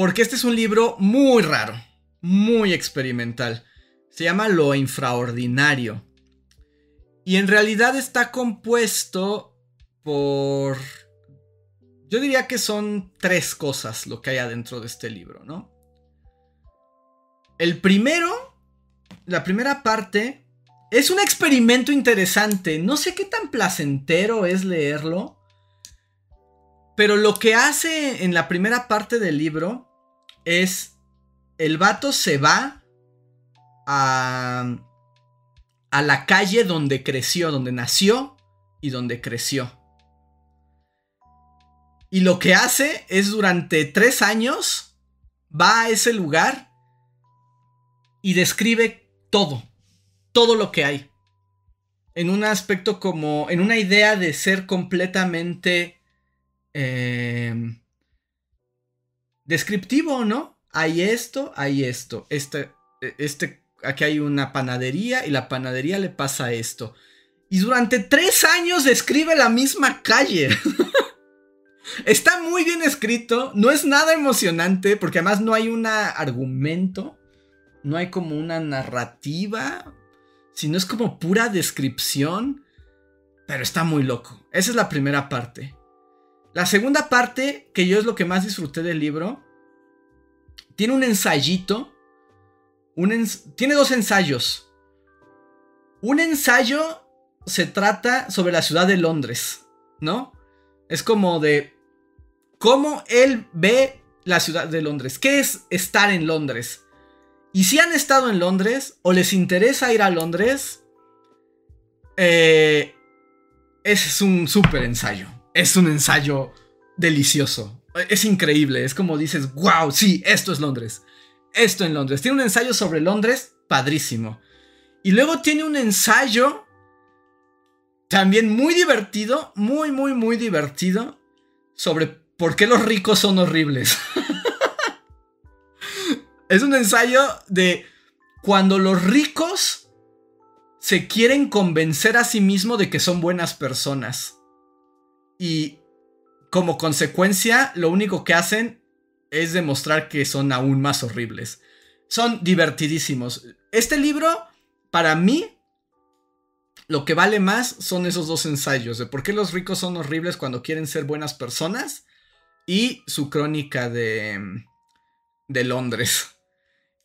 porque este es un libro muy raro, muy experimental. Se llama Lo Infraordinario. Y en realidad está compuesto por yo diría que son tres cosas lo que hay adentro de este libro, ¿no? El primero, la primera parte, es un experimento interesante. No sé qué tan placentero es leerlo. Pero lo que hace en la primera parte del libro es el vato se va a, a la calle donde creció, donde nació y donde creció. Y lo que hace es durante tres años, va a ese lugar y describe todo, todo lo que hay. En un aspecto como, en una idea de ser completamente eh, descriptivo, ¿no? Hay esto, hay esto, este, este, aquí hay una panadería y la panadería le pasa esto. Y durante tres años describe la misma calle. Está muy bien escrito, no es nada emocionante, porque además no hay un argumento, no hay como una narrativa, sino es como pura descripción, pero está muy loco. Esa es la primera parte. La segunda parte, que yo es lo que más disfruté del libro, tiene un ensayito, tiene dos ensayos. Un ensayo se trata sobre la ciudad de Londres, ¿no? Es como de cómo él ve la ciudad de Londres. ¿Qué es estar en Londres? Y si han estado en Londres o les interesa ir a Londres, eh, es un súper ensayo. Es un ensayo delicioso. Es increíble. Es como dices, wow, sí, esto es Londres. Esto en Londres. Tiene un ensayo sobre Londres, padrísimo. Y luego tiene un ensayo también muy divertido, muy, muy, muy divertido sobre ¿Por qué los ricos son horribles? es un ensayo de cuando los ricos se quieren convencer a sí mismos de que son buenas personas. Y como consecuencia, lo único que hacen es demostrar que son aún más horribles. Son divertidísimos. Este libro, para mí, lo que vale más son esos dos ensayos de por qué los ricos son horribles cuando quieren ser buenas personas y su crónica de, de Londres.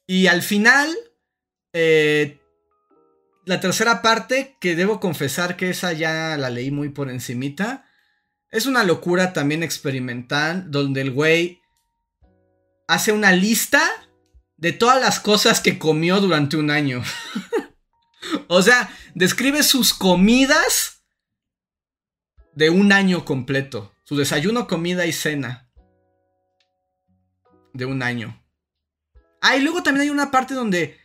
Y al final, eh, la tercera parte, que debo confesar que esa ya la leí muy por encimita, es una locura también experimental, donde el güey hace una lista de todas las cosas que comió durante un año. o sea, describe sus comidas de un año completo. Su desayuno, comida y cena. De un año. Ah, y luego también hay una parte donde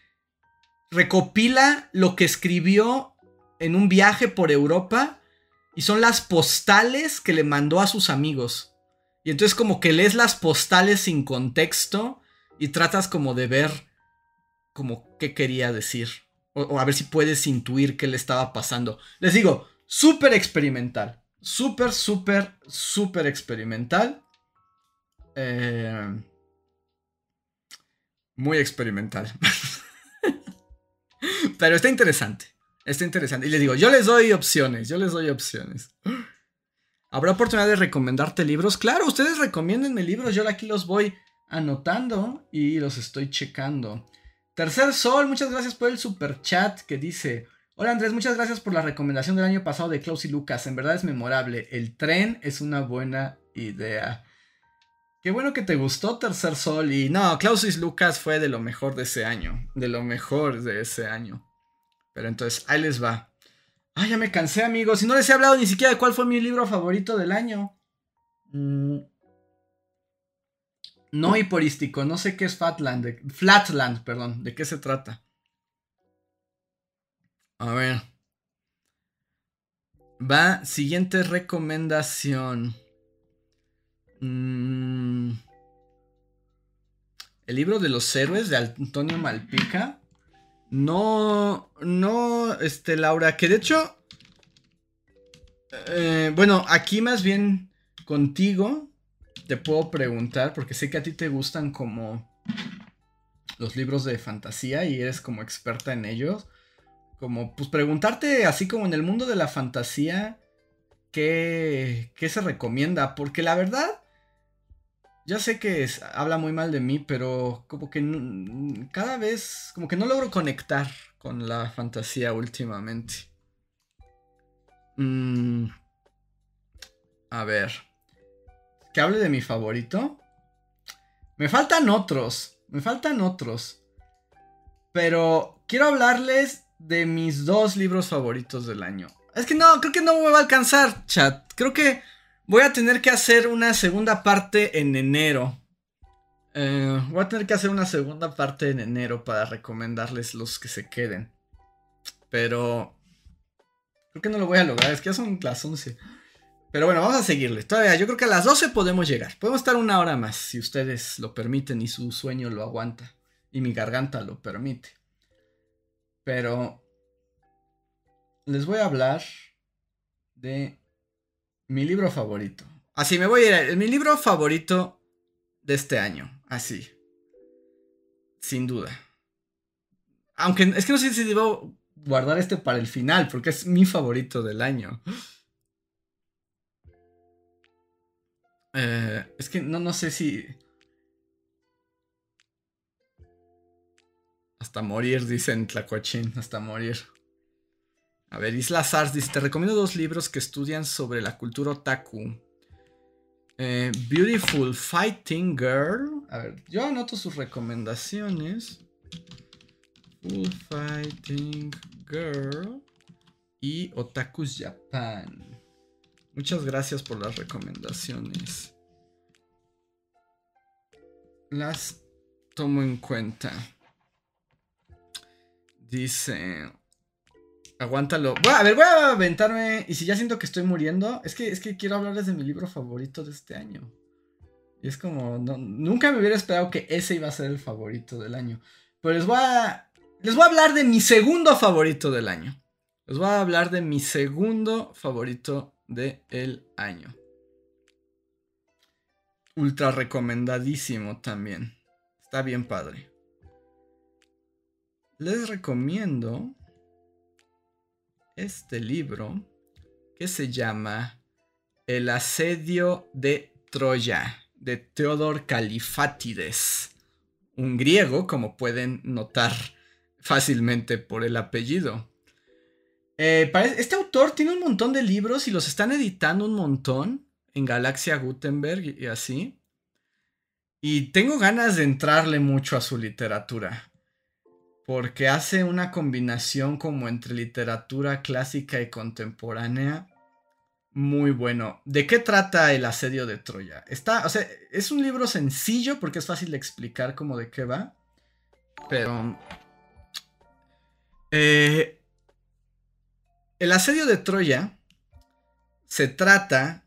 recopila lo que escribió en un viaje por Europa. Y son las postales que le mandó a sus amigos. Y entonces como que lees las postales sin contexto y tratas como de ver como qué quería decir. O, a ver si puedes intuir qué le estaba pasando. Les digo, súper experimental súper, súper, súper experimental. Eh, muy experimental. Pero está interesante. Está interesante. Y les digo, yo les doy opciones. Yo les doy opciones. ¿Habrá oportunidad de recomendarte libros? Claro, ustedes recomiéndenme libros. Yo aquí los voy anotando y los estoy checando. Tercer Sol, muchas gracias por el super chat que dice: Hola Andrés, muchas gracias por la recomendación del año pasado de Klaus y Lucas. En verdad es memorable. El tren es una buena idea. Qué bueno que te gustó Tercer Sol. Y no, Clausis Lucas fue de lo mejor de ese año. De lo mejor de ese año. Pero entonces, ahí les va. Ay, ya me cansé, amigos. Y no les he hablado ni siquiera de cuál fue mi libro favorito del año. Mm. No hiporístico, no sé qué es Fatland. Flatland, perdón. ¿De qué se trata? A ver. Va, siguiente recomendación. Mm. El libro de los héroes de Antonio Malpica. No, no, este, Laura, que de hecho, eh, bueno, aquí más bien contigo te puedo preguntar, porque sé que a ti te gustan como los libros de fantasía y eres como experta en ellos. Como, pues preguntarte, así como en el mundo de la fantasía, ¿qué, qué se recomienda? Porque la verdad, ya sé que habla muy mal de mí, pero como que cada vez, como que no logro conectar con la fantasía últimamente. Mm, a ver. Que hable de mi favorito. Me faltan otros. Me faltan otros. Pero quiero hablarles de mis dos libros favoritos del año. Es que no, creo que no me va a alcanzar, chat. Creo que Voy a tener que hacer una segunda parte en enero. Eh, voy a tener que hacer una segunda parte en enero para recomendarles los que se queden. Pero... Creo que no lo voy a lograr, es que ya son las 11. Pero bueno, vamos a seguirle. Todavía, yo creo que a las 12 podemos llegar. Podemos estar una hora más, si ustedes lo permiten y su sueño lo aguanta. Y mi garganta lo permite. Pero... Les voy a hablar de mi libro favorito. Así me voy a ir. Mi libro favorito de este año. Así. Sin duda. Aunque es que no sé si debo guardar este para el final, porque es mi favorito del año. Eh, es que no, no sé si. Hasta morir, dicen Tlacuachín, hasta morir. A ver, Isla Sars dice, te recomiendo dos libros que estudian sobre la cultura otaku. Eh, Beautiful Fighting Girl. A ver, yo anoto sus recomendaciones. Full Fighting Girl y Otakus Japan. Muchas gracias por las recomendaciones. Las tomo en cuenta. Dice, Aguántalo. a ver, voy a aventarme. Y si ya siento que estoy muriendo, es que, es que quiero hablarles de mi libro favorito de este año. Y es como, nunca me hubiera esperado que ese iba a ser el favorito del año. Pero les voy a, les voy a hablar de mi segundo favorito del año. Les voy a hablar de mi segundo favorito del año. Ultra recomendadísimo también. Está bien padre. Les recomiendo este libro que se llama El asedio de Troya de Theodor Califátides, un griego, como pueden notar fácilmente por el apellido. Eh, este autor tiene un montón de libros y los están editando un montón en Galaxia Gutenberg y así. Y tengo ganas de entrarle mucho a su literatura porque hace una combinación como entre literatura clásica y contemporánea muy bueno. ¿De qué trata el asedio de Troya? Está, o sea, es un libro sencillo porque es fácil de explicar como de qué va, pero eh, el asedio de Troya se trata,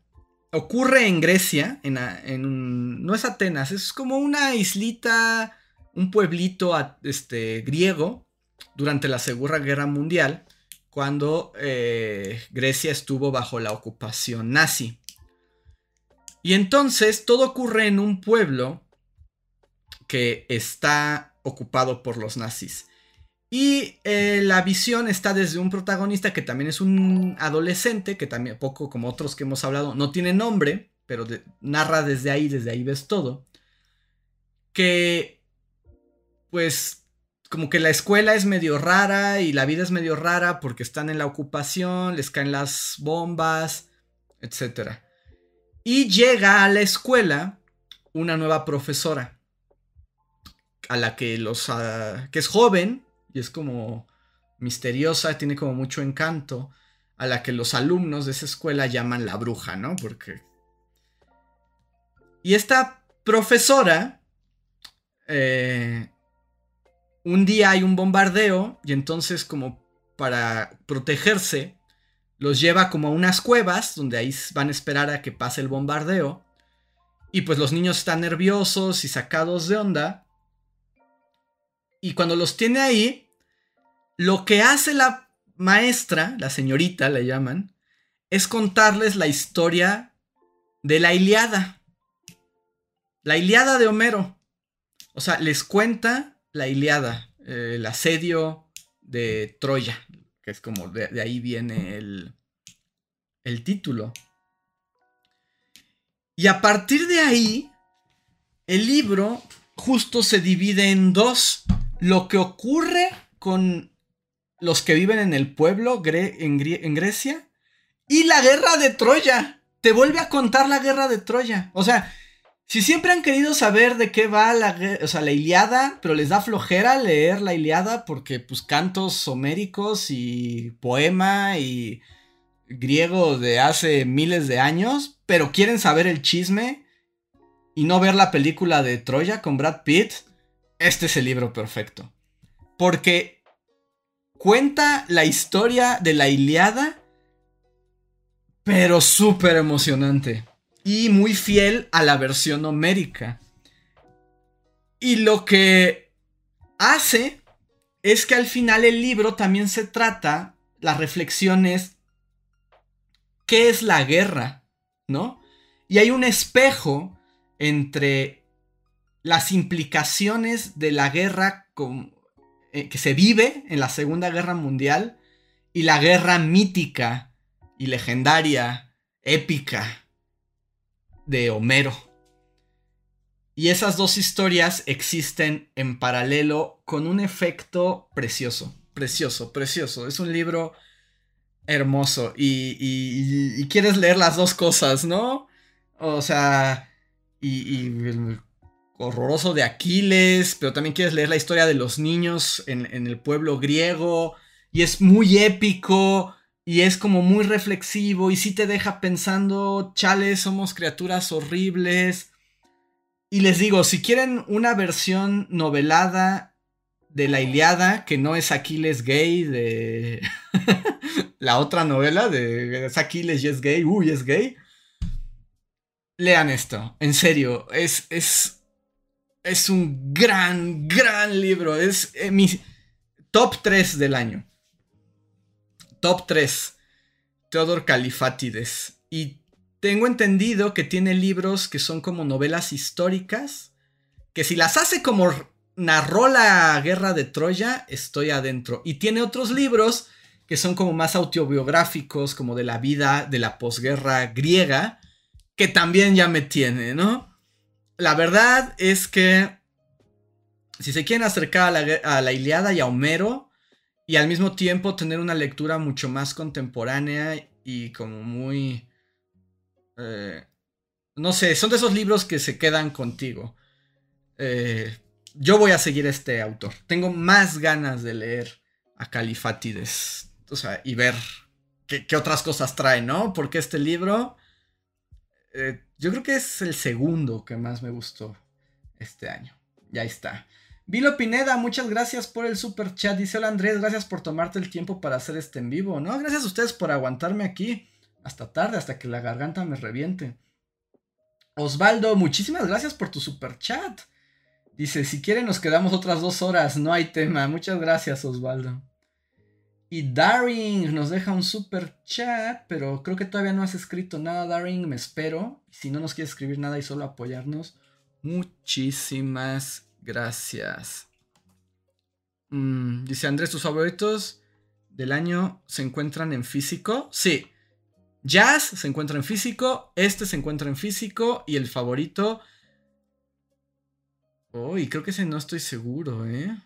ocurre en Grecia, en, en no es Atenas, es como una islita un pueblito este, griego durante la Segunda Guerra Mundial, cuando eh, Grecia estuvo bajo la ocupación nazi. Y entonces todo ocurre en un pueblo que está ocupado por los nazis. Y eh, la visión está desde un protagonista que también es un adolescente, que también, poco como otros que hemos hablado, no tiene nombre, pero narra desde ahí, desde ahí ves todo. Que pues como que la escuela es medio rara y la vida es medio rara porque están en la ocupación, les caen las bombas, etc. Y llega a la escuela una nueva profesora. A la que los. Ah, que es joven. Y es como misteriosa. Tiene como mucho encanto. A la que los alumnos de esa escuela llaman la bruja, ¿no? Porque. Y esta profesora. Eh, un día hay un bombardeo. Y entonces, como para protegerse los lleva como a unas cuevas donde ahí van a esperar a que pase el bombardeo. Y pues los niños están nerviosos y sacados de onda. Y cuando los tiene ahí, lo que hace la maestra, la señorita le llaman, es contarles la historia de la Iliada. La Iliada de Homero. O sea, les cuenta la Iliada, eh, el asedio de Troya, que es como de, ahí viene el, el título. Y a partir de ahí, el libro justo se divide en dos. Lo que ocurre con los que viven en el pueblo en, en, Grecia y la guerra de Troya. Te vuelve a contar la guerra de Troya. O sea, si siempre han querido saber de qué va la, o sea, la Iliada, pero les da flojera leer la Iliada porque pues cantos homéricos y poema y griego de hace miles de años, pero quieren saber el chisme y no ver la película de Troya con Brad Pitt, este es el libro perfecto. Porque cuenta la historia de la Iliada, pero súper emocionante y muy fiel a la versión homérica. Y lo que hace es que al final el libro también se trata, las reflexiones, ¿qué es la guerra? ¿No? Y hay un espejo entre las implicaciones de la guerra eh, que se vive en la Segunda Guerra Mundial y la guerra mítica y legendaria, épica de Homero. Y esas dos historias existen en paralelo con un efecto precioso, precioso, precioso. Es un libro hermoso y, quieres leer las dos cosas, ¿no? O sea, y, el horroroso de Aquiles, pero también quieres leer la historia de los niños en, en el pueblo griego y es muy épico y es como muy reflexivo y sí te deja pensando, chales, somos criaturas horribles. Y les digo, si quieren una versión novelada de la Iliada, que no es Aquiles gay, de la otra novela de es Aquiles y es gay, uy, es gay. Lean esto, en serio, es, es, es un gran, gran libro, es eh, mi top 3 del año. Top 3. Teodor Califátides. Y tengo entendido que tiene libros que son como novelas históricas. Que si las hace como narró la guerra de Troya, estoy adentro. Y tiene otros libros que son como más autobiográficos, como de la vida de la posguerra griega, que también ya me tiene, ¿no? La verdad es que si se quieren acercar a la, a la Iliada y a Homero, y al mismo tiempo tener una lectura mucho más contemporánea y como muy... Eh, no sé, son de esos libros que se quedan contigo. Eh, yo voy a seguir este autor. Tengo más ganas de leer a Califátides. O sea, y ver qué, otras cosas trae, ¿no? Porque este libro... Eh, yo creo que es el segundo que más me gustó este año. Ya está. Vilo Pineda, muchas gracias por el super chat. Dice hola Andrés, gracias por tomarte el tiempo para hacer este en vivo. No, gracias a ustedes por aguantarme aquí hasta tarde, hasta que la garganta me reviente. Osvaldo, muchísimas gracias por tu super chat. Dice, si quieren nos quedamos otras dos horas, no hay tema. Muchas gracias, Osvaldo. Y Daring nos deja un super chat, pero creo que todavía no has escrito nada, Daring, me espero. Si no nos quieres escribir nada y solo apoyarnos, muchísimas Gracias. Mm, dice Andrés, ¿tus favoritos del año se encuentran en físico? Sí. Jazz se encuentra en físico, este se encuentra en físico y el favorito... Uy, creo que ese no estoy seguro, ¿eh?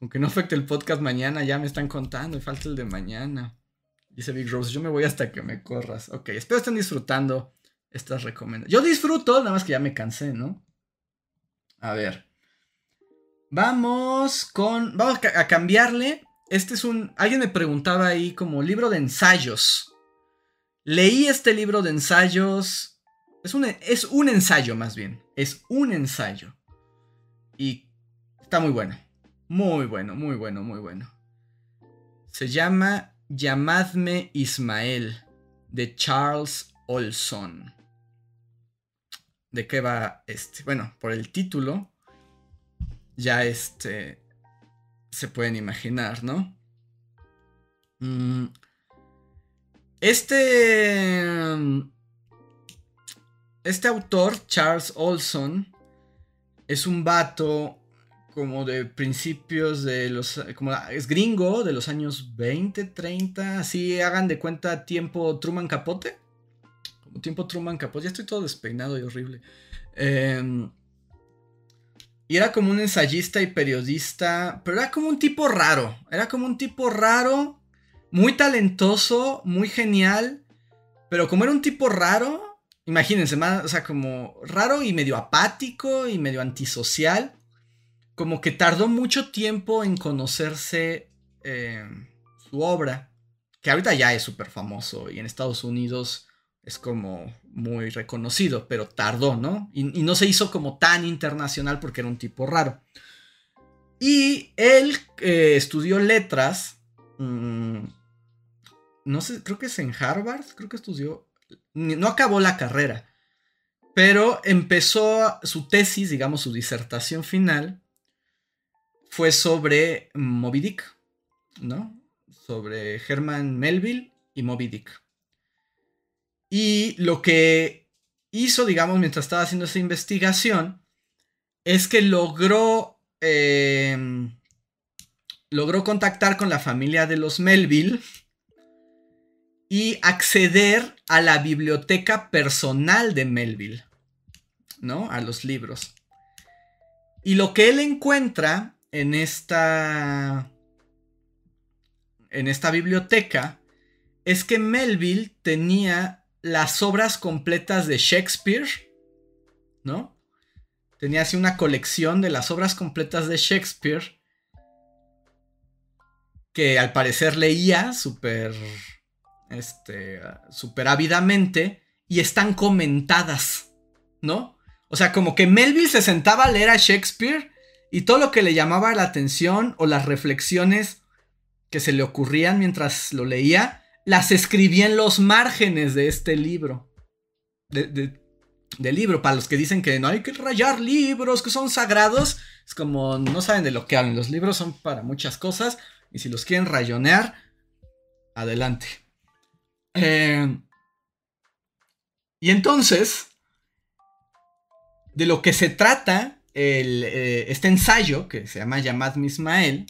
Aunque no afecte el podcast mañana, ya me están contando falta el de mañana. Dice Big Rose, yo me voy hasta que me corras. Ok, espero estén disfrutando estas recomendaciones. Yo disfruto, nada más que ya me cansé, ¿no? A ver. Vamos con. Vamos a cambiarle. Este es un. Alguien me preguntaba ahí como libro de ensayos. Leí este libro de ensayos. Es un, es un ensayo más bien. Es un ensayo. Y está muy bueno. Muy bueno, muy bueno, muy bueno. Se llama Llamadme Ismael de Charles Olson. ¿De qué va este? Bueno, por el título ya este se pueden imaginar, ¿no? Mm, este este autor, Charles Olson, es un vato como de principios de los, como es gringo, de los años 20, 30, así hagan de cuenta tiempo Truman Capote. Tiempo Truman Capote, ya estoy todo despeinado y horrible. Em, y era como un ensayista y periodista, pero era como un tipo raro, era como un tipo raro, muy talentoso, muy genial, pero como era un tipo raro, imagínense, más, o sea, como raro y medio apático y medio antisocial como que tardó mucho tiempo en conocerse eh, su obra, que ahorita ya es súper famoso y en Estados Unidos es como muy reconocido, pero tardó, ¿no? Y, no se hizo como tan internacional porque era un tipo raro. Y él eh, estudió letras, mm, no sé, creo que es en Harvard, creo que estudió, no acabó la carrera, pero empezó su tesis, digamos, su disertación final, fue sobre Moby Dick, ¿no? Sobre Herman Melville y Moby Dick. Y lo que hizo, digamos, mientras estaba haciendo esa investigación, es que logró, em, logró contactar con la familia de los Melville y acceder a la biblioteca personal de Melville, ¿no? A los libros. Y lo que él encuentra en esta. En esta biblioteca. Es que Melville tenía las obras completas de Shakespeare. ¿No? Tenía así una colección de las obras completas de Shakespeare. Que al parecer leía súper. Este. súper ávidamente. Y están comentadas. ¿No? O sea, como que Melville se sentaba a leer a Shakespeare y todo lo que le llamaba la atención o las reflexiones que se le ocurrían mientras lo leía, las escribía en los márgenes de este libro. De, libro, para los que dicen que no hay que rayar libros, que son sagrados, es como no saben de lo que hablan. Los libros son para muchas cosas y si los quieren rayonear, adelante. Eh, y entonces, de lo que se trata eh, este ensayo, que se llama Yamad Mismael,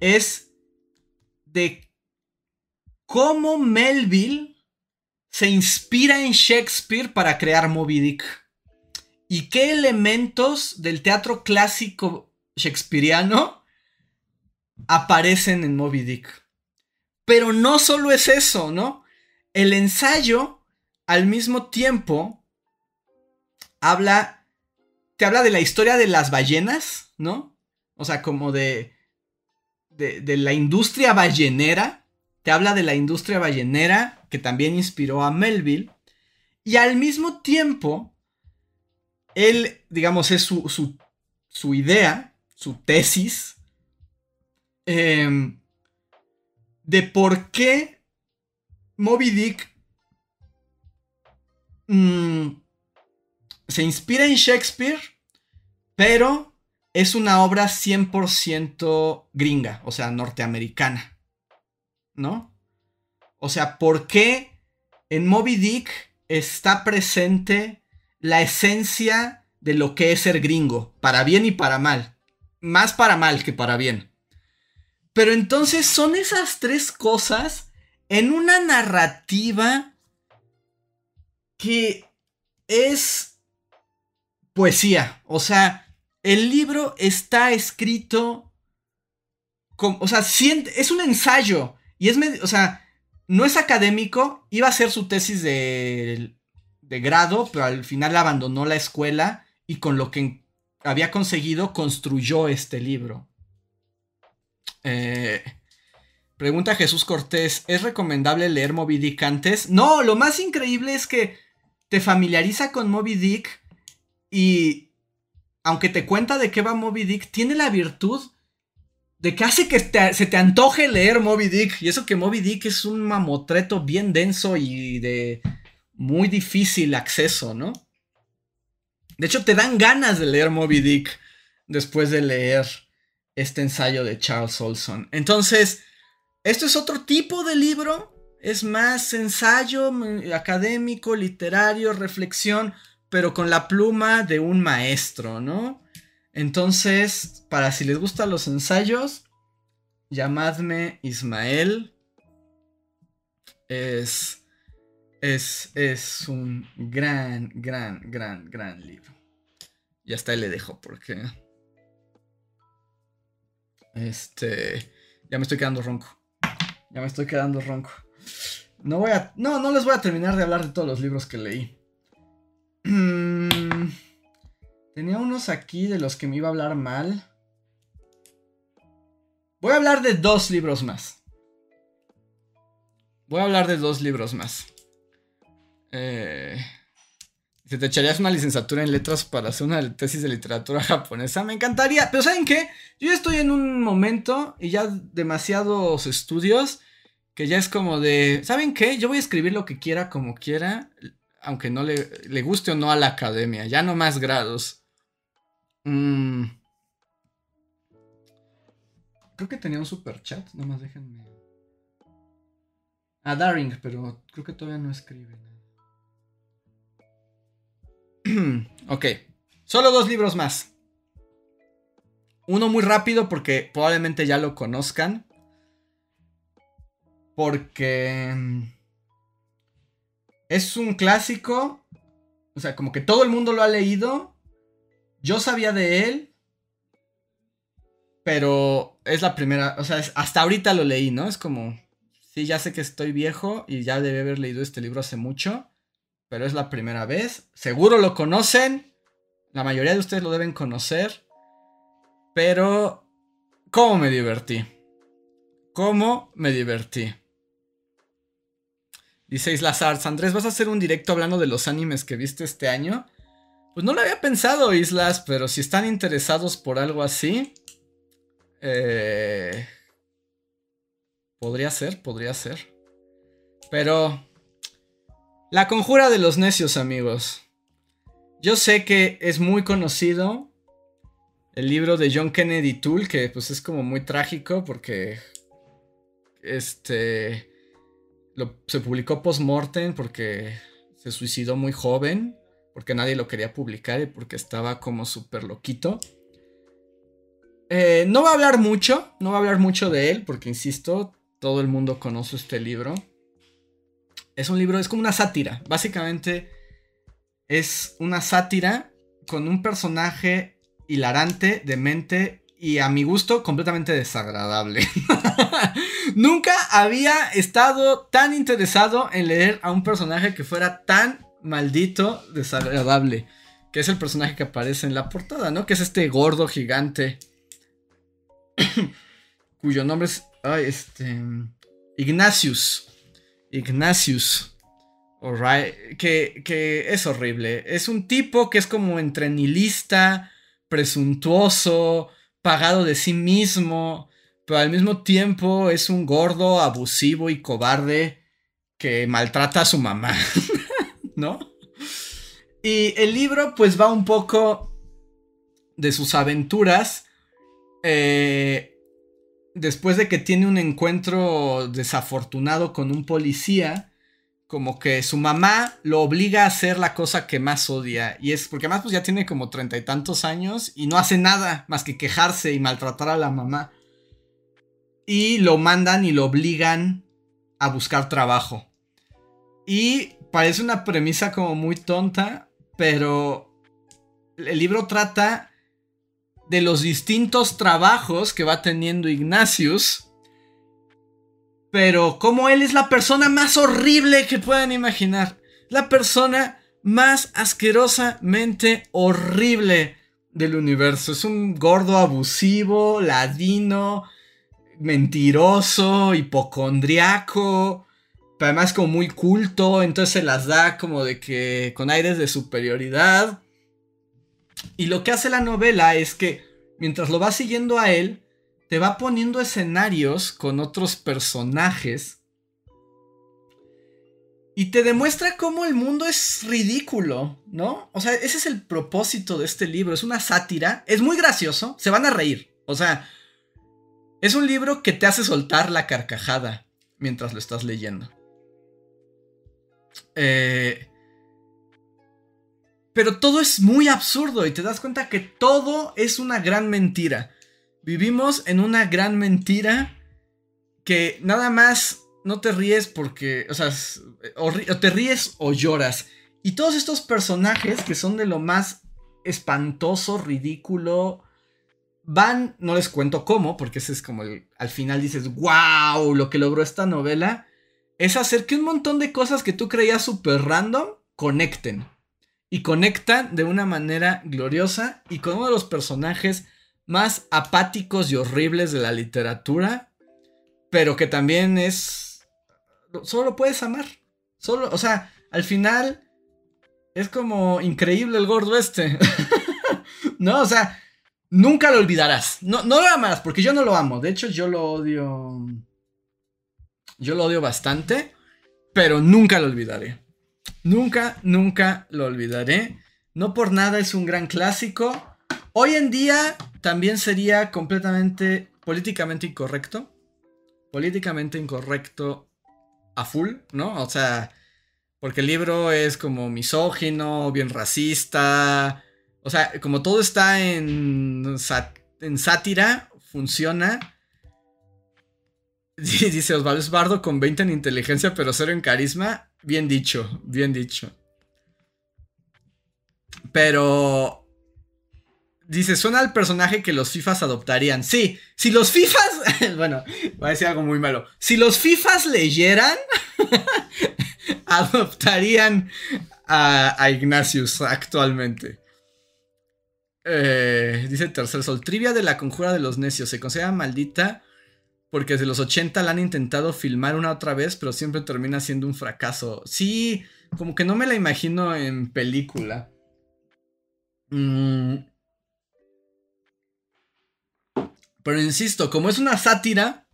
es de cómo Melville se inspira en Shakespeare para crear Moby Dick. Y qué elementos del teatro clásico shakespeariano aparecen en Moby Dick. Pero no solo es eso, ¿no? El ensayo, al mismo tiempo, habla te habla de la historia de las ballenas, ¿no? O sea, como de, de, la industria ballenera. Te habla de la industria ballenera que también inspiró a Melville. Y al mismo tiempo, él, digamos, es su, idea, su tesis, em, de por qué Moby Dick mm, se inspira en Shakespeare, pero es una obra 100% gringa, o sea, norteamericana. ¿No? O sea, ¿por qué en Moby Dick está presente la esencia de lo que es ser gringo, para bien y para mal? Más para mal que para bien. Pero entonces son esas tres cosas en una narrativa que es poesía. O sea, el libro está escrito. o sea, es un ensayo. Y es. O sea, no es académico. Iba a ser su tesis de, de grado, pero al final abandonó la escuela y con lo que había conseguido construyó este libro. Eh, pregunta Jesús Cortés, ¿es recomendable leer Moby Dick antes? No, lo más increíble es que te familiariza con Moby Dick y aunque te cuenta de qué va Moby Dick, tiene la virtud de que hace que se te antoje leer Moby Dick. Y eso que Moby Dick es un mamotreto bien denso y de muy difícil acceso, ¿no? De hecho, te dan ganas de leer Moby Dick después de leer este ensayo de Charles Olson. Entonces, esto es otro tipo de libro. Es más ensayo académico, literario, reflexión, pero con la pluma de un maestro, ¿no? Entonces, para si les gustan los ensayos, llamadme Ismael. Es, es, es un gran, gran, gran, gran libro. Y hasta le dejo porque... Este... Ya me estoy quedando ronco. Ya me estoy quedando ronco. No voy a... No, no les voy a terminar de hablar de todos los libros que leí. Tenía unos aquí de los que me iba a hablar mal. Voy a hablar de dos libros más. Voy a hablar de dos libros más. Eh, si te echarías una licenciatura en letras para hacer una tesis de literatura japonesa, me encantaría. Pero ¿saben qué? Yo estoy en un momento y ya demasiados estudios que ya es como de, ¿saben qué? Yo voy a escribir lo que quiera como quiera, aunque no le guste o no a la academia, ya no más grados. Mm. Creo que tenía un super chat, nada más déjenme. Ah, Daring, pero creo que todavía no escribe nada. ok, solo dos libros más. Uno muy rápido porque probablemente ya lo conozcan. Porque mm, es un clásico. O sea, como que todo el mundo lo ha leído. Yo sabía de él, pero es la primera, o sea, hasta ahorita lo leí, ¿no? Es como, sí, ya sé que estoy viejo y ya debe haber leído este libro hace mucho, pero es la primera vez. Seguro lo conocen, la mayoría de ustedes lo deben conocer, pero ¿cómo me divertí? ¿Cómo me divertí? Dice Isla Arts, Andrés, ¿vas a hacer un directo hablando de los animes que viste este año? Pues no lo había pensado, Islas, pero si están interesados por algo así, eh, podría ser, podría ser. Pero... La conjura de los necios, amigos. Yo sé que es muy conocido el libro de John Kennedy Toole, que pues es como muy trágico porque este se publicó post-mortem porque se suicidó muy joven porque nadie lo quería publicar y porque estaba como súper loquito. Eh, no va a hablar mucho, no va a hablar mucho de él, porque insisto, todo el mundo conoce este libro. Es un libro, es como una sátira. Básicamente es una sátira con un personaje hilarante, demente y a mi gusto completamente desagradable. Nunca había estado tan interesado en leer a un personaje que fuera tan maldito desagradable. Que es el personaje que aparece en la portada, ¿no? Que es este gordo gigante. cuyo nombre es. Ay, este. Ignatius. Ignatius. Alright. Que, que es horrible. Es un tipo que es como entre nihilista, presuntuoso, pagado de sí mismo. Pero al mismo tiempo es un gordo, abusivo y cobarde que maltrata a su mamá. ¿no? Y el libro pues va un poco de sus aventuras eh, después de que tiene un encuentro desafortunado con un policía, como que su mamá lo obliga a hacer la cosa que más odia. Y es porque además pues ya tiene como treinta y tantos años y no hace nada más que quejarse y maltratar a la mamá. Y lo mandan y lo obligan a buscar trabajo. Y parece una premisa como muy tonta, pero el libro trata de los distintos trabajos que va teniendo Ignatius. Pero como él es la persona más horrible que puedan imaginar. La persona más asquerosamente horrible del universo. Es un gordo abusivo, ladino, mentiroso, hipocondriaco. Pero además como muy culto, entonces se las da como de que con aires de superioridad. Y lo que hace la novela es que mientras lo va siguiendo a él, te va poniendo escenarios con otros personajes. Y te demuestra cómo el mundo es ridículo, ¿no? O sea, ese es el propósito de este libro. Es una sátira. Es muy gracioso. Se van a reír. O sea, es un libro que te hace soltar la carcajada mientras lo estás leyendo. Eh, pero todo es muy absurdo y te das cuenta que todo es una gran mentira. Vivimos en una gran mentira que nada más no te ríes porque, o sea, o, te ríes o lloras. Y todos estos personajes que son de lo más espantoso, ridículo, van, no les cuento cómo, porque ese es como el, al final dices, wow, lo que logró esta novela es hacer que un montón de cosas que tú creías súper random conecten y conectan de una manera gloriosa y con uno de los personajes más apáticos y horribles de la literatura, pero que también es... Solo lo puedes amar. Solo, o sea, al final es como increíble el gordo este. no, o sea, nunca lo olvidarás. No, no lo amarás, porque yo no lo amo. De hecho, yo lo odio. Yo lo odio bastante, pero nunca lo olvidaré. Nunca, nunca lo olvidaré. No por nada es un gran clásico. Hoy en día también sería completamente políticamente incorrecto. Políticamente incorrecto a full, ¿no? O sea, porque el libro es como misógino, bien racista. O sea, como todo está en, en sátira, funciona. Dice Osvaldo Esbardo con 20 en inteligencia pero cero en carisma. Bien dicho, bien dicho. Pero... Dice, suena al personaje que los FIFAs adoptarían. Sí, si los FIFAs... bueno, voy a decir algo muy malo. Si los FIFAs leyeran, adoptarían a, a, actualmente. Eh, dice Tercer Sol, trivia de la conjura de los necios. Se considera maldita porque desde los 80 la han intentado filmar una otra vez, pero siempre termina siendo un fracaso. Sí, como que no me la imagino en película. Mm. Pero insisto, como es una sátira,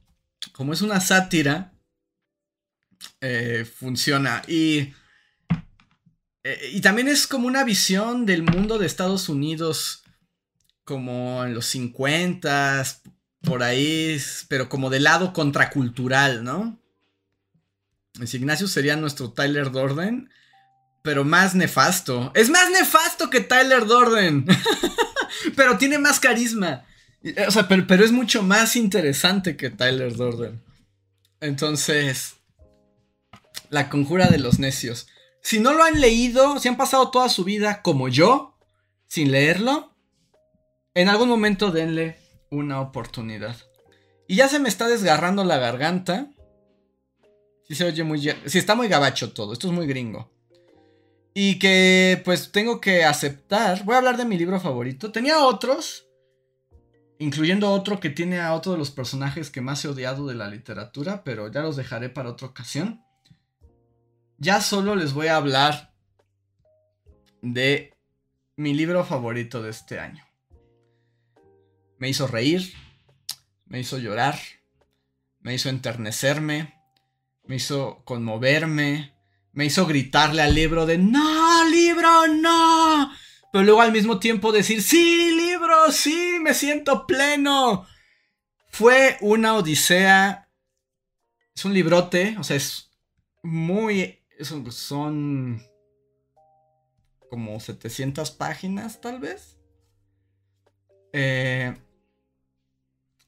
como es una sátira, eh, funciona. Y, eh, y también es como una visión del mundo de Estados Unidos, como en los 50, por ahí, pero como de lado contracultural, ¿no? Es Ignacio sería nuestro Tyler Dorden, pero más nefasto. Es más nefasto que Tyler Dorden, pero tiene más carisma. O sea, pero, pero, es mucho más interesante que Tyler Dorden. Entonces, La Conjura de los Necios. Si no lo han leído, si han pasado toda su vida como yo, sin leerlo, en algún momento denle una oportunidad. Y ya se me está desgarrando la garganta. Si se oye muy... Si está muy gabacho todo, esto es muy gringo. Y que pues tengo que aceptar. Voy a hablar de mi libro favorito. Tenía otros. Incluyendo otro que tiene a otro de los personajes que más he odiado de la literatura. Pero ya los dejaré para otra ocasión. Ya solo les voy a hablar de mi libro favorito de este año me hizo reír, me hizo llorar, me hizo enternecerme, me hizo conmoverme, me hizo gritarle al libro de no, libro, no. Pero luego al mismo tiempo decir, sí, libro, sí, me siento pleno. Fue una odisea. Es un librote, o sea, es muy... son como 700 páginas tal vez. Eh,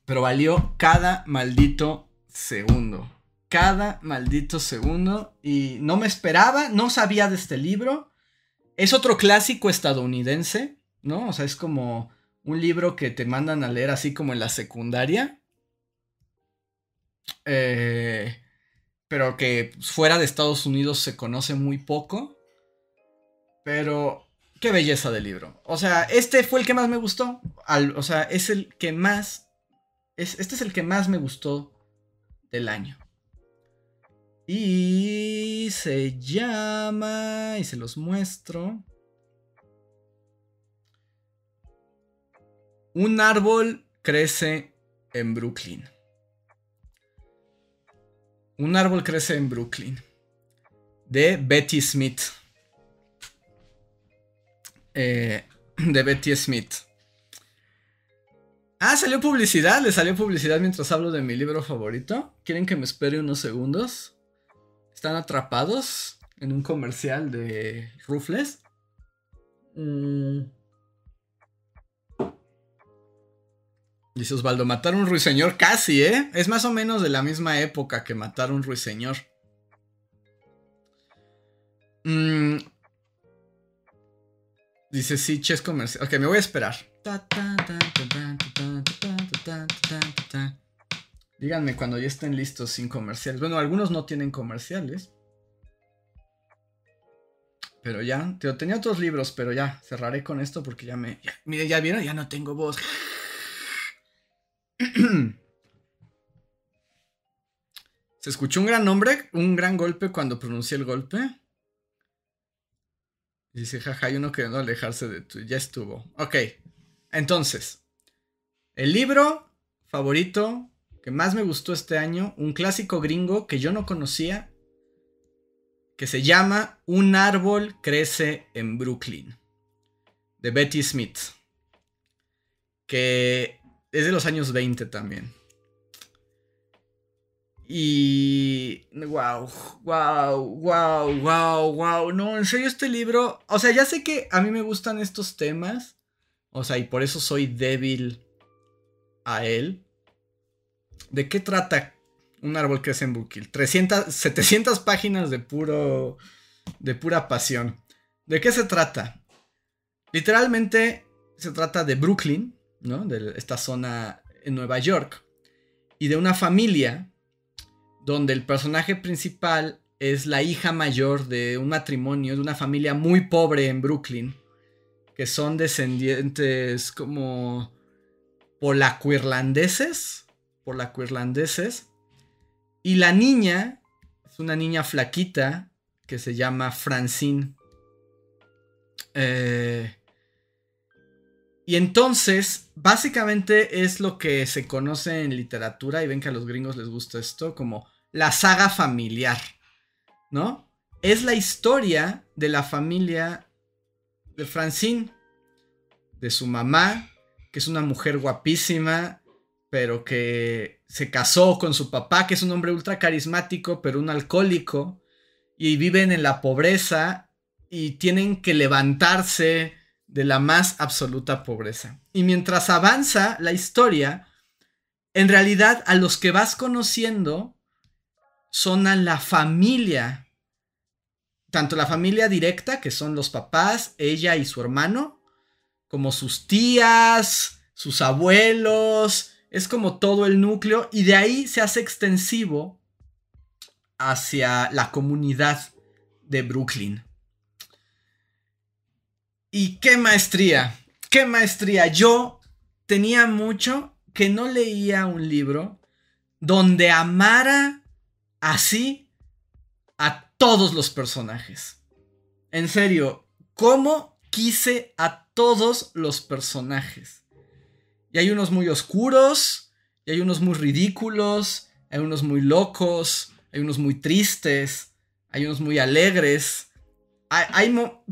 pero valió cada maldito segundo. Cada maldito segundo. Y no me esperaba, no sabía de este libro. Es otro clásico estadounidense, ¿no? O sea, es como un libro que te mandan a leer así como en la secundaria. Eh, pero que fuera de Estados Unidos se conoce muy poco. Pero qué belleza de libro. O sea, este fue el que más me gustó. o sea, es el que más... este es el que más me gustó del año. Y se llama... Y se los muestro. Un árbol crece en Brooklyn. Un árbol crece en Brooklyn. De Betty Smith. Eh, de Betty Smith. Ah, salió publicidad. Le salió publicidad mientras hablo de mi libro favorito. ¿Quieren que me espere unos segundos? Están atrapados en un comercial de Rufles. Mm. Dice Osvaldo, matar un ruiseñor casi, ¿eh? Es más o menos de la misma época que matar un ruiseñor. Mm. Dice, sí, Chess comercial. Ok, me voy a esperar. Díganme cuando ya estén listos sin comerciales. Bueno, algunos no tienen comerciales. Pero ya, te, tenía otros libros, pero ya, cerraré con esto porque ya me... mire, ya vieron, ya no tengo voz. Se escuchó un gran nombre, un gran golpe cuando pronuncié el golpe. Dice, jaja, hay uno queriendo alejarse de tu. Ya estuvo. Ok. Entonces, el libro favorito que más me gustó este año, un clásico gringo que yo no conocía, que se llama Un árbol crece en Brooklyn, de Betty Smith, que es de los años 20 también. Y. Wow, wow, wow, wow, wow. No, en serio, este libro. O sea, ya sé que a mí me gustan estos temas. O sea, y por eso soy débil a él. ¿De qué trata un árbol que es en Brooklyn? 300, 700 páginas de puro. de pura pasión. ¿De qué se trata? Literalmente se trata de Brooklyn, ¿no? De esta zona en Nueva York. Y de una familia donde el personaje principal es la hija mayor de un matrimonio, de una familia muy pobre en Brooklyn, que son descendientes como polaco-irlandeses, polaco-irlandeses, y la niña es una niña flaquita que se llama Francine. Eh, y entonces, básicamente es lo que se conoce en literatura, y ven que a los gringos les gusta esto, como la saga familiar, ¿no? Es la historia de la familia de Francine, de su mamá, que es una mujer guapísima, pero que se casó con su papá, que es un hombre ultra carismático, pero un alcohólico, y viven en la pobreza y tienen que levantarse de la más absoluta pobreza. Y mientras avanza la historia, en realidad a los que vas conociendo son a la familia, tanto la familia directa, que son los papás, ella y su hermano, como sus tías, sus abuelos, es como todo el núcleo y de ahí se hace extensivo hacia la comunidad de Brooklyn. Y qué maestría, qué maestría. Yo tenía mucho que no leía un libro donde amara así a todos los personajes. En serio, ¿cómo quise a todos los personajes? Y hay unos muy oscuros, y hay unos muy ridículos, hay unos muy locos, hay unos muy tristes, hay unos muy alegres,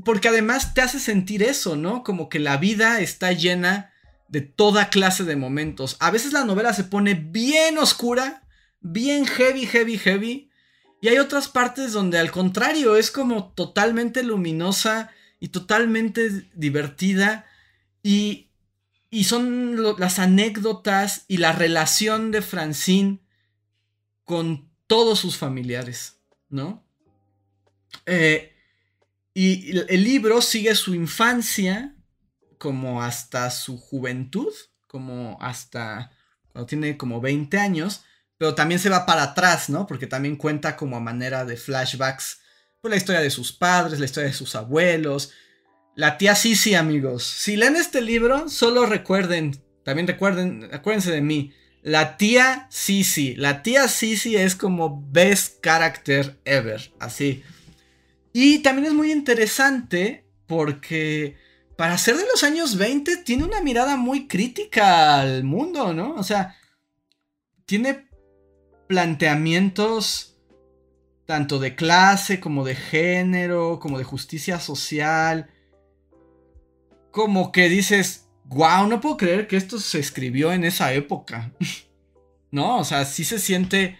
porque además te hace sentir eso, ¿no? Como que la vida está llena de toda clase de momentos. A veces la novela se pone bien oscura, bien heavy, heavy, heavy. Y hay otras partes donde al contrario es como totalmente luminosa y totalmente divertida. Y, y son las anécdotas y la relación de Francine con todos sus familiares, ¿no? Eh, y el libro sigue su infancia como hasta su juventud, como hasta cuando tiene como 20 años, pero también se va para atrás, ¿no? Porque también cuenta como a manera de flashbacks pues, la historia de sus padres, la historia de sus abuelos. La tía Sisi, amigos. Si leen este libro, solo recuerden, también recuerden, acuérdense de mí. La tía Sisi. La tía Sisi es como best character ever. Así. Y también es muy interesante porque para ser de los años 20 tiene una mirada muy crítica al mundo, ¿no? O sea, tiene planteamientos tanto de clase como de género, como de justicia social, como que dices, wow, no puedo creer que esto se escribió en esa época. no, o sea, sí se siente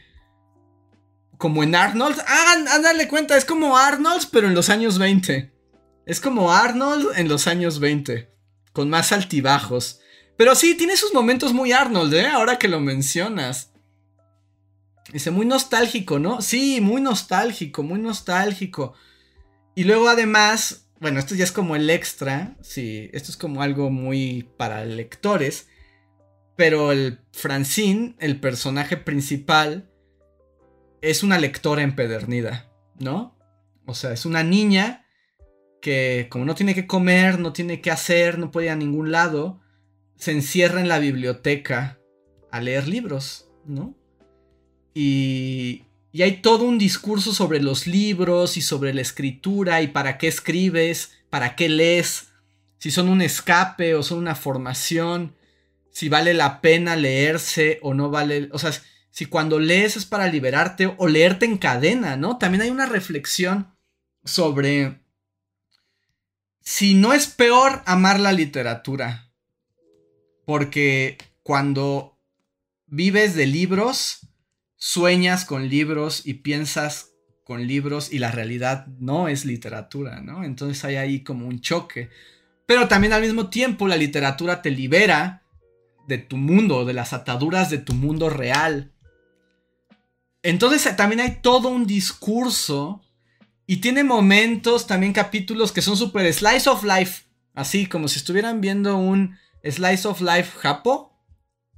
como en Arnold. Ah, ándale cuenta, es como Arnold, pero en los años 20. Es como Arnold en los años 20, con más altibajos. Pero sí, tiene sus momentos muy Arnold, ¿eh? Ahora que lo mencionas. Dice, muy nostálgico, ¿no? Sí, muy nostálgico, muy nostálgico. Y luego además, bueno, esto ya es como el extra, sí, esto es como algo muy para lectores. Pero el Francine, el personaje principal, es una lectora empedernida, ¿no? O sea, es una niña que como no tiene que comer, no tiene que hacer, no puede ir a ningún lado, se encierra en la biblioteca a leer libros, ¿no? Y, y hay todo un discurso sobre los libros y sobre la escritura y para qué escribes, para qué lees, si son un escape o son una formación, si vale la pena leerse o no vale, o sea, si cuando lees es para liberarte o leerte en cadena, ¿no? También hay una reflexión sobre si no es peor amar la literatura. Porque cuando vives de libros, sueñas con libros y piensas con libros y la realidad no es literatura, ¿no? Entonces hay ahí como un choque. Pero también al mismo tiempo la literatura te libera de tu mundo, de las ataduras de tu mundo real. Entonces también hay todo un discurso y tiene momentos, también capítulos que son súper slice of life. Así como si estuvieran viendo un slice of life japo,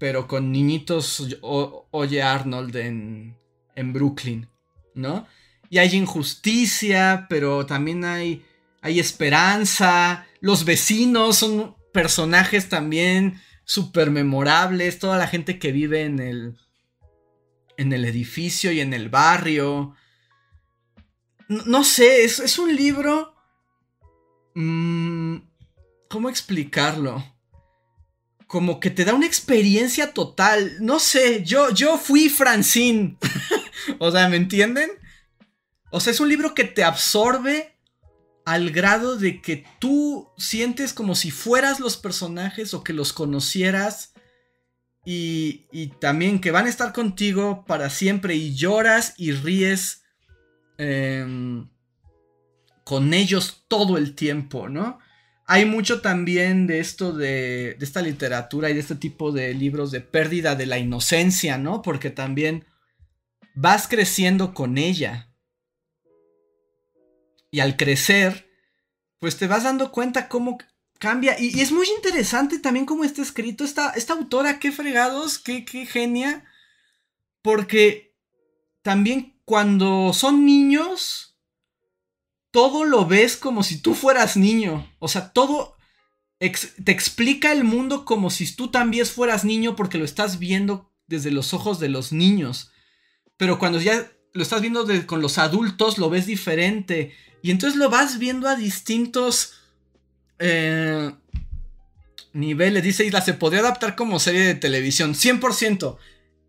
pero con niñitos Oye Arnold en, en Brooklyn, ¿no? Y hay injusticia, pero también hay, hay esperanza. Los vecinos son personajes también súper memorables. Toda la gente que vive en el, en el edificio y en el barrio. No, sé, es, un libro... Mm, ¿Cómo explicarlo? Como que te da una experiencia total. No sé, yo, yo fui Francine. o sea, ¿me entienden? O sea, es un libro que te absorbe al grado de que tú sientes como si fueras los personajes o que los conocieras y, y, también que van a estar contigo para siempre y lloras y ríes em, con ellos todo el tiempo, ¿no? Hay mucho también de esto de, esta literatura y de este tipo de libros de pérdida de la inocencia, ¿no? Porque también vas creciendo con ella. Y al crecer, pues te vas dando cuenta cómo cambia. Y, es muy interesante también cómo está escrito esta, esta autora, qué fregados, qué, qué genia. Porque también cuando son niños, todo lo ves como si tú fueras niño. O sea, todo te explica el mundo como si tú también fueras niño porque lo estás viendo desde los ojos de los niños. Pero cuando ya lo estás viendo con los adultos, lo ves diferente. Y entonces lo vas viendo a distintos eh, niveles. Dice Isla, se podría adaptar como serie de televisión. 100%.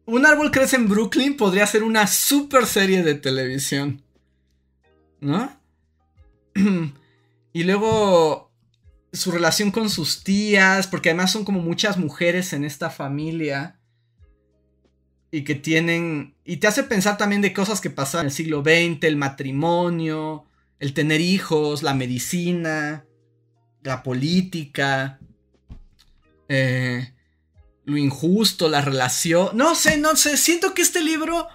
Un árbol crece en Brooklyn podría ser una super serie de televisión. ¿No? y luego su relación con sus tías, porque además son como muchas mujeres en esta familia. Y que tienen... Y te hace pensar también de cosas que pasaron en el siglo XX, el matrimonio, el tener hijos, la medicina la política, eh, lo injusto, la relación. No sé, no sé, siento que este libro,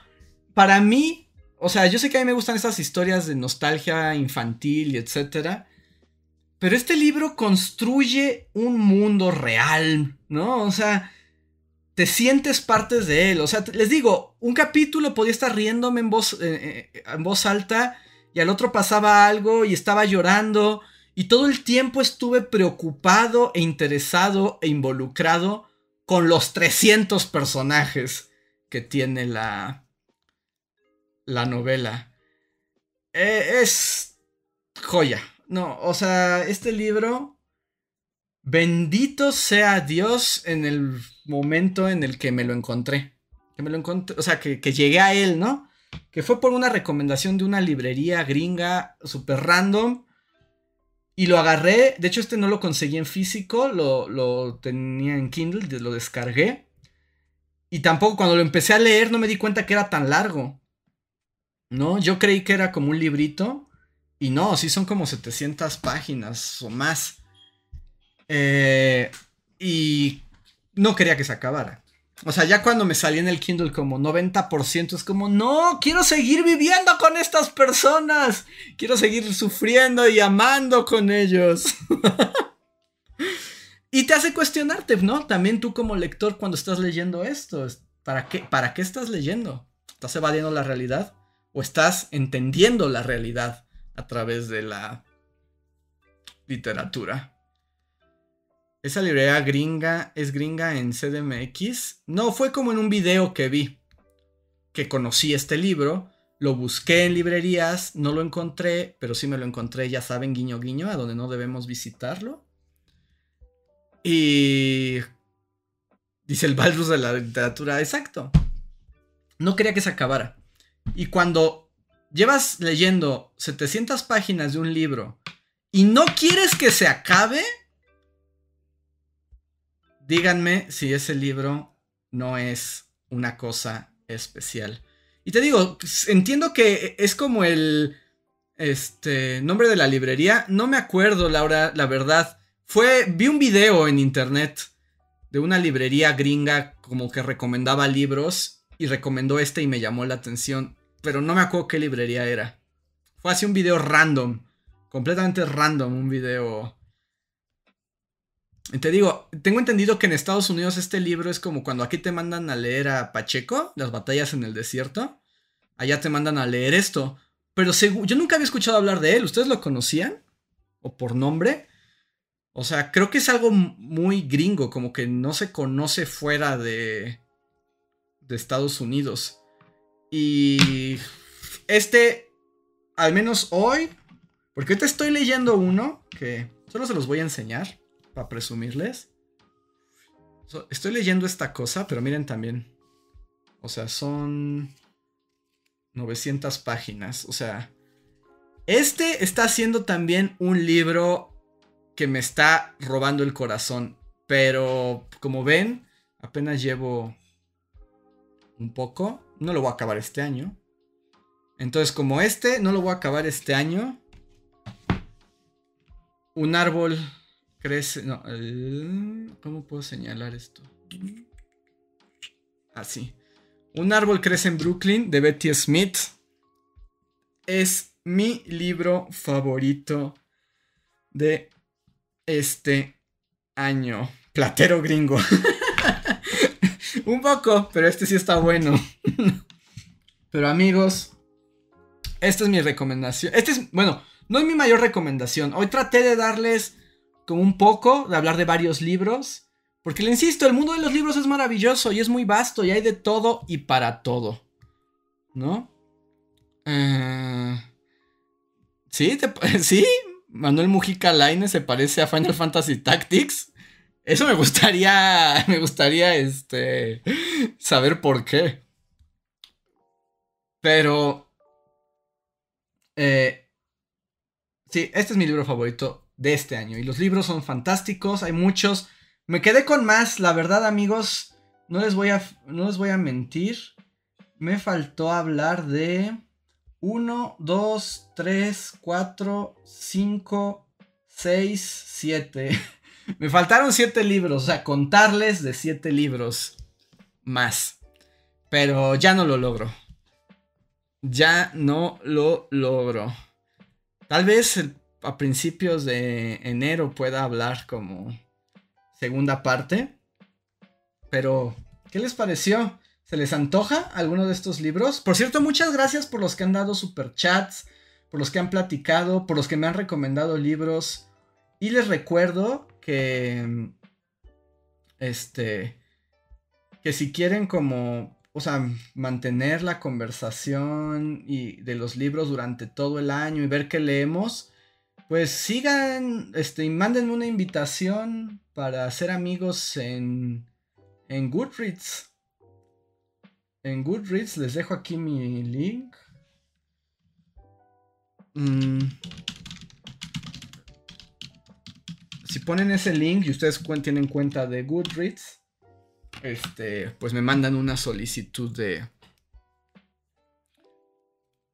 para mí, o sea, yo sé que a mí me gustan esas historias de nostalgia infantil y etcétera. Pero este libro construye un mundo real, ¿no? O sea, te sientes parte de él. O sea, les digo, un capítulo podía estar riéndome en voz, eh, eh, en voz alta y y al otro pasaba algo y estaba llorando y todo el tiempo estuve preocupado e interesado e involucrado con los 300 personajes que tiene la, la novela. E, es joya. No, o sea, este libro, bendito sea Dios en el momento en el que me lo encontré. Que me lo encontré, o sea, que, que llegué a él, ¿no? Que fue por una recomendación de una librería gringa super random y lo agarré, de hecho este no lo conseguí en físico, lo, tenía en Kindle, lo descargué. Y tampoco cuando lo empecé a leer no me di cuenta que era tan largo. ¿No? Yo creí que era como un librito. Y no, sí son como 700 páginas o más. Eh, y no quería que se acabara. O sea, ya cuando me salí en el Kindle como 90% es como, no, quiero seguir viviendo con estas personas. Quiero seguir sufriendo y amando con ellos. y te hace cuestionarte, ¿no? También tú como lector cuando estás leyendo esto, ¿para qué, ¿para qué estás leyendo? ¿Estás evadiendo la realidad? ¿O estás entendiendo la realidad a través de la literatura? Esa librería gringa es gringa en CDMX. No, fue como en un video que vi. Que conocí este libro. Lo busqué en librerías, no lo encontré, pero sí me lo encontré, ya saben, guiño guiño, a donde no debemos visitarlo. Y... Dice el Balrus de la literatura, exacto. No quería que se acabara. Y cuando llevas leyendo 700 páginas de un libro y no quieres que se acabe, díganme si ese libro no es una cosa especial. Y te digo, entiendo que es como el este nombre de la librería, no me acuerdo, Laura, la verdad. Fue vi un video en internet de una librería gringa como que recomendaba libros y recomendó este y me llamó la atención, pero no me acuerdo qué librería era. Fue así un video random, completamente random, un video te digo, tengo entendido que en Estados Unidos este libro es como cuando aquí te mandan a leer a Pacheco, las batallas en el desierto. Allá te mandan a leer esto. Pero yo nunca había escuchado hablar de él. ¿Ustedes lo conocían? ¿O por nombre? O sea, creo que es algo muy gringo, como que no se conoce fuera de, de Estados Unidos. Y este, al menos hoy, porque ahorita estoy leyendo uno que solo se los voy a enseñar para presumirles. estoy leyendo esta cosa, pero miren también. O sea, son 900 páginas. O sea, este está haciendo también un libro que me está robando el corazón. Pero como ven, apenas llevo un poco. No lo voy a acabar este año. Entonces, como este no lo voy a acabar este año. Un árbol Crece. No. ¿Cómo puedo señalar esto? Así. Un árbol crece en Brooklyn de Betty Smith. Es mi libro favorito de este año. Platero gringo. Un poco, pero este sí está bueno. pero amigos, esta es mi recomendación. Este es, bueno, no es mi mayor recomendación. Hoy traté de darles como un poco, de hablar de varios libros. Porque le insisto, el mundo de los libros es maravilloso y es muy vasto y hay de todo y para todo. ¿No? Eh, sí, sí, Manuel Mujica Laine se parece a Final Fantasy Tactics. Eso me gustaría, me gustaría, este, saber por qué. Pero, eh, sí, este es mi libro favorito de este año. Y los libros son fantásticos, hay muchos. Me quedé con más, la verdad amigos, no les voy a, no les voy a mentir. Me faltó hablar de 1, 2, 3, 4, 5, 6, 7. Me faltaron 7 libros, o sea, contarles de 7 libros más. Pero ya no lo logro. Ya no lo logro. Tal vez a principios de enero pueda hablar como segunda parte. Pero, ¿qué les pareció? ¿Se les antoja alguno de estos libros? Por cierto, muchas gracias por los que han dado super chats, por los que han platicado, por los que me han recomendado libros. Y les recuerdo que, este, que si quieren como, o sea, mantener la conversación y de los libros durante todo el año y ver qué leemos, pues sigan, este, y mándenme una invitación para ser amigos en, en Goodreads. En Goodreads les dejo aquí mi link. Mm. Si ponen ese link y ustedes tienen cuenta de Goodreads, este, pues me mandan una solicitud de,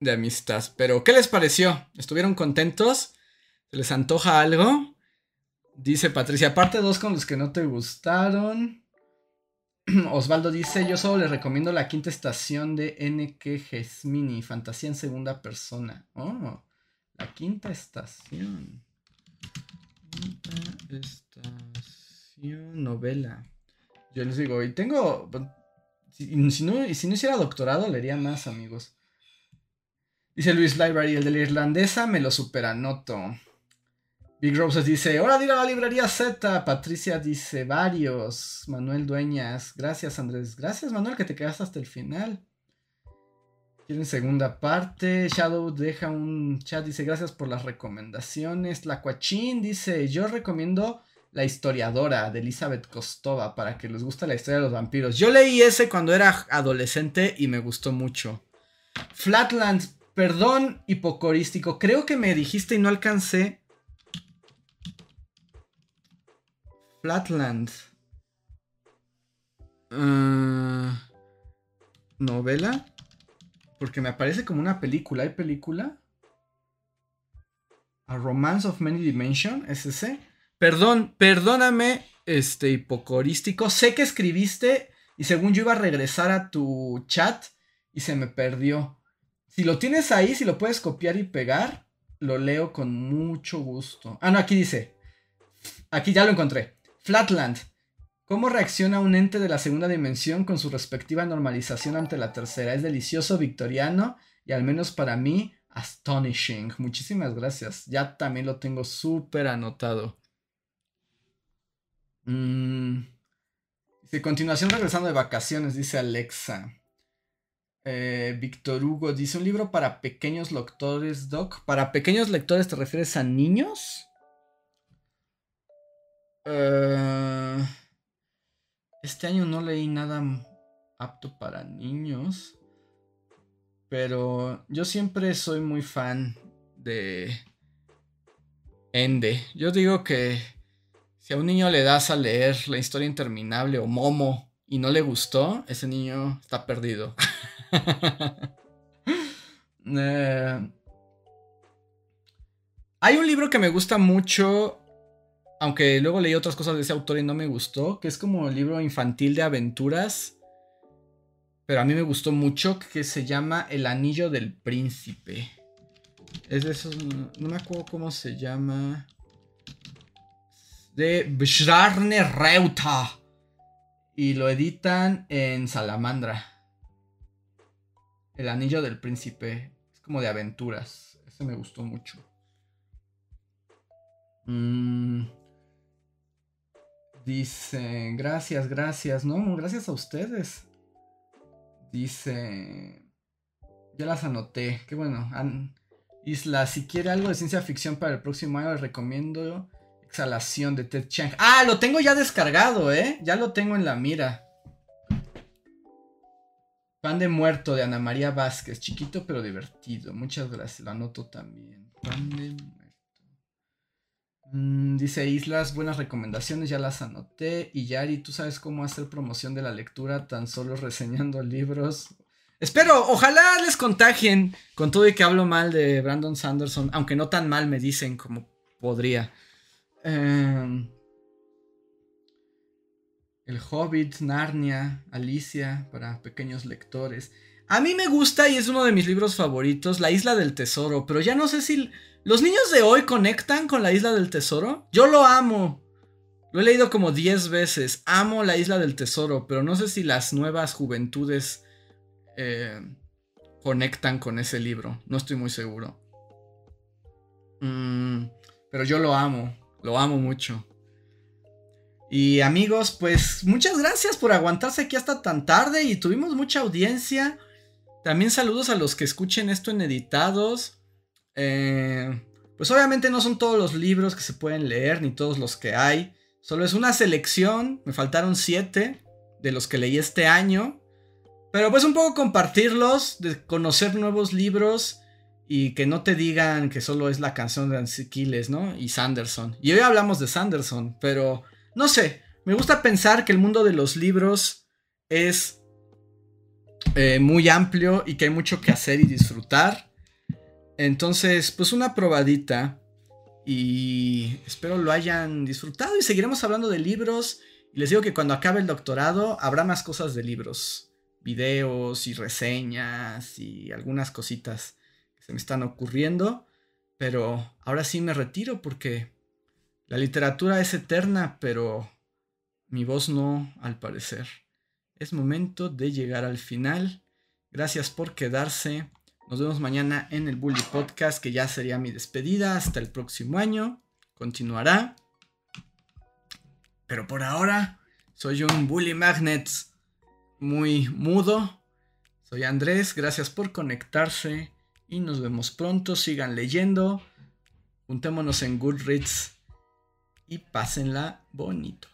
de amistad. Pero, ¿qué les pareció? ¿Estuvieron contentos? ¿Se les antoja algo? Dice Patricia, aparte dos con los que no te gustaron. Osvaldo dice, yo solo le recomiendo la quinta estación de NK Gesmini, fantasía en segunda persona. Oh, la quinta estación. Estación, novela. Yo les digo, y tengo... Si, no, si no hiciera doctorado, leería más, amigos. Dice Luis Library, el de la irlandesa me lo superanoto. Big Roses dice, hora de ir a la librería Z. Patricia dice, varios. Manuel Dueñas, gracias Andrés. Gracias Manuel que te quedaste hasta el final. Tienen segunda parte. Shadow deja un chat, dice, gracias por las recomendaciones. La Cuachín dice, yo recomiendo La historiadora de Elizabeth Kostova para que les guste la historia de los vampiros. Yo leí ese cuando era adolescente y me gustó mucho. Flatlands, perdón, hipocorístico. Creo que me dijiste y no alcancé Flatland. Ah, ¿Novela? Porque me aparece como una película. ¿Hay película? A Romance of Many Dimensions, ¿es ese? Perdón, perdóname, este hipocorístico. Sé que escribiste y según yo iba a regresar a tu chat y se me perdió. Si lo tienes ahí, si lo puedes copiar y pegar, lo leo con mucho gusto. Ah, no, aquí dice. Aquí ya lo encontré. Flatland. ¿Cómo reacciona un ente de la segunda dimensión con su respectiva normalización ante la tercera? Es delicioso, victoriano y al menos para mí, astonishing. Muchísimas gracias. Ya también lo tengo súper anotado. Mm. De continuación, regresando de vacaciones, dice Alexa. Eh, Víctor Hugo dice un libro para pequeños lectores, Doc. ¿Para pequeños lectores te refieres a niños? Eh, este año no leí nada apto para niños. Pero yo siempre soy muy fan de Ende. Yo digo que si a un niño le das a leer la historia interminable o Momo y no le gustó, ese niño está perdido. Eh, hay un libro que me gusta mucho aunque luego leí otras cosas de ese autor y no me gustó, que es como el libro infantil de aventuras, pero a mí me gustó mucho, que se llama El Anillo del Príncipe. Es de esos, no me acuerdo cómo se llama. De Bjarne Reuta. Y lo editan en Salamandra. El Anillo del Príncipe. Es como de aventuras. Ese me gustó mucho. Mmm... Dice, gracias, gracias. No, gracias a ustedes. Dice, ya las anoté. Qué bueno. Isla, si quiere algo de ciencia ficción para el próximo año, les recomiendo Exhalación de Ted Chiang. Ah, lo tengo ya descargado, ¿eh? Ya lo tengo en la mira. Pan de muerto de Ana María Vázquez. Chiquito pero divertido. Muchas gracias. Lo anoto también. Pan de Mm, dice Islas, buenas recomendaciones, ya las anoté. Y Yari, ¿tú sabes cómo hacer promoción de la lectura tan solo reseñando libros? Espero, ojalá les contagien con todo y que hablo mal de Brandon Sanderson, aunque no tan mal me dicen como podría. Em, el Hobbit, Narnia, Alicia, para pequeños lectores. A mí me gusta y es uno de mis libros favoritos, La Isla del Tesoro, pero ya no sé si ¿Los niños de hoy conectan con la isla del tesoro? Yo lo amo. Lo he leído como 10 veces. Amo la isla del tesoro, pero no sé si las nuevas juventudes eh, conectan con ese libro. No estoy muy seguro. Mm, pero yo lo amo, lo amo mucho. Y amigos, pues muchas gracias por aguantarse aquí hasta tan tarde y tuvimos mucha audiencia. También saludos a los que escuchen esto en editados. Eh, pues obviamente no son todos los libros que se pueden leer, ni todos los que hay. Solo es una selección, me faltaron siete de los que leí este año. Pero pues un poco compartirlos, de conocer nuevos libros y que no te digan que solo es la canción de Aquiles, ¿no? Y Sanderson. Y hoy hablamos de Sanderson, pero no sé, me gusta pensar que el mundo de los libros es eh, muy amplio y que hay mucho que hacer y disfrutar. Entonces, pues una probadita. Y espero lo hayan disfrutado y seguiremos hablando de libros. Les digo que cuando acabe el doctorado habrá más cosas de libros. Videos y reseñas y algunas cositas que se me están ocurriendo. Pero ahora sí me retiro porque la literatura es eterna, pero mi voz no, al parecer. Es momento de llegar al final. Gracias por quedarse. Nos vemos mañana en el Bully Podcast, que ya sería mi despedida. Hasta el próximo año. Continuará. Pero por ahora, soy un Bully Magnets muy mudo. Soy Andrés, gracias por conectarse y nos vemos pronto. Sigan leyendo. Juntémonos en Goodreads y pásenla bonito.